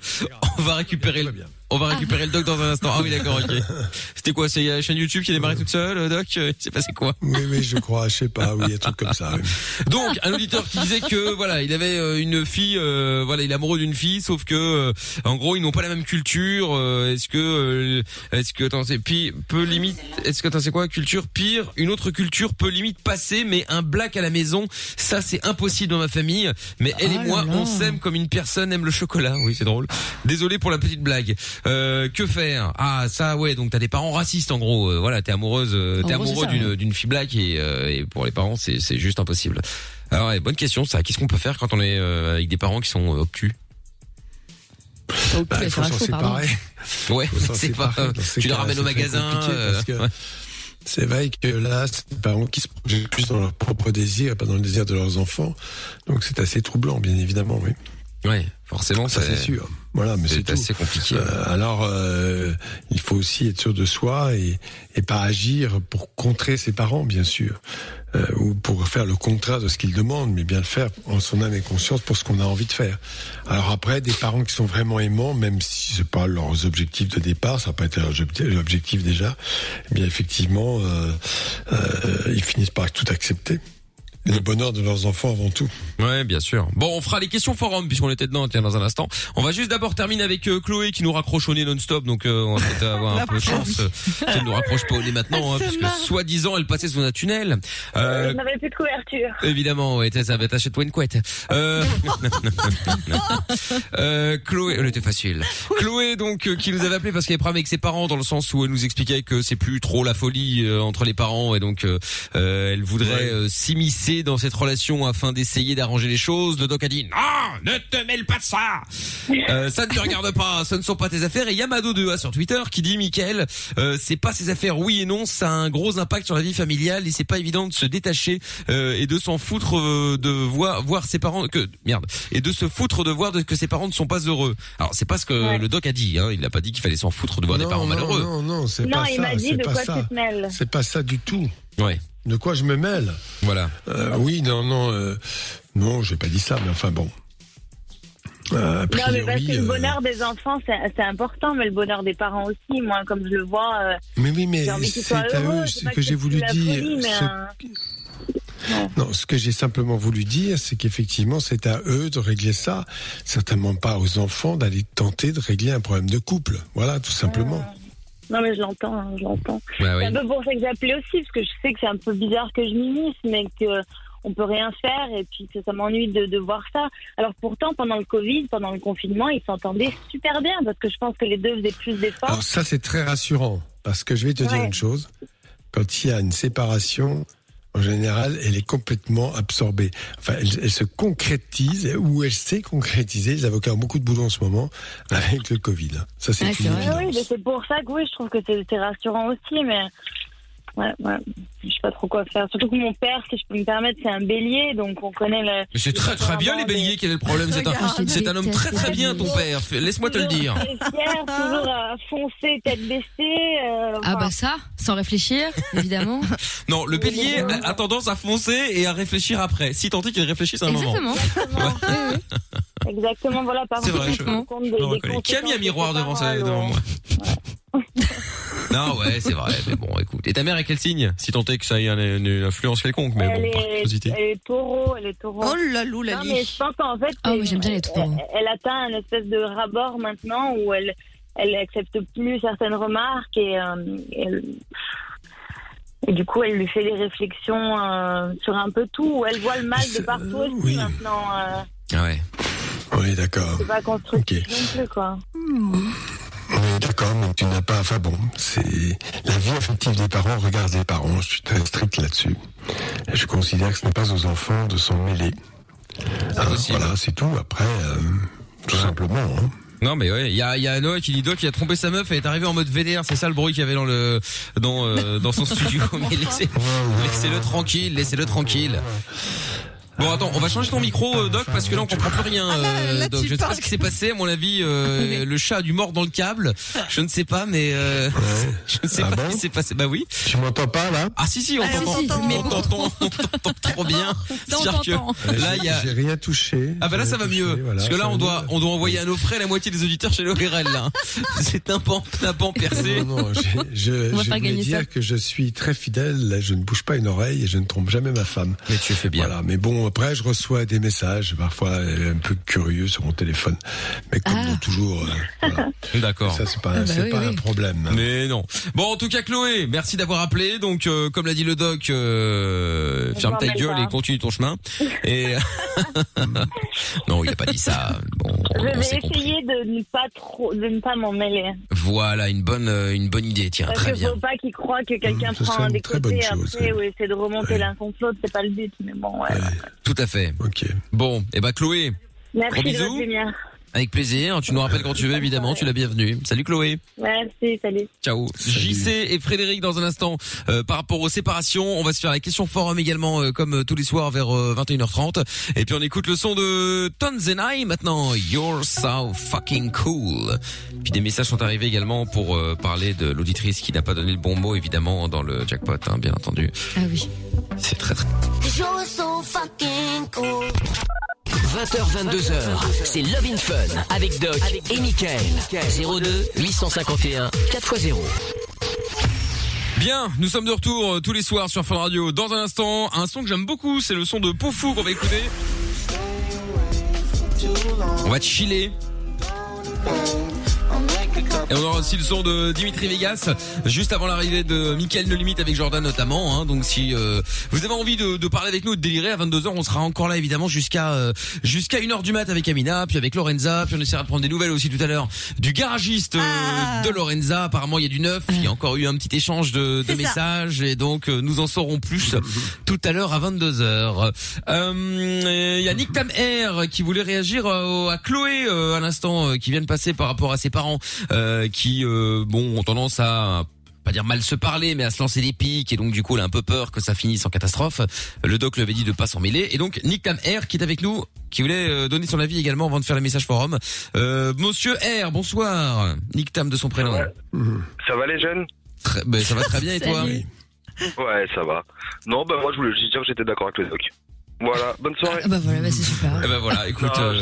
on va récupérer le, on va récupérer le doc dans un instant. Ah oui, d'accord, ok. C'était quoi C'est la chaîne YouTube qui a démarré toute seule, euh, doc? Il s'est passé quoi? Oui, oui, je crois, je sais pas, oui, un truc comme ça. oui. Donc, un auditeur qui disait que voilà, il avait euh, une fille, euh, voilà, il est amoureux d'une fille, sauf que euh, en gros, ils n'ont pas la même culture. euh, est-ce que, euh, est-ce que, attends, c'est peut limite, est-ce que attends, c'est quoi culture pire Une autre culture peut limite passer, mais un black à la maison, ça c'est impossible dans ma famille. Mais elle et Oh moi, là. on s'aime comme une personne aime le chocolat. Oui, c'est drôle. Désolé pour la petite blague. Euh, que faire? Ah, ça, ouais. Donc t'as des parents racistes en gros. Euh, voilà, t'es amoureuse, euh, t'es amoureux d'une ouais. d'une fille black et, euh, et pour les parents, c'est c'est juste impossible. Alors, ouais, bonne question ça. Qu'est-ce qu'on peut faire quand on est euh, avec des parents qui sont euh, obtus? Bah, il faut ça s'en séparer. Ouais, c'est pas. Tu les cas-là, ramènes au magasin. euh, parce que ouais. C'est vrai que là, c'est des parents qui se projettent plus dans leur propre désir et pas dans le désir de leurs enfants. Donc c'est assez troublant, bien évidemment, oui. Ouais, forcément, Ça c'est sûr. Voilà, mais c'est tout. assez compliqué. Euh, alors, euh, il faut aussi être sûr de soi et, et pas agir pour contrer ses parents, bien sûr, euh, ou pour faire le contraire de ce qu'ils demandent, mais bien le faire en son âme et conscience pour ce qu'on a envie de faire. Alors après, des parents qui sont vraiment aimants, même si c'est pas leurs objectifs de départ, ça n'a pas été leur objectif- l'objectif déjà, eh bien effectivement, euh, euh, ils finissent par tout accepter. Et le bonheur de leurs enfants avant tout. Ouais, bien sûr. Bon, on fera les questions forum puisqu'on était dedans, tiens, dans un instant. On va juste d'abord terminer avec euh, Chloé qui nous raccroche au nez non-stop, donc euh, on va peut-être avoir un peu de chance euh, qu'elle nous raccroche pas au nez maintenant, hein, puisque soi-disant elle passait sous un tunnel. Euh, Je n'avais plus de couverture. Évidemment, ouais, ça va t'achète-toi une couette. Euh... euh, Chloé, elle était facile. Chloé, donc, euh, qui nous avait appelé parce qu'elle est problème avec ses parents, dans le sens où elle nous expliquait que c'est plus trop la folie euh, entre les parents, et donc euh, euh, elle voudrait euh, dans cette relation afin d'essayer d'arranger les choses. Le doc a dit non, ne te mêle pas de ça. Euh, ça ne te regarde pas, ce ne sont pas tes affaires. Et Yamado 2A sur Twitter qui dit Michael, euh, c'est pas ses affaires, oui et non, ça a un gros impact sur la vie familiale et c'est pas évident de se détacher euh, et de s'en foutre euh, de voir voir ses parents que merde et de se foutre de voir de- que ses parents ne sont pas heureux. Alors c'est pas ce que Ouais. le doc a dit, hein, il n'a pas dit qu'il fallait s'en foutre de voir des Non, parents non, malheureux. Non, non, c'est Non, pas il ça. m'a dit c'est de pas quoi ça. tu te mêles. C'est pas ça du tout. Ouais, De quoi je me mêle voilà. Euh, Oui, non, non, euh, non, j'ai pas dit ça, mais enfin bon. Euh, Non, mais parce que le euh, bonheur des enfants, c'est important, mais le bonheur des parents aussi. Moi, comme je le vois, euh, mais oui, mais c'est à eux c'est ce que j'ai voulu dire. folie, c'est- un- Non, ce que j'ai simplement voulu dire, c'est qu'effectivement, c'est à eux de régler ça. Certainement pas aux enfants d'aller tenter de régler un problème de couple. Voilà, tout simplement. Non, mais je l'entends, hein, je l'entends. Bah oui. C'est un peu pour ça que j'ai appelé aussi, parce que je sais que c'est un peu bizarre que je m'immisce, mais que on peut rien faire, et puis que ça m'ennuie de, de voir ça. Alors pourtant, pendant le Covid, pendant le confinement, ils s'entendaient super bien, parce que je pense que les deux faisaient plus d'efforts. Alors ça, c'est très rassurant, parce que je vais te dire une chose. Quand il y a une séparation, en général, elle est complètement absorbée. Enfin, elle, elle se concrétise ou elle s'est concrétisée. Les avocats ont beaucoup de boulot en ce moment avec le Covid. Ça, c'est une Oui, mais c'est pour ça que oui, je trouve que c'est c'est rassurant aussi, mais ouais, ouais, je sais pas trop quoi faire. Surtout que mon père, si je peux me permettre, c'est un bélier, donc on connaît le. Mais c'est très très bien les béliers, quel est le problème? C'est un, c'est un homme très très bien ton père, laisse-moi te le dire. Toujours très fier, toujours à foncer, tête baissée. euh, Ah bah ça, sans réfléchir, évidemment. Non, le bélier a, tendance à foncer et à réfléchir après, si tant est qu'il réfléchisse à un moment. Exactement. Exactement, voilà, par C'est vrai, je- contre, on compte des- je le des. Qui a mis un conséquences miroir devant, sa, devant ouais. Non, ouais, c'est vrai, mais bon, écoute. Et ta mère est quel signe Si tant est que ça ait une, une influence quelconque, mais elle, bon, par est, curiosité. elle est taureau, elle est taureau. Oh là lou, la Non, mais je pense qu'en fait, Ah oui, c'est- j'aime bien les taureaux. Elle, elle atteint un espèce de rabord maintenant où elle, elle accepte plus certaines remarques et, euh, elle- et du coup, elle lui fait des réflexions euh, sur un peu tout. où Elle voit le mal de partout aussi oui. maintenant. Euh, Ah ouais. Oui, d'accord. c'est pas constructif non plus, quoi. Oui, d'accord, mais tu n'as pas. Enfin bon, c'est la vie affective des parents. Regarde les parents. Je suis très strict là-dessus. Et Je considère que ce n'est pas aux enfants de s'en mêler. Hein, voilà, c'est tout. Après, euh, tout simplement. Hein. Non mais ouais, il y a, y a Noah qui dit Doc il a trompé sa meuf, elle est arrivée en mode VDR, c'est ça le bruit qu'il y avait dans le dans euh, dans son studio. Mais laissez, laissez-le tranquille, laissez-le tranquille. Bon attends, on va changer ton micro euh, Doc parce que là on comprend plus rien euh, là, Doc. Je ne sais pas ce qui s'est passé, à mon avis euh, le chat a du mort dans le câble. Je ne sais pas mais euh, je ne sais Ah pas bon ce qui s'est passé. Bah oui. Tu m'entends pas là? Ah si si, on Ah, on t'entend. On t'entend, on t'entend trop bien. C'est-à-dire que là il y a J'ai rien touché. ah bah là ça va touché, mieux voilà, parce que là on doit on doit envoyer à nos frais la moitié des auditeurs chez l'ORL là. C'est un pan un pan percé. Non, non, j'ai- je, voulais dire que je suis très fidèle, je ne bouge pas une oreille et je ne trompe jamais ma femme. Mais tu fais bien. Voilà, mais bon, après, je reçois des messages, parfois euh, un peu curieux sur mon téléphone. Mais comme Ah. toujours, euh, voilà. D'accord. ça, c'est pas, Ah bah oui, pas oui. un problème. Mais non. Bon, en tout cas, Chloé, merci d'avoir appelé. Donc, euh, comme l'a dit le doc, euh, ferme ta gueule pas. et continue ton chemin. Et non, il a pas dit ça. Bon, Je on vais compris. essayer de ne pas trop, de ne pas m'en mêler. Voilà, une bonne, une bonne idée. Tiens, Parce très qu'il bien. faut pas qu'ils croient que quelqu'un Mmh, prend une des côtés après ou essaie de remonter Ouais. l'un contre l'autre, c'est pas le but. Mais bon, ouais. Tout à fait. Ok. Bon, et ben Chloé, Merci Gros de bisous. Avec plaisir. Tu nous rappelles quand tu veux, évidemment. Tu es la bienvenue. Salut Chloé. Merci, salut. Ciao. JC et Frédéric dans un instant euh, par rapport aux séparations. On va se faire la question forum également euh, comme euh, tous les soirs vers euh, 21h30. Et puis on écoute le son de Tonzenai maintenant. You're so fucking cool. Puis des messages sont arrivés également pour euh, parler de l'auditrice qui n'a pas donné le bon mot évidemment dans le jackpot, hein, bien entendu. Ah oui. C'est très très. 20h, 22h, c'est Love in Fun avec Doc et Michael. 02 851 4x0. Bien, nous sommes de retour euh, tous les soirs sur Fun Radio. Dans un instant, un son que j'aime beaucoup, c'est le son de Pofou qu'on va écouter. On va chiller. Et on aura aussi le son de Dimitri Vegas juste avant l'arrivée de Michael No Limite avec Jordan notamment. Hein. Donc si euh, vous avez envie de, de parler avec nous, de délirer à 22h, on sera encore là évidemment jusqu'à euh, jusqu'à 1h du mat avec Amina, puis avec Lorenza, puis on essaiera de prendre des nouvelles aussi tout à l'heure du garagiste euh, Ah. de Lorenza. Apparemment il y a du neuf, il y a encore eu un petit échange de, de messages et donc euh, nous en saurons plus tout à l'heure à 22h. Euh, Il y a Nick Tam Air qui voulait réagir euh, à Chloé euh, à l'instant qui vient de passer par rapport à ses parents euh, qui euh, bon ont tendance à pas dire mal se parler, mais à se lancer des pics, et donc du coup, elle a un peu peur que ça finisse en catastrophe. Le doc lui avait dit de pas s'en mêler, et donc Nick Tam R qui est avec nous, qui voulait euh, donner son avis également avant de faire le message forum. Euh, Monsieur R, bonsoir. Nick Tam de son prénom. Ça va les jeunes? Ben, ça va très bien et toi? Ouais, ça va. Non, bah moi je voulais juste dire que j'étais d'accord avec le doc. Voilà, bonne soirée. Ah bah voilà, bah c'est super. Eh ben voilà, écoute. Non, euh,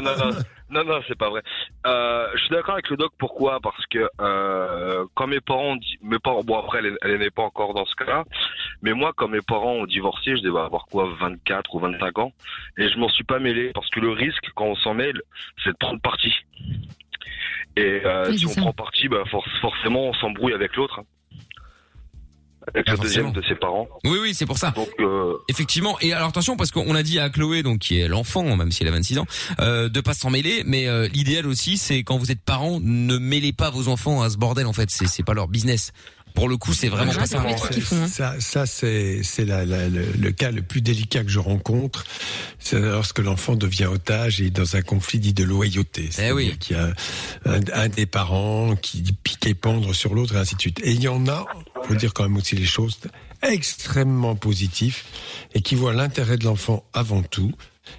non, non, non, non, non, c'est pas vrai. Euh, je suis d'accord avec le doc. Pourquoi? Parce que euh, quand mes parents, ont dit, mes parents, bon après, elle, elle n'est pas encore dans ce cas-là, mais moi, quand mes parents ont divorcé, je devais avoir quoi, 24 ou 25 ans, et je m'en suis pas mêlé parce que le risque quand on s'en mêle, c'est de prendre parti. Et euh, Oui, si on ça. prend parti, bah for- forcément, on s'embrouille avec l'autre, hein. Avec Ah, le deuxième de ses parents. Oui, oui, c'est pour ça. Donc euh, Effectivement. Et alors attention parce qu'on a dit à Chloé, donc qui est l'enfant, même si elle a 26 ans, euh, de pas s'en mêler. Mais euh, l'idéal aussi, c'est quand vous êtes parents, ne mêlez pas vos enfants à ce bordel. En fait, c'est c'est pas leur business. Pour le coup, c'est vraiment pas ça. hein. Ça, ça c'est c'est la- la- le, le cas le plus délicat que je rencontre. C'est lorsque l'enfant devient otage et est dans un conflit dit de loyauté. C'est-à-dire oui. qu'il y a un, un des parents qui pique et pendre sur l'autre et ainsi de suite. Et il y en a, faut dire quand même aussi les choses, extrêmement positifs et qui voient l'intérêt de l'enfant avant tout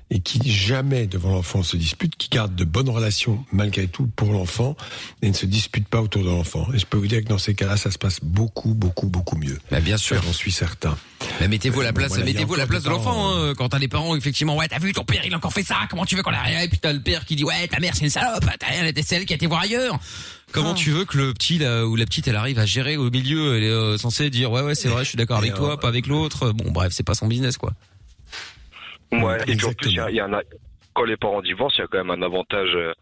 et qui jamais devant l'enfant se disputent, qui gardent de bonnes relations malgré tout pour l'enfant et ne se disputent pas autour de l'enfant. Et je peux vous dire que dans ces cas-là, ça se passe beaucoup, beaucoup, beaucoup mieux. Bah, bien sûr. J'en suis certain. Mais mettez-vous à la Bon, place, voilà, mettez-vous à la place de des l'enfant. parents, Hein. Quand t'as les parents, effectivement, ouais, t'as vu ton père, il a encore fait ça. Comment tu veux qu'on arrive Et puis t'as le père qui dit, ouais, ta mère c'est une salope. T'as rien, c'est celle qui a été voir ailleurs. Comment Ah. tu veux que le petit là, ou la petite, elle arrive à gérer au milieu? Elle est euh, censée dire, ouais, ouais, c'est vrai, je suis d'accord avec toi, euh, pas avec l'autre. Bon, bref, c'est pas son business, quoi. Ouais, et puis en plus, il y a- y, quand les parents divorcent, il y a quand même un avantage euh,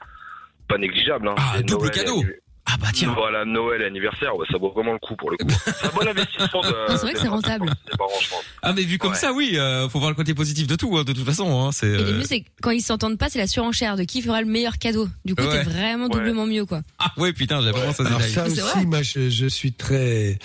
pas négligeable. Hein. Ah, double Noël cadeau. Ah bah tiens. Voilà, Noël et anniversaire, ouais, ça vaut vraiment le coup pour le coup. C'est un bon investissement de. C'est vrai que c'est rentable. des parents, je pense. Ah mais vu comme Ouais. ça, oui, euh, faut voir le côté positif de tout, hein, de toute façon. Hein, c'est. Et le euh, mieux, c'est que quand ils s'entendent pas, c'est la surenchère de qui fera le meilleur cadeau. Du coup, Ouais. t'es vraiment Ouais. doublement mieux, quoi. Ah ouais, putain, j'avais vraiment ça. Alors ça C'est aussi, vrai. moi, je, je suis très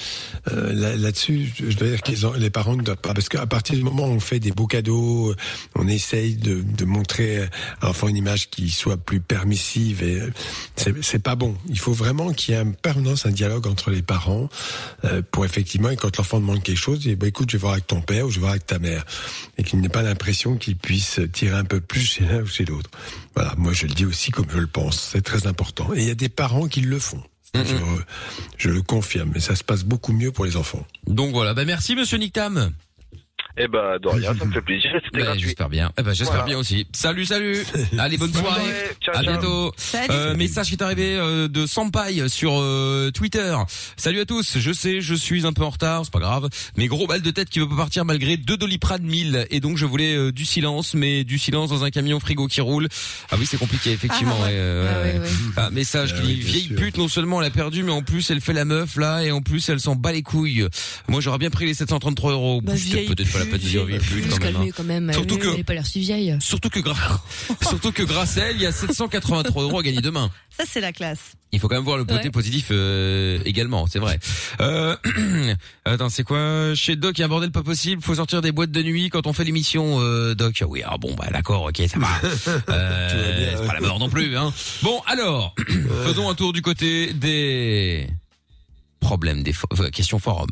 euh, là- là-dessus. je je dois dire que les, les parents ne doivent pas, parce qu'à partir du moment où on fait des beaux cadeaux, euh, on essaye de, de montrer à l'enfant une image qui soit plus permissive. Et euh, c'est c'est pas bon. Il faut vraiment qu'il y ait en permanence un dialogue entre les parents euh, pour effectivement, et quand l'enfant demande quelque chose, il dit, bah, écoute, je vais voir avec ton père ou je vais voir avec ta mère, et qu'il n'ait pas l'impression qu'il puisse tirer un peu plus chez l'un ou chez l'autre. Voilà, moi je le dis aussi comme je le pense. C'est très important. Et il y a des parents qui le font. Je, je le confirme, mais ça se passe beaucoup mieux pour les enfants. Donc voilà, bah merci Monsieur Nictam. Eh ben, de rien, ça me fait plaisir. C'était Bah, gratuit. j'espère bien. Eh ben, j'espère Voilà. bien aussi. Salut, salut. Allez, bonne Bonne soirée. soirée. Ciao, à ciao. bientôt. Salut. Euh, message qui est arrivé euh, de Sampaï sur euh, Twitter. Salut à tous. Je sais, je suis un peu en retard, c'est pas grave. Mais gros balle de tête qui veut pas partir malgré deux doliprane 1000 et donc je voulais euh, du silence, mais du silence dans un camion frigo qui roule. Ah oui, c'est compliqué effectivement. Ah, ouais. ouais, ouais, ouais. ouais. Ah, message qui dit vieille sûr. pute. Non seulement elle a perdu, mais en plus elle fait la meuf là et en plus elle s'en bat les couilles. Moi j'aurais bien pris les 733 euros. Bah, vieille peut-être pas la dire vieille pute Faut quand même. hein. calmer quand même. Surtout elle, que- elle pas l'air si vieille. Surtout que grâce, surtout que grâce à elle, il y a 783 euros à gagner demain. Ça, c'est la classe. Il faut quand même voir le côté Ouais. positif euh, également, c'est vrai. Euh, attends, c'est quoi? Chez Doc, il y a un bordel pas possible. Faut sortir des boîtes de nuit quand on fait l'émission, euh, Doc. Ah Oui, ah bon, bah d'accord, ok, ça va. Euh, va bien, c'est pas la mort non plus. Hein. Bon, alors, faisons un tour du côté des problèmes des fo- euh, questions forum.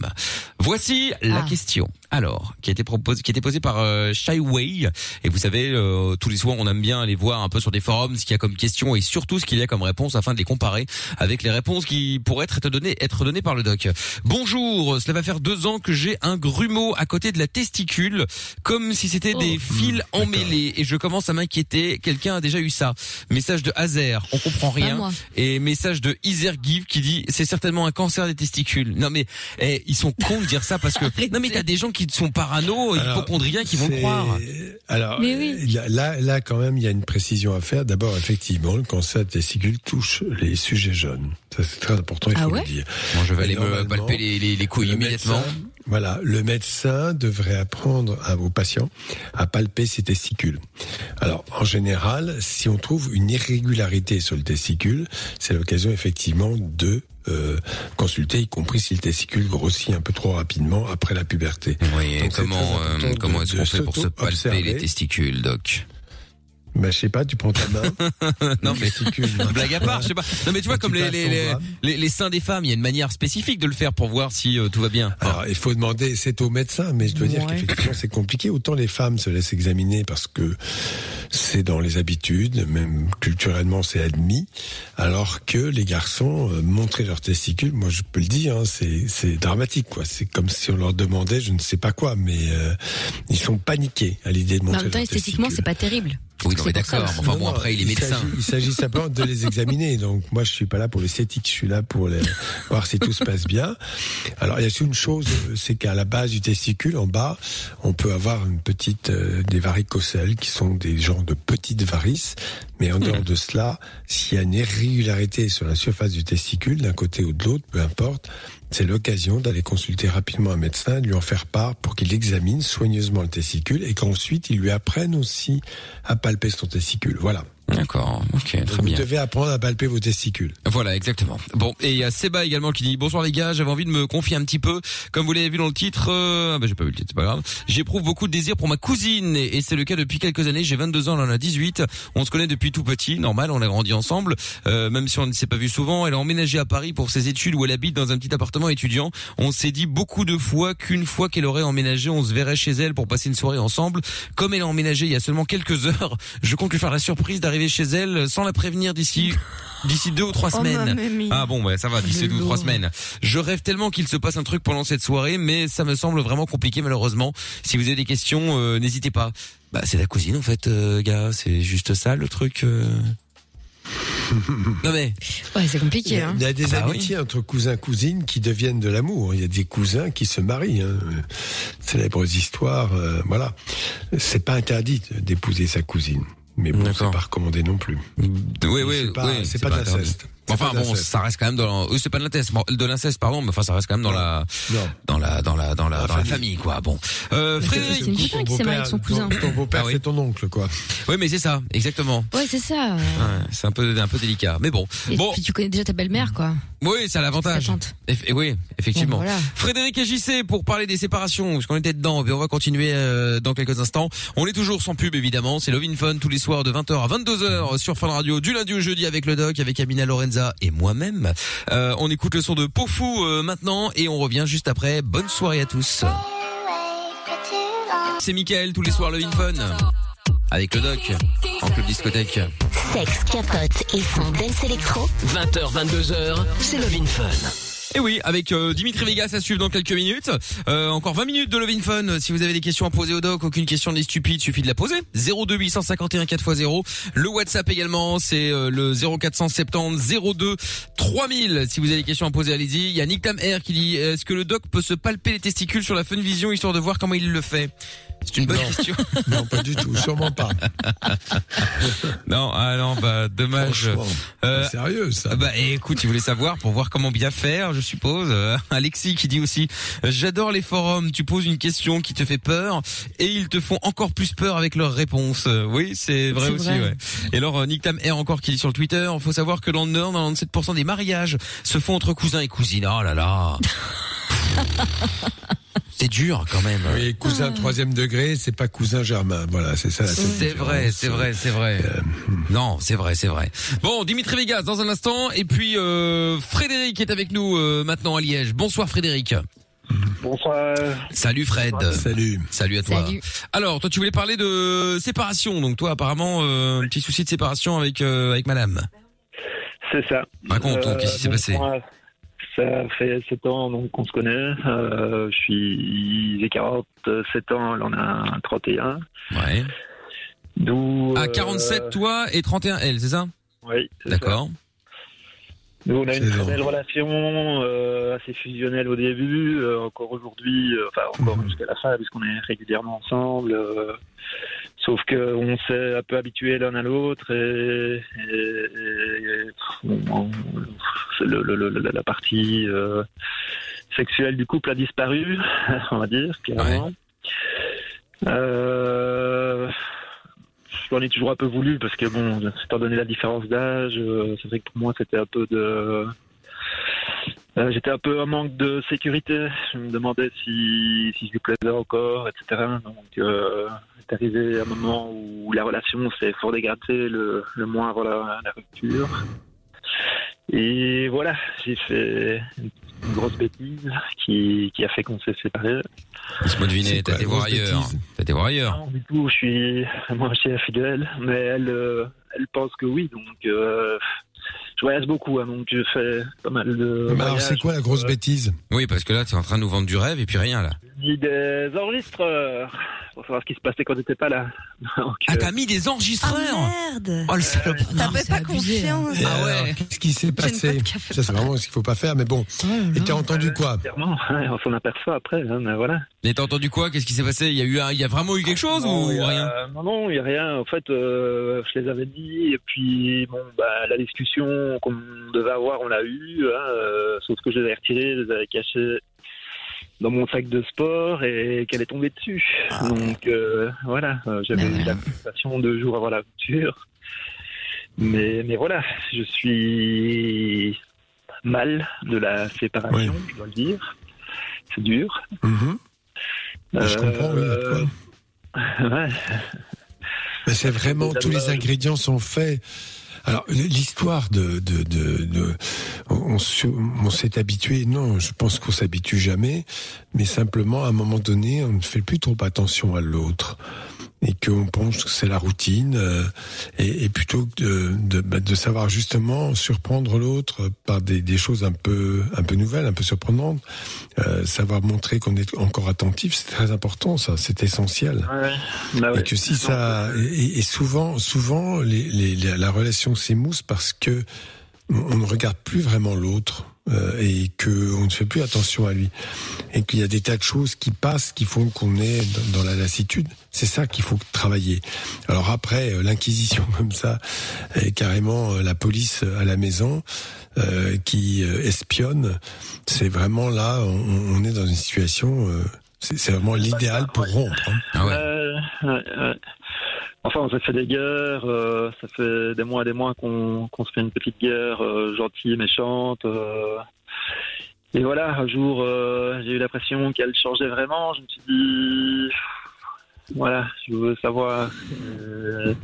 Voici la Ah. question. Alors, qui a été proposée, qui a été posée par euh, Shyway. Et vous savez, euh, tous les soirs, on aime bien aller voir un peu sur des forums ce qu'il y a comme question et surtout ce qu'il y a comme réponse afin de les comparer avec les réponses qui pourraient être données, être données par le doc. Bonjour, cela va faire deux ans que j'ai un grumeau à côté de la testicule, comme si c'était des fils emmêlés et je commence à m'inquiéter. Quelqu'un a déjà eu ça. Message de Hazer, on comprend rien. Et message de Isergive qui dit c'est certainement un cancer des testicules. Non mais eh, ils sont cons de dire ça parce que non mais t'as des gens qui sont parano, Alors, hypochondriens qui vont le croire. Alors, Mais oui. là, là, quand même, il y a une précision à faire. D'abord, effectivement, le cancer des testicules touche les sujets jeunes. Ça, c'est très important, il Ah faut ouais le dire. Moi je vais Et aller me palper les, les, les couilles le immédiatement. médecin- voilà, le médecin devrait apprendre à vos patients à palper ses testicules. Alors, en général, si on trouve une irrégularité sur le testicule, c'est l'occasion effectivement de euh, consulter, y compris si le testicule grossit un peu trop rapidement après la puberté. Oui, et Donc, c'est comment euh, comment est-ce qu'on fait pour se palper les testicules, doc? Bah, je sais pas, tu prends ta main. Non mais blague à part, je sais pas. Non mais tu vois Tu comme les les, les, bras. les les seins des femmes, il y a une manière spécifique de le faire pour voir si euh, tout va bien. Alors, il faut demander, c'est au médecin, mais je dois dire qu'effectivement, c'est compliqué. Autant les femmes se laissent examiner parce que c'est dans les habitudes, même culturellement, c'est admis, alors que les garçons, euh, montrer leurs testicules, moi, je peux le dire, hein, c'est, c'est dramatique, quoi. C'est comme si on leur demandait, je ne sais pas quoi, mais euh, ils sont paniqués à l'idée de Mais en montrer même temps, leurs esthétiquement, testicules. c'est pas terrible. Oui, non mais d'accord. Enfin Non, bon non, après il est médecin. Il s'agit simplement de les examiner. Donc moi, je suis pas là pour l'esthétique, je suis là pour les, voir si tout se passe bien. Alors il y a une chose, c'est qu'à la base du testicule, en bas, on peut avoir une petite euh, des varicocèles qui sont des genres de petites varices. Mais en dehors de cela, s'il y a une irrégularité sur la surface du testicule, d'un côté ou de l'autre, peu importe, c'est l'occasion d'aller consulter rapidement un médecin, de lui en faire part pour qu'il examine soigneusement le testicule et qu'ensuite il lui apprenne aussi à palper son testicule. Voilà. D'accord, ok, très Vous bien. devez apprendre à palper vos testicules. Voilà, exactement. Bon, et il y a Seba également qui dit bonsoir les gars, j'avais envie de me confier un petit peu, comme vous l'avez vu dans le titre. Euh, ah bah j'ai pas vu le titre, c'est pas grave. J'éprouve beaucoup de désir pour ma cousine et, et c'est le cas depuis quelques années. J'ai 22 ans, elle en a 18. On se connaît depuis tout petit, normal, on a grandi ensemble, euh, même si on ne s'est pas vu souvent. Elle a emménagé à Paris pour ses études où elle habite dans un petit appartement étudiant. On s'est dit beaucoup de fois qu'une fois qu'elle aurait emménagé, on se verrait chez elle pour passer une soirée ensemble. Comme elle a emménagé il y a seulement quelques heures, je compte lui faire la surprise d'arriver chez elle sans la prévenir d'ici d'ici deux ou trois Oh, semaines. Ah bon, ouais, ça va, d'ici deux ou trois semaines. Je rêve tellement qu'il se passe un truc pendant cette soirée, mais ça me semble vraiment compliqué malheureusement. Si vous avez des questions, euh, n'hésitez pas. Bah c'est la cousine en fait, euh, gars, c'est juste ça le truc. euh. non mais Ouais, c'est Il y compliqué. a, Hein. il y a des Ah bah amitiés entre cousins cousines qui deviennent de l'amour. Il y a des cousins qui se marient. Hein. Célèbres histoires, euh, voilà. C'est pas interdit d'épouser sa cousine, mais bon, c'est pas recommandé non plus. oui oui C'est pas- oui, pas de l'inceste. C'est Enfin bon, ça reste quand même dans euh, c'est pas de l'inceste, de l'inceste pardon, mais enfin ça reste quand même dans la dans la dans la dans la dans la famille. quoi. Bon. Euh, C'est Frédéric. une putain qui s'est mariée avec son cousin. Ton, ton beau-père, Ah oui. c'est ton oncle, quoi. Oui, mais c'est ça, exactement. Ouais, c'est ça. Ouais, c'est un peu un peu délicat, mais bon. Et Bon, puis tu connais déjà ta belle-mère, quoi. oui, c'est l'avantage. Ta tante. Eff- oui, effectivement. Bon, voilà. Frédéric et JC pour parler des séparations, parce qu'on était dedans, et on va continuer euh, dans quelques instants. On est toujours sans pub évidemment, c'est Love in Fun tous les soirs de 20h à 22h sur Fun Radio, du lundi au jeudi avec le doc, avec Amina Lorenza et moi-même. Euh, on écoute le son de Pofou euh, maintenant et on revient juste après. Bonne soirée à tous. C'est Michael tous les soirs Love in Fun avec le doc en club discothèque. Sexe, capote et son dance électro. 20h, 22h, c'est Love in Fun. Et oui, avec euh, Dimitri Vegas à suivre dans quelques minutes. Euh, encore 20 minutes de Love in Fun. Si vous avez des questions à poser au doc, aucune question n'est stupide, suffit de la poser. 02 851 4x0. Le WhatsApp également, c'est euh, le 0470 02 3000. Si vous avez des questions à poser, allez-y. Il y a Nick Tam Air qui dit est-ce que le doc peut se palper les testicules sur la Fun Vision histoire de voir comment il le fait? C'est une bonne Non. question. Non, pas du tout, sûrement pas. non, ah non, bah dommage. Euh, sérieux, ça. Bah écoute, il voulait savoir pour voir comment bien faire, je suppose. Euh, Alexis qui dit aussi euh, j'adore les forums, tu poses une question qui te fait peur et ils te font encore plus peur avec leurs réponses. Oui, c'est vrai aussi vrai. ouais. Et alors euh, Nick Tam R encore qui dit sur le Twitter, faut savoir que dans le Nord, 97% des mariages se font entre cousins et cousines. Oh là là. c'est dur quand même. Oui, cousin troisième degré, c'est pas cousin germain. Voilà, c'est ça. C'est vrai, c'est vrai, c'est vrai. Non, c'est vrai, c'est vrai. Bon, Dimitri Vegas dans un instant, et puis euh, Frédéric est avec nous euh, maintenant à Liège. Bonsoir Frédéric. Bonsoir. Salut Fred. Salut. Salut à toi. Salut. Alors, toi tu voulais parler de séparation, donc toi apparemment euh, un petit souci de séparation avec euh, avec Madame. C'est ça. Raconte, donc, qu'est-ce qui s'est passé moi, Ça fait 7 ans donc qu'on se connaît. Euh, je suis j'ai 47 ans, elle en a 31. Ouais. D'où. À euh, 47 toi et 31 elle, c'est ça? Oui. c'est ça. D'accord. Nous, on a une très belle relation, euh, assez fusionnelle au début, euh, encore aujourd'hui, euh, enfin encore Mhm. jusqu'à la fin, puisqu'on est régulièrement ensemble. euh, sauf que on s'est un peu habitué l'un à l'autre et, et- et- bon, on- c'est le- le- le- la partie euh, sexuelle du couple a disparu, on va dire, clairement. Euh, J'en ai toujours un peu voulu parce que bon, étant donné la différence d'âge, euh, c'est vrai que pour moi c'était un peu de, euh, j'étais un peu en manque de sécurité. Je me demandais si si je lui plaisais encore, etc. Donc euh, c'est arrivé un moment où la relation s'est fort dégradée, le le mois avant la, la rupture. Et voilà, j'ai fait une grosse bêtise qui qui a fait qu'on s'est séparés. Laisse-moi deviner, C'est t'as été voir grosse ailleurs. bêtise T'as été voir ailleurs. Non, du coup, je suis moi je suis fidèle, mais elle, euh, elle pense que oui, donc euh, je voyage beaucoup, hein, donc je fais pas mal de. Mais alors, c'est quoi la grosse Euh, bêtise? Oui, parce que là t'es en train de nous vendre du rêve et puis rien là. J'ai mis des enregistreurs pour savoir ce qui se passait quand j'étais pas là. Donc, Ah euh, t'as mis des Ah enregistreurs merde Oh le salope. T'avais pas hein. confiance Et Ah ouais. Qu'est-ce qui s'est pas passé? Ça, c'est vraiment ce qu'il faut pas faire, mais bon. Là Et t'as entendu quoi? Clairement, ouais, on s'en aperçoit après, hein, mais voilà. Mais t'as entendu quoi? Qu'est-ce qui s'est passé? Il y a eu, un- il y a vraiment eu quelque chose Non, ou il y a- rien? Non, non, il n'y a rien. En fait, euh, je les avais dit, et puis, bon, bah, la discussion qu'on devait avoir, on l'a eue, hein, euh, sauf que je les avais retirés, je les avais cachés dans mon sac de sport et qu'elle est tombée dessus. Donc, euh, voilà, j'avais Ah eu la conversation deux jours avant la rupture. Mais, mais voilà, je suis mal de la séparation, je dois le dire. C'est dur. Mhm. Je comprends, oui. Euh, ouais. Mais c'est vraiment tous les ingrédients sont faits. Alors l'histoire de, de, de, de- on, on s'est habitué. Non, je pense qu'on s'habitue jamais, mais simplement à un moment donné, on ne fait plus trop attention à l'autre et qu'on pense que c'est la routine euh, et, et plutôt que de, de, bah, de savoir justement surprendre l'autre par des, des choses un peu un peu nouvelles, un peu surprenantes, euh, savoir montrer qu'on est encore attentif, c'est très important, ça, c'est essentiel. Ouais. Bah ouais. Et que si ça et, et souvent souvent les, les- la- la relation s'émousse parce que on ne regarde plus vraiment l'autre euh, et que on ne fait plus attention à lui et qu'il y a des tas de choses qui passent qui font qu'on est dans, dans la lassitude. C'est ça qu'il faut travailler. Alors après euh, l'inquisition comme ça et carrément euh, la police à la maison euh, qui euh, espionne, c'est vraiment là on, on est dans une situation euh, c'est vraiment l'idéal pour rompre. hein. Ah ouais. Enfin, on s'est fait des guerres, euh, ça fait des mois et des mois qu'on se fait une petite guerre euh, gentille, méchante. euh. et voilà, un jour, euh, j'ai eu l'impression qu'elle changeait vraiment. Je me suis dit, voilà, je veux savoir. euh,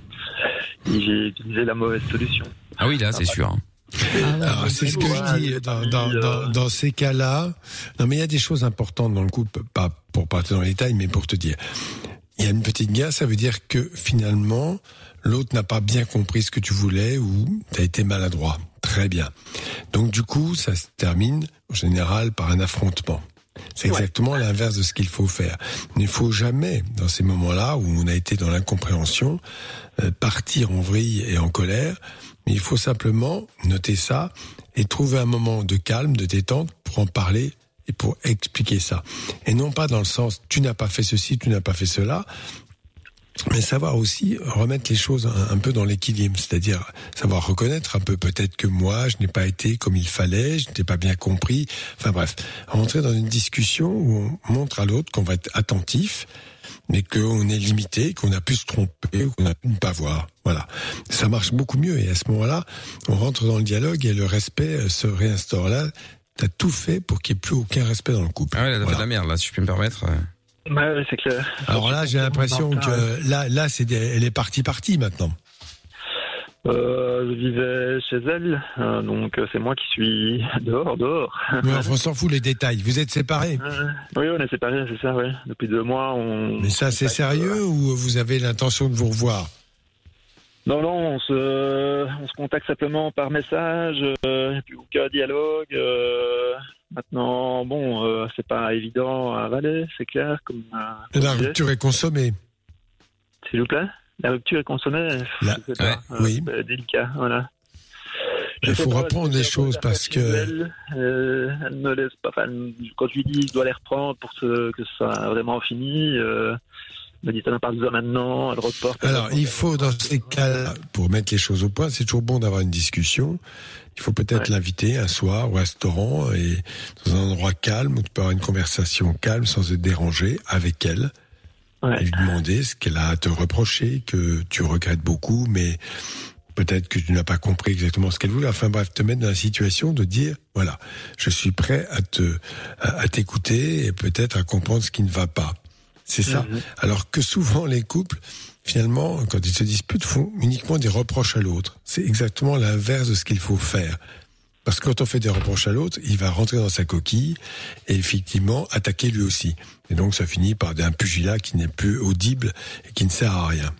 et j'ai utilisé la mauvaise solution. Ah oui, là, c'est sûr. Alors, c'est ce que je dis dans, dans, dans, dans ces cas-là. Non, mais il y a des choses importantes dans le couple, pas pour partir dans les détails, mais pour te dire. Il y a une petite guerre, ça veut dire que finalement, l'autre n'a pas bien compris ce que tu voulais ou tu as été maladroit. Très bien. Donc du coup, ça se termine en général par un affrontement. C'est exactement l'inverse de ce qu'il faut faire. Il ne faut jamais, dans ces moments-là où on a été dans l'incompréhension, euh, partir en vrille et en colère, mais il faut simplement noter ça et trouver un moment de calme, de détente pour en parler et pour expliquer ça. Et non pas dans le sens tu n'as pas fait ceci, tu n'as pas fait cela, mais savoir aussi remettre les choses un, peu dans l'équilibre, c'est-à-dire savoir reconnaître un peu peut-être que moi je n'ai pas été comme il fallait, je n'ai pas bien compris, enfin bref, rentrer dans une discussion où on montre à l'autre qu'on va être attentif, mais qu'on est limité, qu'on a pu se tromper, qu'on a pu ne pas voir. Voilà, ça marche beaucoup mieux et à ce moment-là, on rentre dans le dialogue et le respect se réinstaure là. T'as tout fait pour qu'il n'y ait plus aucun respect dans le couple. Ah ouais, là, t'as fait de la merde, là, si je puis me permettre. Ouais, ouais, c'est clair. Alors là, j'ai l'impression que là, là, c'est des- elle est partie partie maintenant. Euh, je vivais chez elle, euh, donc euh, c'est moi qui suis dehors, dehors. Mais enfin, on s'en fout les détails. Vous êtes séparés. Euh, oui, on est séparés, c'est ça, oui. Depuis deux mois, on. Mais ça, c'est sérieux ou vous avez l'intention de vous revoir? Non, non, on se, on se contacte simplement par message, euh, puis aucun dialogue. euh, maintenant, bon, euh, c'est pas évident à avaler, c'est clair. Comme, euh, La rupture est consommée. S'il vous plaît? La rupture est consommée? La- pas, euh, oui. c'est délicat, voilà. Il faut reprendre les choses parce que- Elle, euh, elle me laisse pas. Enfin, quand je lui dis je dois les reprendre pour que, que ce soit vraiment fini, euh, me dit t'en as pas besoin maintenant, elle reporte. Alors, il faut dans ces cas pour mettre les choses au point, c'est toujours bon d'avoir une discussion. Il faut peut-être l'inviter un soir au restaurant et dans un endroit calme où tu peux avoir une conversation calme sans être dérangé avec elle. Et lui demander ce qu'elle a à te reprocher, que tu regrettes beaucoup, mais peut-être que tu n'as pas compris exactement ce qu'elle voulait. Enfin bref, te mettre dans la situation de dire, voilà, je suis prêt à te, à, à t'écouter et peut-être à comprendre ce qui ne va pas. C'est ça. Alors que souvent les couples, finalement, quand ils se disputent, font uniquement des reproches à l'autre. C'est exactement l'inverse de ce qu'il faut faire. Parce que quand on fait des reproches à l'autre, il va rentrer dans sa coquille et effectivement attaquer lui aussi. Et donc ça finit par un pugilat qui n'est plus audible et qui ne sert à rien.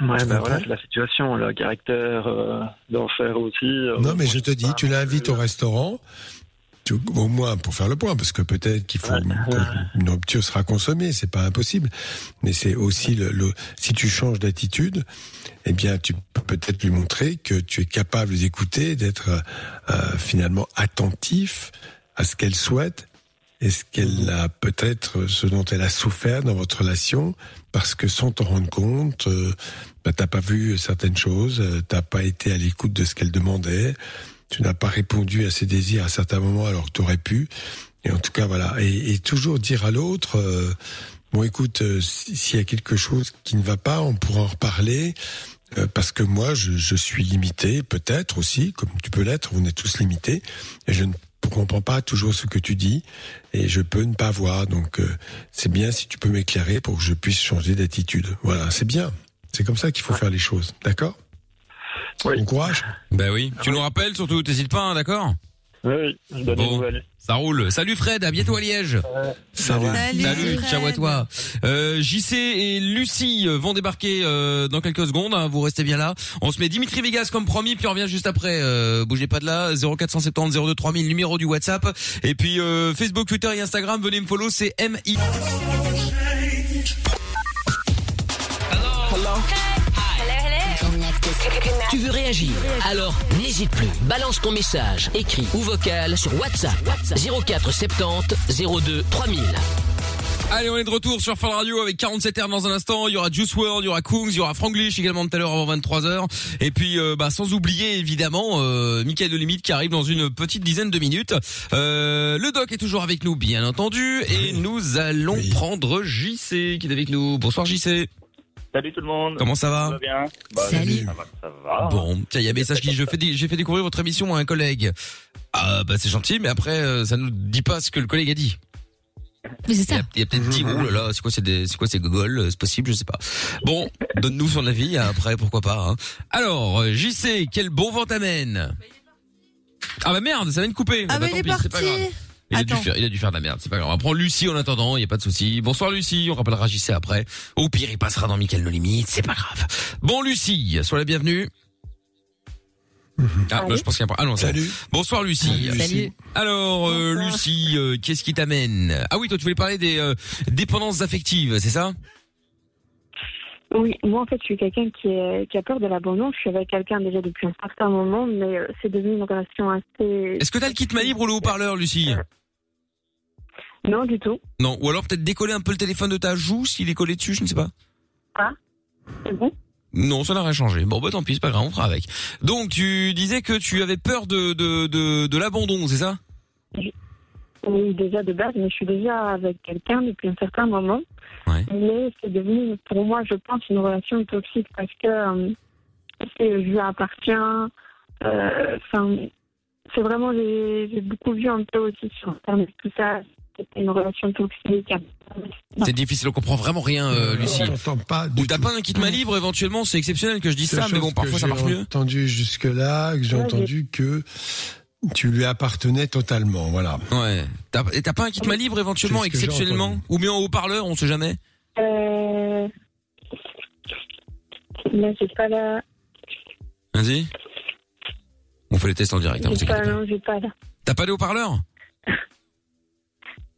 Ouais, bah comprends voilà, c'est la situation, le caractère euh, d'enfer aussi. euh, Non, mais je te dis, tu l'invites au restaurant, au moins pour faire le point, parce que peut-être qu'il faut une rupture sera consommée, c'est pas impossible. Mais c'est aussi le, le- si tu changes d'attitude, eh bien, tu peux peut-être lui montrer que tu es capable d'écouter, d'être euh, finalement attentif à ce qu'elle souhaite et ce qu'elle a peut-être, ce dont elle a souffert dans votre relation, parce que sans t'en rendre compte, euh, bah, t'as pas vu certaines choses, euh, t'as pas été à l'écoute de ce qu'elle demandait, tu n'as pas répondu à ses désirs à certains moments alors que tu aurais pu. Et en tout cas, voilà. Et, et toujours dire à l'autre, euh, bon, écoute, euh, si- s'il y a quelque chose qui ne va pas, on pourra en reparler. euh, parce que moi, je, je suis limité, peut-être aussi, comme tu peux l'être, on est tous limités, et je ne comprends pas toujours ce que tu dis, et je peux ne pas voir. Donc, euh, c'est bien si tu peux m'éclairer pour que je puisse changer d'attitude. Voilà, c'est bien. C'est comme ça qu'il faut faire les choses, d'accord? Bon courage. Bah oui. Tu nous rappelles surtout, t'hésites pas, hein, d'accord Oui, je donne des Bon, nouvelles. ça roule. Salut Fred, à bientôt à Liège. Salut. Salut, Fred. ciao à toi. Euh, JC et Lucie euh, vont débarquer euh, dans quelques secondes. hein, vous restez bien là. On se met Dimitri Vegas comme promis, puis on revient juste après. Euh, bougez pas de là. 0470 02 3000, numéro du WhatsApp. Et puis euh, Facebook, Twitter et Instagram, venez me follow. C'est MI. Tu veux réagir Alors n'hésite plus. Balance ton message, écrit ou vocal sur WhatsApp 04 70 02 3000. Allez, on est de retour sur Fun Radio avec 47 r dans un instant. Il y aura Juice WRLD, il y aura Kungs, il y aura Franglish également tout à l'heure avant 23h. Et puis, euh, bah, sans oublier évidemment euh, Michael de Limite qui arrive dans une petite dizaine de minutes. Euh, le doc est toujours avec nous, bien entendu, et nous allons prendre JC qui est avec nous. Bonsoir JC. Salut tout le monde. Comment ça va Ça va bien? Bah, Salut. Ça va, ça va. Bon, tiens, il y a un message qui dit je fais j'ai fait découvrir votre émission à un collègue. Ah bah c'est gentil, mais après euh, ça nous dit pas ce que le collègue a dit. Mais c'est ça. il y a peut-être dit, oh là là, c'est quoi, c'est des, c'est quoi ces gogoles, euh, c'est possible, je sais pas. Bon, donne-nous son avis, après, pourquoi pas. Hein. Alors, euh, JC, quel bon vent t'amène? Ah bah merde, ça vient de couper. Ah, bah, mais il tant est pis, c'est pas parti. Il a, dû faire, il a dû faire de la merde, c'est pas grave. On va prendre Lucie en attendant, il y a pas de souci. Bonsoir Lucie, on rappellera JC après. Au pire, il passera dans Michael No Limite, c'est pas grave. Bon Lucie, sois la bienvenue. Ah, bah, je pense qu'il y a pas. Ah non. Salut. Bonsoir Lucie. Salut. Alors euh, Lucie, euh, qu'est-ce qui t'amène Ah oui, toi tu voulais parler des euh, dépendances affectives, c'est ça? Oui, moi en fait je suis quelqu'un qui, est- qui a peur de l'abandon. Je suis avec quelqu'un déjà depuis un certain moment, mais euh, c'est devenu une relation assez... Est-ce que t'as le kit main libre ou le haut-parleur, Lucie? Non, du tout. Non. Ou alors peut-être décoller un peu le téléphone de ta joue s'il est collé dessus, je ne sais pas. Ah, c'est bon? Non, ça n'a rien changé. Bon, bah tant pis, c'est pas grave, on fera avec. Donc tu disais que tu avais peur de de de, de l'abandon, c'est ça? Oui, déjà de base, mais je suis déjà avec quelqu'un depuis un certain moment. Ouais. Mais c'est devenu, pour moi, je pense, une relation toxique parce que euh, je lui appartiens. euh, Enfin, c'est vraiment, j'ai j'ai beaucoup vu un peu aussi sur Internet, tout ça. Une relation toxique. C'est difficile, on comprend vraiment rien, euh, Lucie. J'entends pas du Ou t'as pas un kit main libre éventuellement, c'est exceptionnel que je dise ça, mais bon, parfois ça marche j'ai mieux. entendu jusque-là, que j'ai Ouais, entendu que tu lui appartenais totalement, voilà. Ouais. T'as et t'as pas un kit main libre éventuellement, C'est j'ai exceptionnellement. Ou bien en haut-parleur, on sait jamais Euh... Là, j'ai pas la. Vas-y. On fait les tests en direct, hein, J'ai pas, non, j'ai pas la. T'as pas de haut-parleur?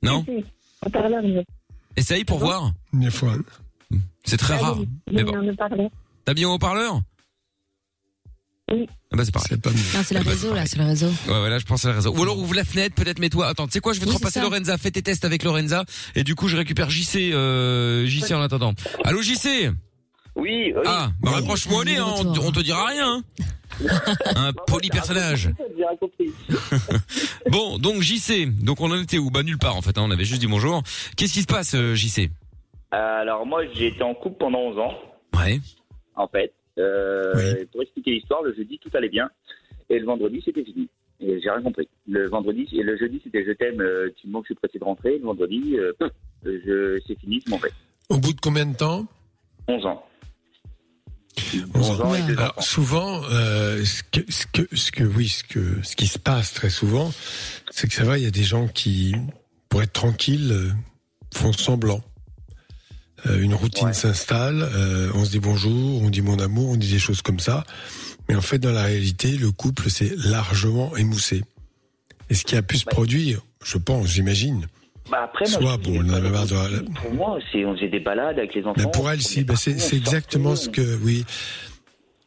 Non Si, si, on parle, mais- Essaye pour voir. Des fois. C'est très rare. Allez, Mais bon. on en parle. T'as bien un haut-parleur Oui. Ah bah c'est pareil. C'est pas mieux. Non, c'est le Eh ben, réseau, là, c'est le réseau. Ouais, ouais, là, je pense à la raison. Ou alors ouvre la fenêtre, peut-être mets-toi. Attends, tu sais quoi, je vais te Oui, c'est repasser. Lorenza. Fais tes tests avec Lorenza. Et du coup, je récupère JC, euh, JC en attendant. Allô, JC Oui, oui. Ah, bah rapproche-moi au nez, hein, on, on te dira rien. hein. Un poli personnage. J'ai rien compris. Bon, donc JC, donc on en était où? Bah nulle part en fait, hein, on avait juste dit bonjour. Qu'est-ce qui se passe, euh, JC Alors moi, j'ai été en couple pendant 11 ans, Ouais. en fait. Euh, Oui. Pour expliquer l'histoire, le jeudi, tout allait bien. Et le vendredi, c'était fini. Et j'ai rien compris. Le vendredi, et le jeudi, c'était je t'aime, euh, tu me manques, je suis pressé de rentrer. Le vendredi, euh, pff, je, c'est fini, je m'en vais. Au bout de combien de temps? 11 ans. 11 ans et deux Alors, souvent, euh, ce, que, ce que, ce que, oui, ce que, ce qui se passe très souvent, c'est que ça va, il y a des gens qui, pour être tranquilles, euh, font semblant. Euh, une routine s'installe, on se dit bonjour, on dit mon amour, on dit des choses comme ça. Mais en fait, dans la réalité, le couple s'est largement émoussé. Et ce qui a pu se produire, je pense, j'imagine. Bah après, moi, Soit, bon, on avait marre de- Pour moi, c'est, on faisait des balades avec les enfants. Mais pour elle, si, bah, c'est exactement ce que, oui.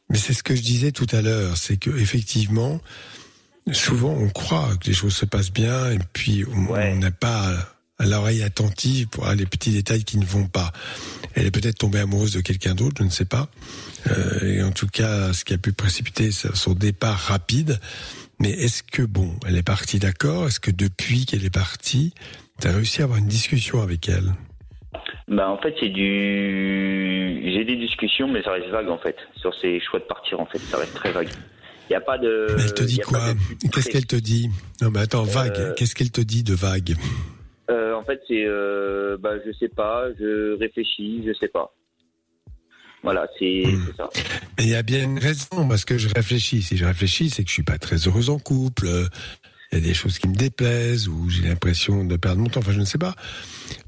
Mais c'est ce que je disais tout à l'heure, c'est que effectivement, souvent on croit que les choses se passent bien et puis on Ouais. n'a pas à l'oreille attentive pour les petits détails qui ne vont pas. Elle est peut-être tombée amoureuse de quelqu'un d'autre, je ne sais pas. Euh, et en tout cas, ce qui a pu précipiter son départ rapide. Mais est-ce que bon, elle est partie d'accord? Est-ce que depuis qu'elle est partie, tu as réussi à avoir une discussion avec elle? Bah, en fait, c'est du. J'ai des discussions, mais ça reste vague, en fait. Sur ces choix de partir, en fait. Ça reste très vague. Il n'y a pas de. Elle te dit y quoi? de- Qu'est-ce qu'elle te dit? Non, mais attends, vague. Euh, Qu'est-ce qu'elle te dit de vague? Euh, en fait, c'est. Euh, bah, je sais pas, je réfléchis, je sais pas. Voilà, c'est Hmm. c'est ça. Et il y a bien une raison, parce que je réfléchis. Si je réfléchis, c'est que je suis pas très heureuse en couple. Euh, Il y a des choses qui me déplaisent, ou j'ai l'impression de perdre mon temps. Enfin, je ne sais pas.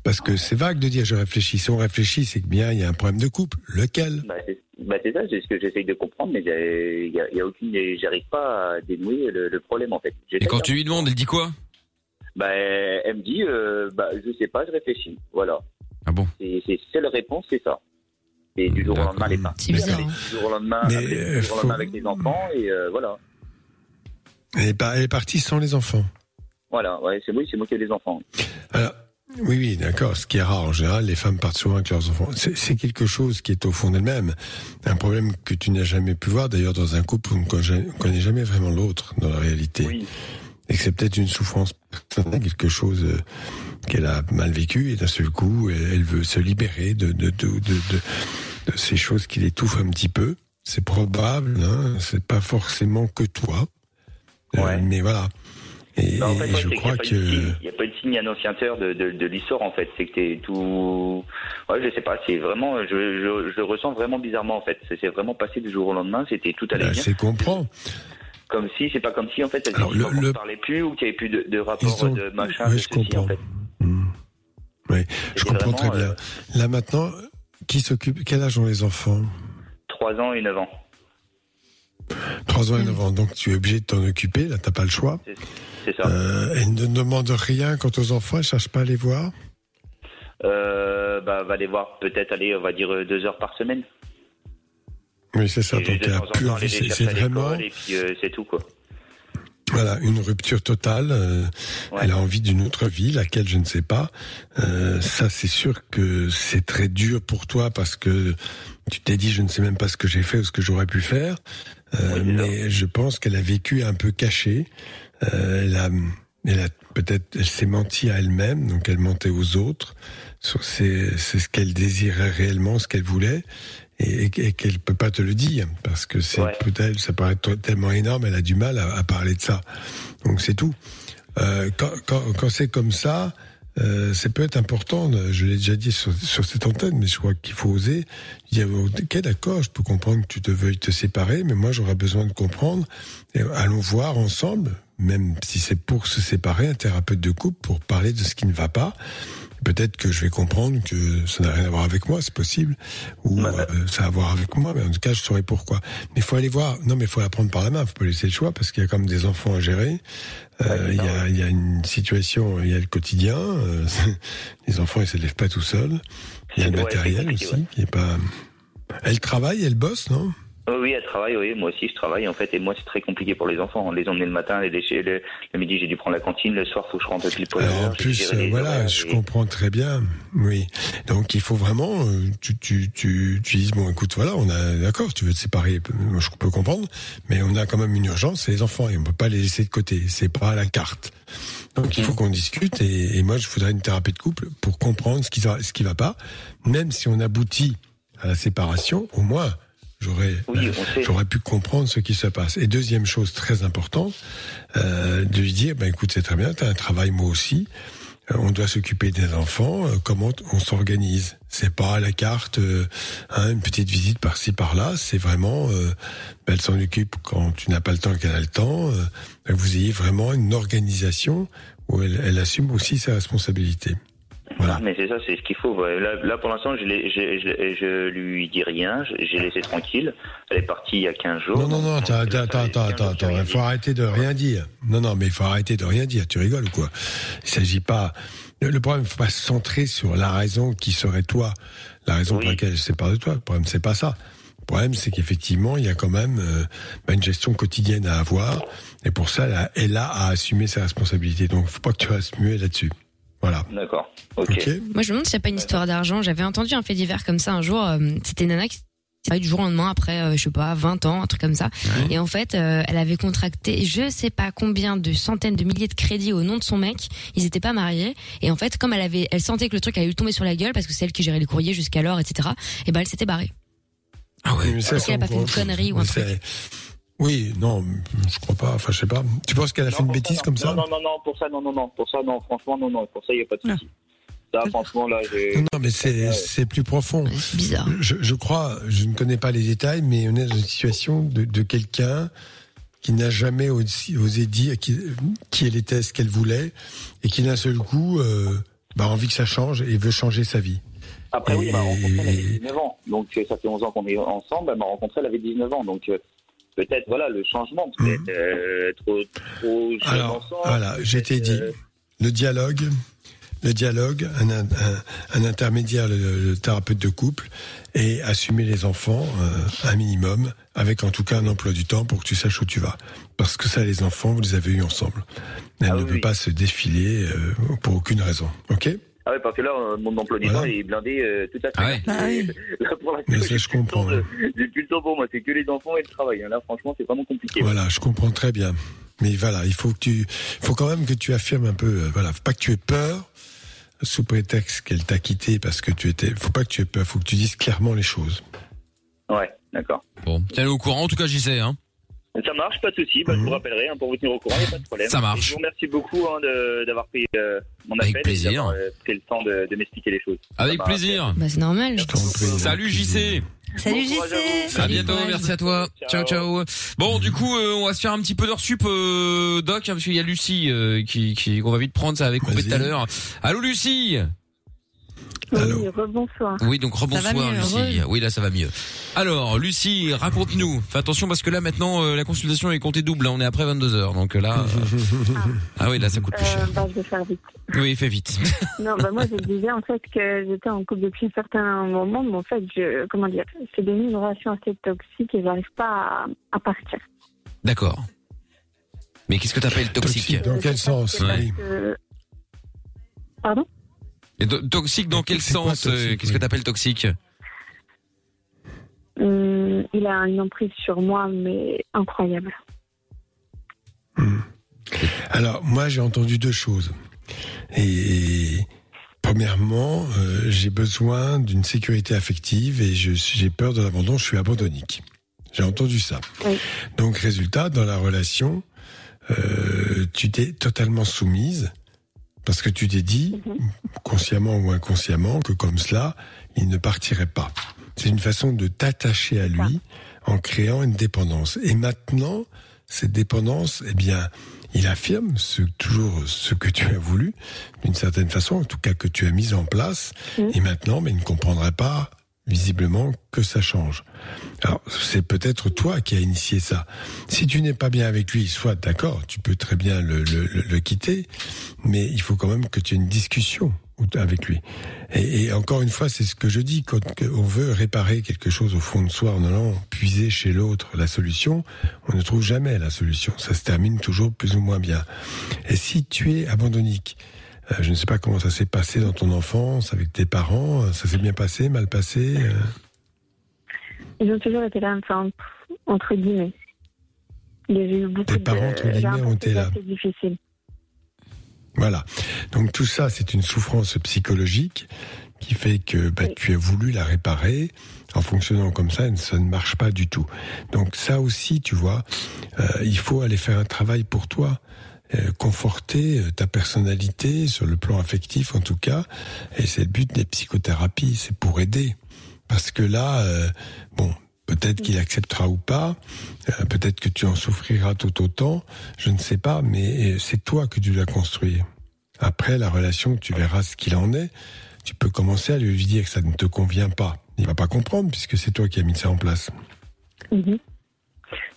Parce que c'est vague de dire je réfléchis. Si on réfléchit, c'est que bien, il y a un problème de couple. Lequel? Bah, c'est bah, c'est ça, c'est ce que j'essaye de comprendre, mais il y a, y a aucune. J'arrive pas à dénouer le, le problème, en fait. Et quand tu lui demandes, elle dit quoi? Bah, elle me dit, euh, bah, je sais pas, je réfléchis. Voilà. Ah bon? C'est c'est seule réponse, c'est ça. Et du jour au lendemain, elle est partie. C'est bizarre, Elle est- hein. Du jour au lendemain, Mais, avec, du euh, jour au faut- lendemain avec les enfants, et euh, voilà. Elle est, pas- elle est partie sans les enfants. Voilà, ouais, c'est moi, c'est moi qui ai des enfants. Alors, oui, oui, d'accord. Ce qui est rare en général, les femmes partent souvent avec leurs enfants. C'est quelque chose qui est au fond d'elles-mêmes. Un problème que tu n'as jamais pu voir, d'ailleurs, dans un couple où on ne connaît- on connaît jamais vraiment l'autre dans la réalité. Et que c'est peut-être une souffrance personnelle, quelque chose euh, qu'elle a mal vécu et d'un seul coup, elle, veut se libérer de, de, de, de, de- de ces choses qui l'étouffent un petit peu. C'est probable, hein, c'est pas forcément que toi. Euh, mais voilà. Et, Bah, en fait, et ouais, je c'est crois n'y a, pas que... de signe- il y a pas de signe annonciateur de, de, de l'histoire, en fait. C'est que t'es tout. Ouais, je sais pas, c'est vraiment. Je, je, je le ressens vraiment bizarrement, en fait. Ça s'est vraiment passé du jour au lendemain, c'était tout allait Bah, bien. c'est comprend. Comme si, c'est pas comme si, en fait, elle Alors, ne le- le- parlait plus ou qu'il n'y avait plus de, de rapport ont- de machin, Ouais, de je ceci, comprends. en fait. Oui, je comprends vraiment, très bien. euh, Là maintenant, qui s'occupe Quel âge ont les enfants? 3 ans et 9 ans. 3 ans et 9 ans. Donc tu es obligé de t'en occuper. Là, t'as pas le choix. C'est ça. Euh, elle ne demande rien quant aux enfants. Elle cherche pas à les voir? Euh, bah, va les voir peut-être aller, on va dire, euh, deux heures par semaine. Oui, c'est ça. Et Donc C'est vraiment Et puis, euh, c'est tout, quoi. voilà une rupture totale. euh, Elle a envie d'une autre vie, laquelle je ne sais pas. Euh, ça, c'est sûr que c'est très dur pour toi parce que tu t'es dit je ne sais même pas ce que j'ai fait ou ce que j'aurais pu faire. Euh, mais je pense qu'elle a vécu un peu caché. Euh, elle a, elle a peut-être, elle s'est menti à elle-même, donc elle mentait aux autres. sur C'est c'est ce qu'elle désirait réellement, ce qu'elle voulait, et, et qu'elle peut pas te le dire parce que c'est peut-être, ça paraît tellement énorme, elle a du mal à, à parler de ça. Donc c'est tout. Euh, quand quand, quand c'est comme ça. Euh, ça peut être important, de- je l'ai déjà dit sur, sur cette antenne, mais je crois qu'il faut oser dire, ok d'accord, je peux comprendre que tu te veuilles te séparer, mais moi j'aurais besoin de comprendre, et allons voir ensemble, même si c'est pour se séparer, un thérapeute de couple pour parler de ce qui ne va pas. Peut-être que je vais comprendre que ça n'a rien à voir avec moi, c'est possible, ou euh, ça a à voir avec moi, mais en tout cas je saurai pourquoi. Mais il faut aller voir, non mais il faut la prendre par la main, faut pas laisser le choix, parce qu'il y a quand même des enfants à gérer, Euh, il y, a, y a une situation, il y a le quotidien, euh, les enfants ils se lèvent pas tout seuls, il y a le Ouais, matériel aussi, qui est pas... Elle travaille, elle bosse, non? Oui, oui, elle travaille, oui, moi aussi je travaille en fait, et moi c'est très compliqué pour les enfants. Les emmener le matin, les déchets, le, le midi j'ai dû prendre la cantine, le soir faut que je rentre pile poil Alors, en plus, euh, voilà, je et- comprends très bien. Oui. Donc, il faut vraiment, euh, tu, tu, tu, tu dis, bon, écoute, voilà, on a, d'accord, tu veux te séparer, moi, je peux comprendre, mais on a quand même une urgence, c'est les enfants, et on peut pas les laisser de côté. C'est pas à la carte. Donc, il faut qu'on discute, et, et moi, je voudrais une thérapie de couple pour comprendre ce qui va, ce qui va pas. Même si on aboutit à la séparation, au moins, j'aurais, euh, j'aurais pu comprendre ce qui se passe. Et deuxième chose très importante, euh, de lui dire, ben écoute, c'est très bien, tu as un travail, moi aussi. Euh, on doit s'occuper des enfants. euh, comment on s'organise? C'est pas à la carte, hein, une petite visite par-ci par-là. C'est vraiment, euh, ben, elle s'en occupe quand tu n'as pas le temps et qu'elle a le temps. euh, vous ayez vraiment une organisation où elle, elle assume aussi ses responsabilités. Mais c'est ça, c'est ce qu'il faut. Là, là, pour l'instant, je, je, je, je lui dis rien, je- j'ai laissé tranquille. Elle est partie il y a 15 jours. Non, non, non, attends, attends, attends, attends, attends, attends, il faut arrêter de rien dire. Non, non, mais il faut arrêter de rien dire. Tu rigoles ou quoi? Il s'agit pas. Le problème, il faut pas se centrer sur la raison qui serait toi, la raison pour laquelle elle se sépare de toi. Le problème, c'est pas ça. Le problème, c'est qu'effectivement, il y a quand même euh, bah, une gestion quotidienne à avoir, et pour ça, elle a, elle a à assumer ses responsabilités. Donc, faut pas que tu restes muet là-dessus. Voilà. D'accord. Ok. Moi, je me demande s'il n'y a pas une histoire d'argent. J'avais entendu un fait divers comme ça un jour. euh, C'était une nana qui du jour au lendemain après, euh, je sais pas, 20 ans, un truc comme ça. Et en fait, euh, elle avait contracté, je sais pas combien de centaines de milliers de crédits au nom de son mec. Ils étaient pas mariés. Et en fait, comme elle avait, elle sentait que le truc allait lui tomber sur la gueule parce que c'est elle qui gérait les courriers jusqu'alors, etc. Et ben, elle s'était barrée. Ah ouais, mais ça, Parce c'est qu'elle a pas fait une connerie ou un Mais truc. Oui, non, je crois pas. Enfin, je sais pas. Tu penses qu'elle a fait une bêtise comme ça Non, non, non, pour ça, non, non, non. Pour ça, non, franchement, non, non. Pour ça, il n'y a pas de souci. Ça, franchement, là, j'ai. Non, non, mais c'est c'est plus profond. C'est bizarre. Je, je crois, je ne connais pas les détails, mais on est dans une situation de, de quelqu'un qui n'a jamais osé, osé dire qui, qui elle était, ce qu'elle voulait, et qui d'un seul coup euh, bah, a envie que ça change et veut changer sa vie. Après, oui, elle m'a Et- rencontré, elle avait 19 ans. Donc, ça fait 11 ans qu'on est ensemble. Elle m'a rencontré, elle avait 19 ans. Donc, euh, peut-être, voilà, le changement. Peut-être euh, trop, trop Mhm. Alors, ensemble. voilà, été dit, euh, le dialogue, le dialogue, un, un, un intermédiaire, le, le thérapeute de couple, et assumer les enfants, euh, un minimum, avec en tout cas un emploi du temps pour que tu saches où tu vas. Parce que ça, les enfants, vous les avez eus ensemble. Elle Ah ne oui, peut pas se défiler euh, pour aucune raison. Ok? Ah ouais, parce que là, euh, mon emploi du Voilà. temps est blindé euh, tout à fait. Ah ouais. Là, pour l'instant, Mais ça, je comprends. J'ai plus le temps pour moi. C'est que les enfants et le travail. hein. Là, franchement, c'est vraiment compliqué. Voilà, je comprends très bien. Mais voilà, il faut que tu, faut quand même que tu affirmes un peu, euh, voilà, faut pas que tu aies peur sous prétexte qu'elle t'a quitté parce que tu étais, faut pas que tu aies peur, faut que tu dises clairement les choses. Ouais, d'accord. Bon, tiens au courant. En tout cas, j'y sais. Hein. Ça marche, pas de souci. Bah, Je vous rappellerai hein, pour vous tenir au courant, il n'y a pas de problème. Mhm. Ça marche. Et je vous remercie beaucoup hein, de- d'avoir pris euh, mon Avec appel plaisir. et d'avoir euh, pris le temps de, de m'expliquer les choses. Avec plaisir. Bah, c'est normal. Salut JC. Salut Bon JC. À bientôt, merci à toi. Ciao, ciao. Bon, du coup, euh, on va se faire un petit peu d'heure sup, euh, Doc, hein, parce qu'il y a Lucie euh, qui, qui qu'on va vite prendre, ça avait coupé tout à l'heure. Allô, Lucie? Oui, rebonsoir. Oui, donc rebonsoir, mieux, Lucie. Oui, là, ça va mieux. Alors, Lucie, raconte-nous. Fais attention parce que là, maintenant, euh, la consultation est comptée double. hein, on est après 22 heures, donc là. euh, ah oui, là, ça coûte plus Euh, cher. bah, je vais faire vite. Oui, fais vite. Non, bah moi je disais en fait que j'étais en couple depuis un certain moment, mais en fait, je, comment dire, c'est devenu une relation assez toxique et j'arrive pas à, à partir. D'accord. Mais qu'est-ce que t'appelles toxique Dans quel sens Ouais. Pardon? Et to- Toxique dans quel sens euh, Qu'est-ce que t'appelles toxique Hum, Il a une emprise sur moi, mais incroyable. Alors, moi, j'ai entendu deux choses. Et, premièrement, euh, j'ai besoin d'une sécurité affective et j'ai peur de l'abandon. Je suis abandonnique. J'ai entendu ça. Donc, résultat, dans la relation, euh, tu t'es totalement soumise parce que tu t'es dit, consciemment ou inconsciemment, que comme cela, il ne partirait pas. C'est une façon de t'attacher à lui en créant une dépendance. Et maintenant, cette dépendance, eh bien, il affirme ce, toujours ce que tu as voulu, d'une certaine façon, en tout cas que tu as mis en place. Et maintenant, mais il ne comprendrait pas visiblement que ça change. Alors, c'est peut-être toi qui as initié ça. Si tu n'es pas bien avec lui, soit d'accord, tu peux très bien le, le- le- quitter, mais il faut quand même que tu aies une discussion avec lui. Et, et encore une fois, c'est ce que je dis, quand on veut réparer quelque chose au fond de soi en allant puiser chez l'autre la solution, on ne trouve jamais la solution. Ça se termine toujours plus ou moins bien. Et si tu es abandonnique, je ne sais pas comment ça s'est passé dans ton enfance avec tes parents, euh, ça s'est bien passé, mal passé euh Ils ont toujours été là, enfin, entre guillemets. Il y a eu beaucoup Tes parents, de... entre guillemets, ont été là. assez difficile. Voilà. Donc tout ça, c'est une souffrance psychologique qui fait que bah, tu as voulu la réparer en fonctionnant comme ça, ça ne marche pas du tout. Donc ça aussi, tu vois, euh, il faut aller faire un travail pour toi, euh, conforter euh, ta personnalité sur le plan affectif en tout cas, et c'est le but des psychothérapies, c'est pour aider. Parce que là, euh, bon, peut-être qu'il acceptera ou pas, euh, peut-être que tu en souffriras tout autant, je ne sais pas, mais euh, c'est toi que tu dois construire. Après la relation, tu verras ce qu'il en est. Tu peux commencer à lui dire que ça ne te convient pas. Il va pas comprendre puisque c'est toi qui as mis ça en place. Mhm.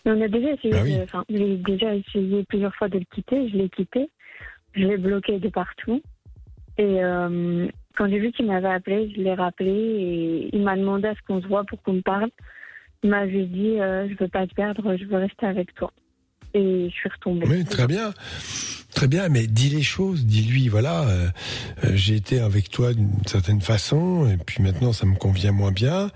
Mais on a déjà essayé, Bah oui. de- enfin, j'ai déjà essayé plusieurs fois de le quitter. Je l'ai quitté. Je l'ai bloqué de partout. Et euh, quand j'ai vu qu'il m'avait appelé, je l'ai rappelé et il m'a demandé à ce qu'on se voit pour qu'on me parle. Il m'a juste dit euh, je veux pas te perdre, je veux rester avec toi. et je suis retombée. Oui, très bien. Très bien, mais dis les choses, dis-lui, voilà, euh, euh, j'ai été avec toi d'une certaine façon, et puis maintenant ça me convient moins bien.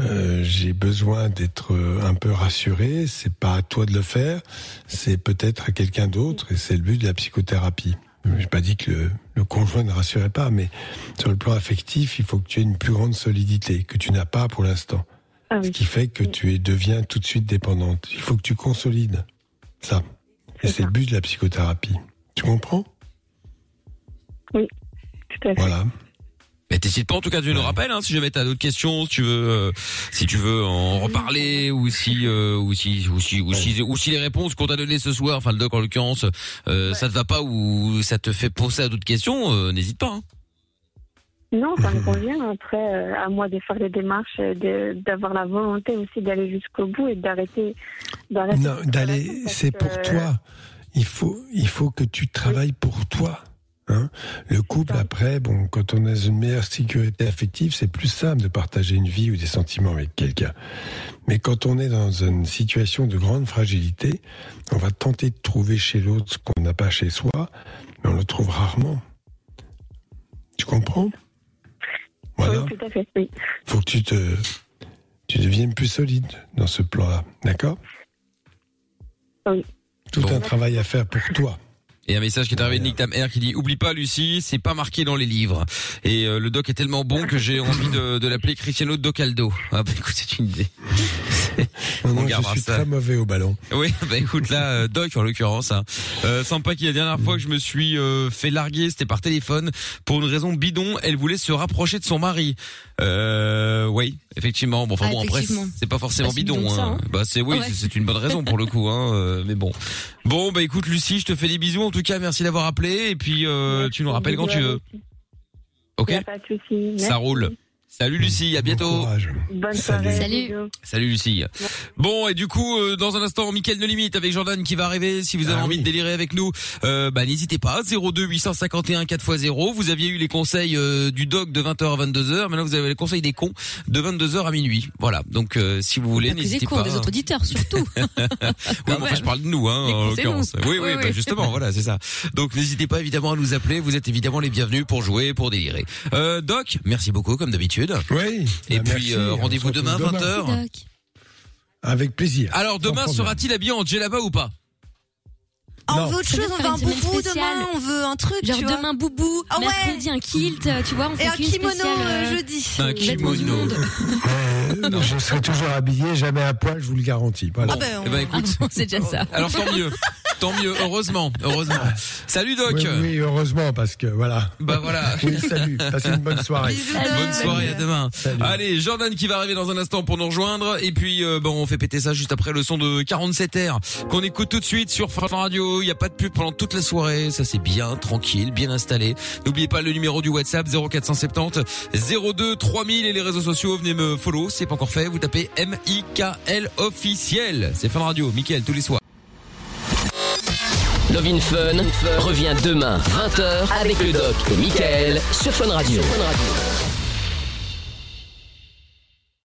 Euh, j'ai besoin d'être euh, un peu rassuré. C'est pas à toi de le faire, c'est peut-être à quelqu'un d'autre, et c'est le but de la psychothérapie. J'ai pas dit que le, le conjoint ne rassurait pas, mais sur le plan affectif, il faut que tu aies une plus grande solidité que tu n'as pas pour l'instant. Ah Ce qui fait que tu es, deviens tout de suite dépendante. Il faut que tu consolides ça. Et c'est le but de la psychothérapie. Tu comprends? Oui, tout à fait. Voilà. Mais t'hésites pas en tout cas, tu nous rappelles hein, si jamais t'as d'autres questions, si tu veux, euh, si tu veux en reparler ou si, euh, ou si, ou si, ou si, ou si les réponses qu'on t'a données ce soir, enfin le doc en l'occurrence, euh, ça te va pas ou ça te fait penser à d'autres questions, euh, n'hésite pas. Hein. Non, ça me convient. Après, euh, à moi de faire les démarches, euh, d'avoir la volonté aussi d'aller jusqu'au bout et d'arrêter. Non, d'aller, c'est pour toi. Il faut, il faut que tu travailles pour toi. Hein le couple, après, bon, quand on a une meilleure sécurité affective, c'est plus simple de partager une vie ou des sentiments avec quelqu'un. Mais quand on est dans une situation de grande fragilité, on va tenter de trouver chez l'autre ce qu'on n'a pas chez soi, mais on le trouve rarement. Tu comprends? Voilà. Oui, tout à fait, oui. faut que tu te, tu deviennes plus solide dans ce plan-là, d'accord? Oui. Tout un travail à faire pour toi. Et un message qui est arrivé de Nick Tam Air qui dit oublie pas Lucie, c'est pas marqué dans les livres. Et euh, le doc est tellement bon que j'ai envie de, de l'appeler Cristiano Docaldo. Ah bah écoute, c'est une idée. Non, non, On je suis ça. très mauvais au ballon. Oui, bah écoute là, euh, Doc en l'occurrence. Hein. Euh, Sympa qui la dernière fois que je me suis euh, fait larguer, c'était par téléphone pour une raison bidon. Elle voulait se rapprocher de son mari. Euh, oui, effectivement. Bon, enfin Ah, bon après, effectivement. c'est pas forcément si bidon. ça, hein. hein. Bah c'est oui, Ouais. c'est- une bonne raison pour le coup. Hein. euh, mais bon, bon bah écoute Lucie, je te fais des bisous. En tout cas, merci d'avoir appelé et puis euh, tu nous rappelles quand tu veux. Ok. Y a pas de souci. Ça Merci. roule. Salut Lucie, à bientôt. Bonne soirée. Salut. Salut Lucie. Bon et du coup euh, dans un instant Mickaël de limite avec Jordan qui va arriver si vous avez Ah envie de délirer avec nous euh, bah n'hésitez pas 02 851 4x0 vous aviez eu les conseils euh, du doc de 20h à 22h maintenant vous avez les conseils des cons de 22h à minuit voilà donc euh, si vous voulez Pas que des n'hésitez cons, pas des autres auditeurs surtout. oui, mais enfin, je parle de nous, hein, Les en l'occurrence. Oui, oui, Oui, bah, justement, voilà, c'est ça. Donc, n'hésitez pas évidemment à nous appeler. Vous êtes évidemment les bienvenus pour jouer, pour délirer. Euh, Doc, merci beaucoup comme d'habitude. Oui. Et bah, puis merci. euh, rendez-vous demain demain. 20h. Avec plaisir. Alors demain sera-t-il habillé en djellaba ou pas? On veut autre chose, on veut un boubou demain, on veut un truc, Genre tu vois. demain boubou, Ah ouais. mercredi un kilt, euh, tu vois, on fait Et un kimono spéciale, euh, euh, jeudi. Un kimono. monde. Euh, je serai toujours habillé, jamais à poil, je vous le garantis. Voilà. Ah ben, on- Eh ben écoute, Ah bon, c'est déjà ça. alors tant mieux, tant mieux, heureusement, heureusement. Salut Doc. Oui, oui, heureusement, parce que voilà. Bah voilà. Oui, salut. Passez une bonne soirée. Salut. Bonne soirée, à demain. Salut. Allez, Jordan qui va arriver dans un instant pour nous rejoindre. Et puis, euh, bon, on fait péter ça juste après le son de 47R qu'on écoute tout de suite sur Fun Radio. Il n'y a pas de pub pendant toute la soirée. Ça, c'est bien, tranquille, bien installé. N'oubliez pas le numéro du WhatsApp 0470 02 3000 et les réseaux sociaux. Venez me follow. C'est pas encore fait. Vous tapez M-I-K-L officiel. C'est Fun Radio. Mickaël, tous les soirs. Love Fun revient demain 20h avec le doc et Michael sur Fun Radio.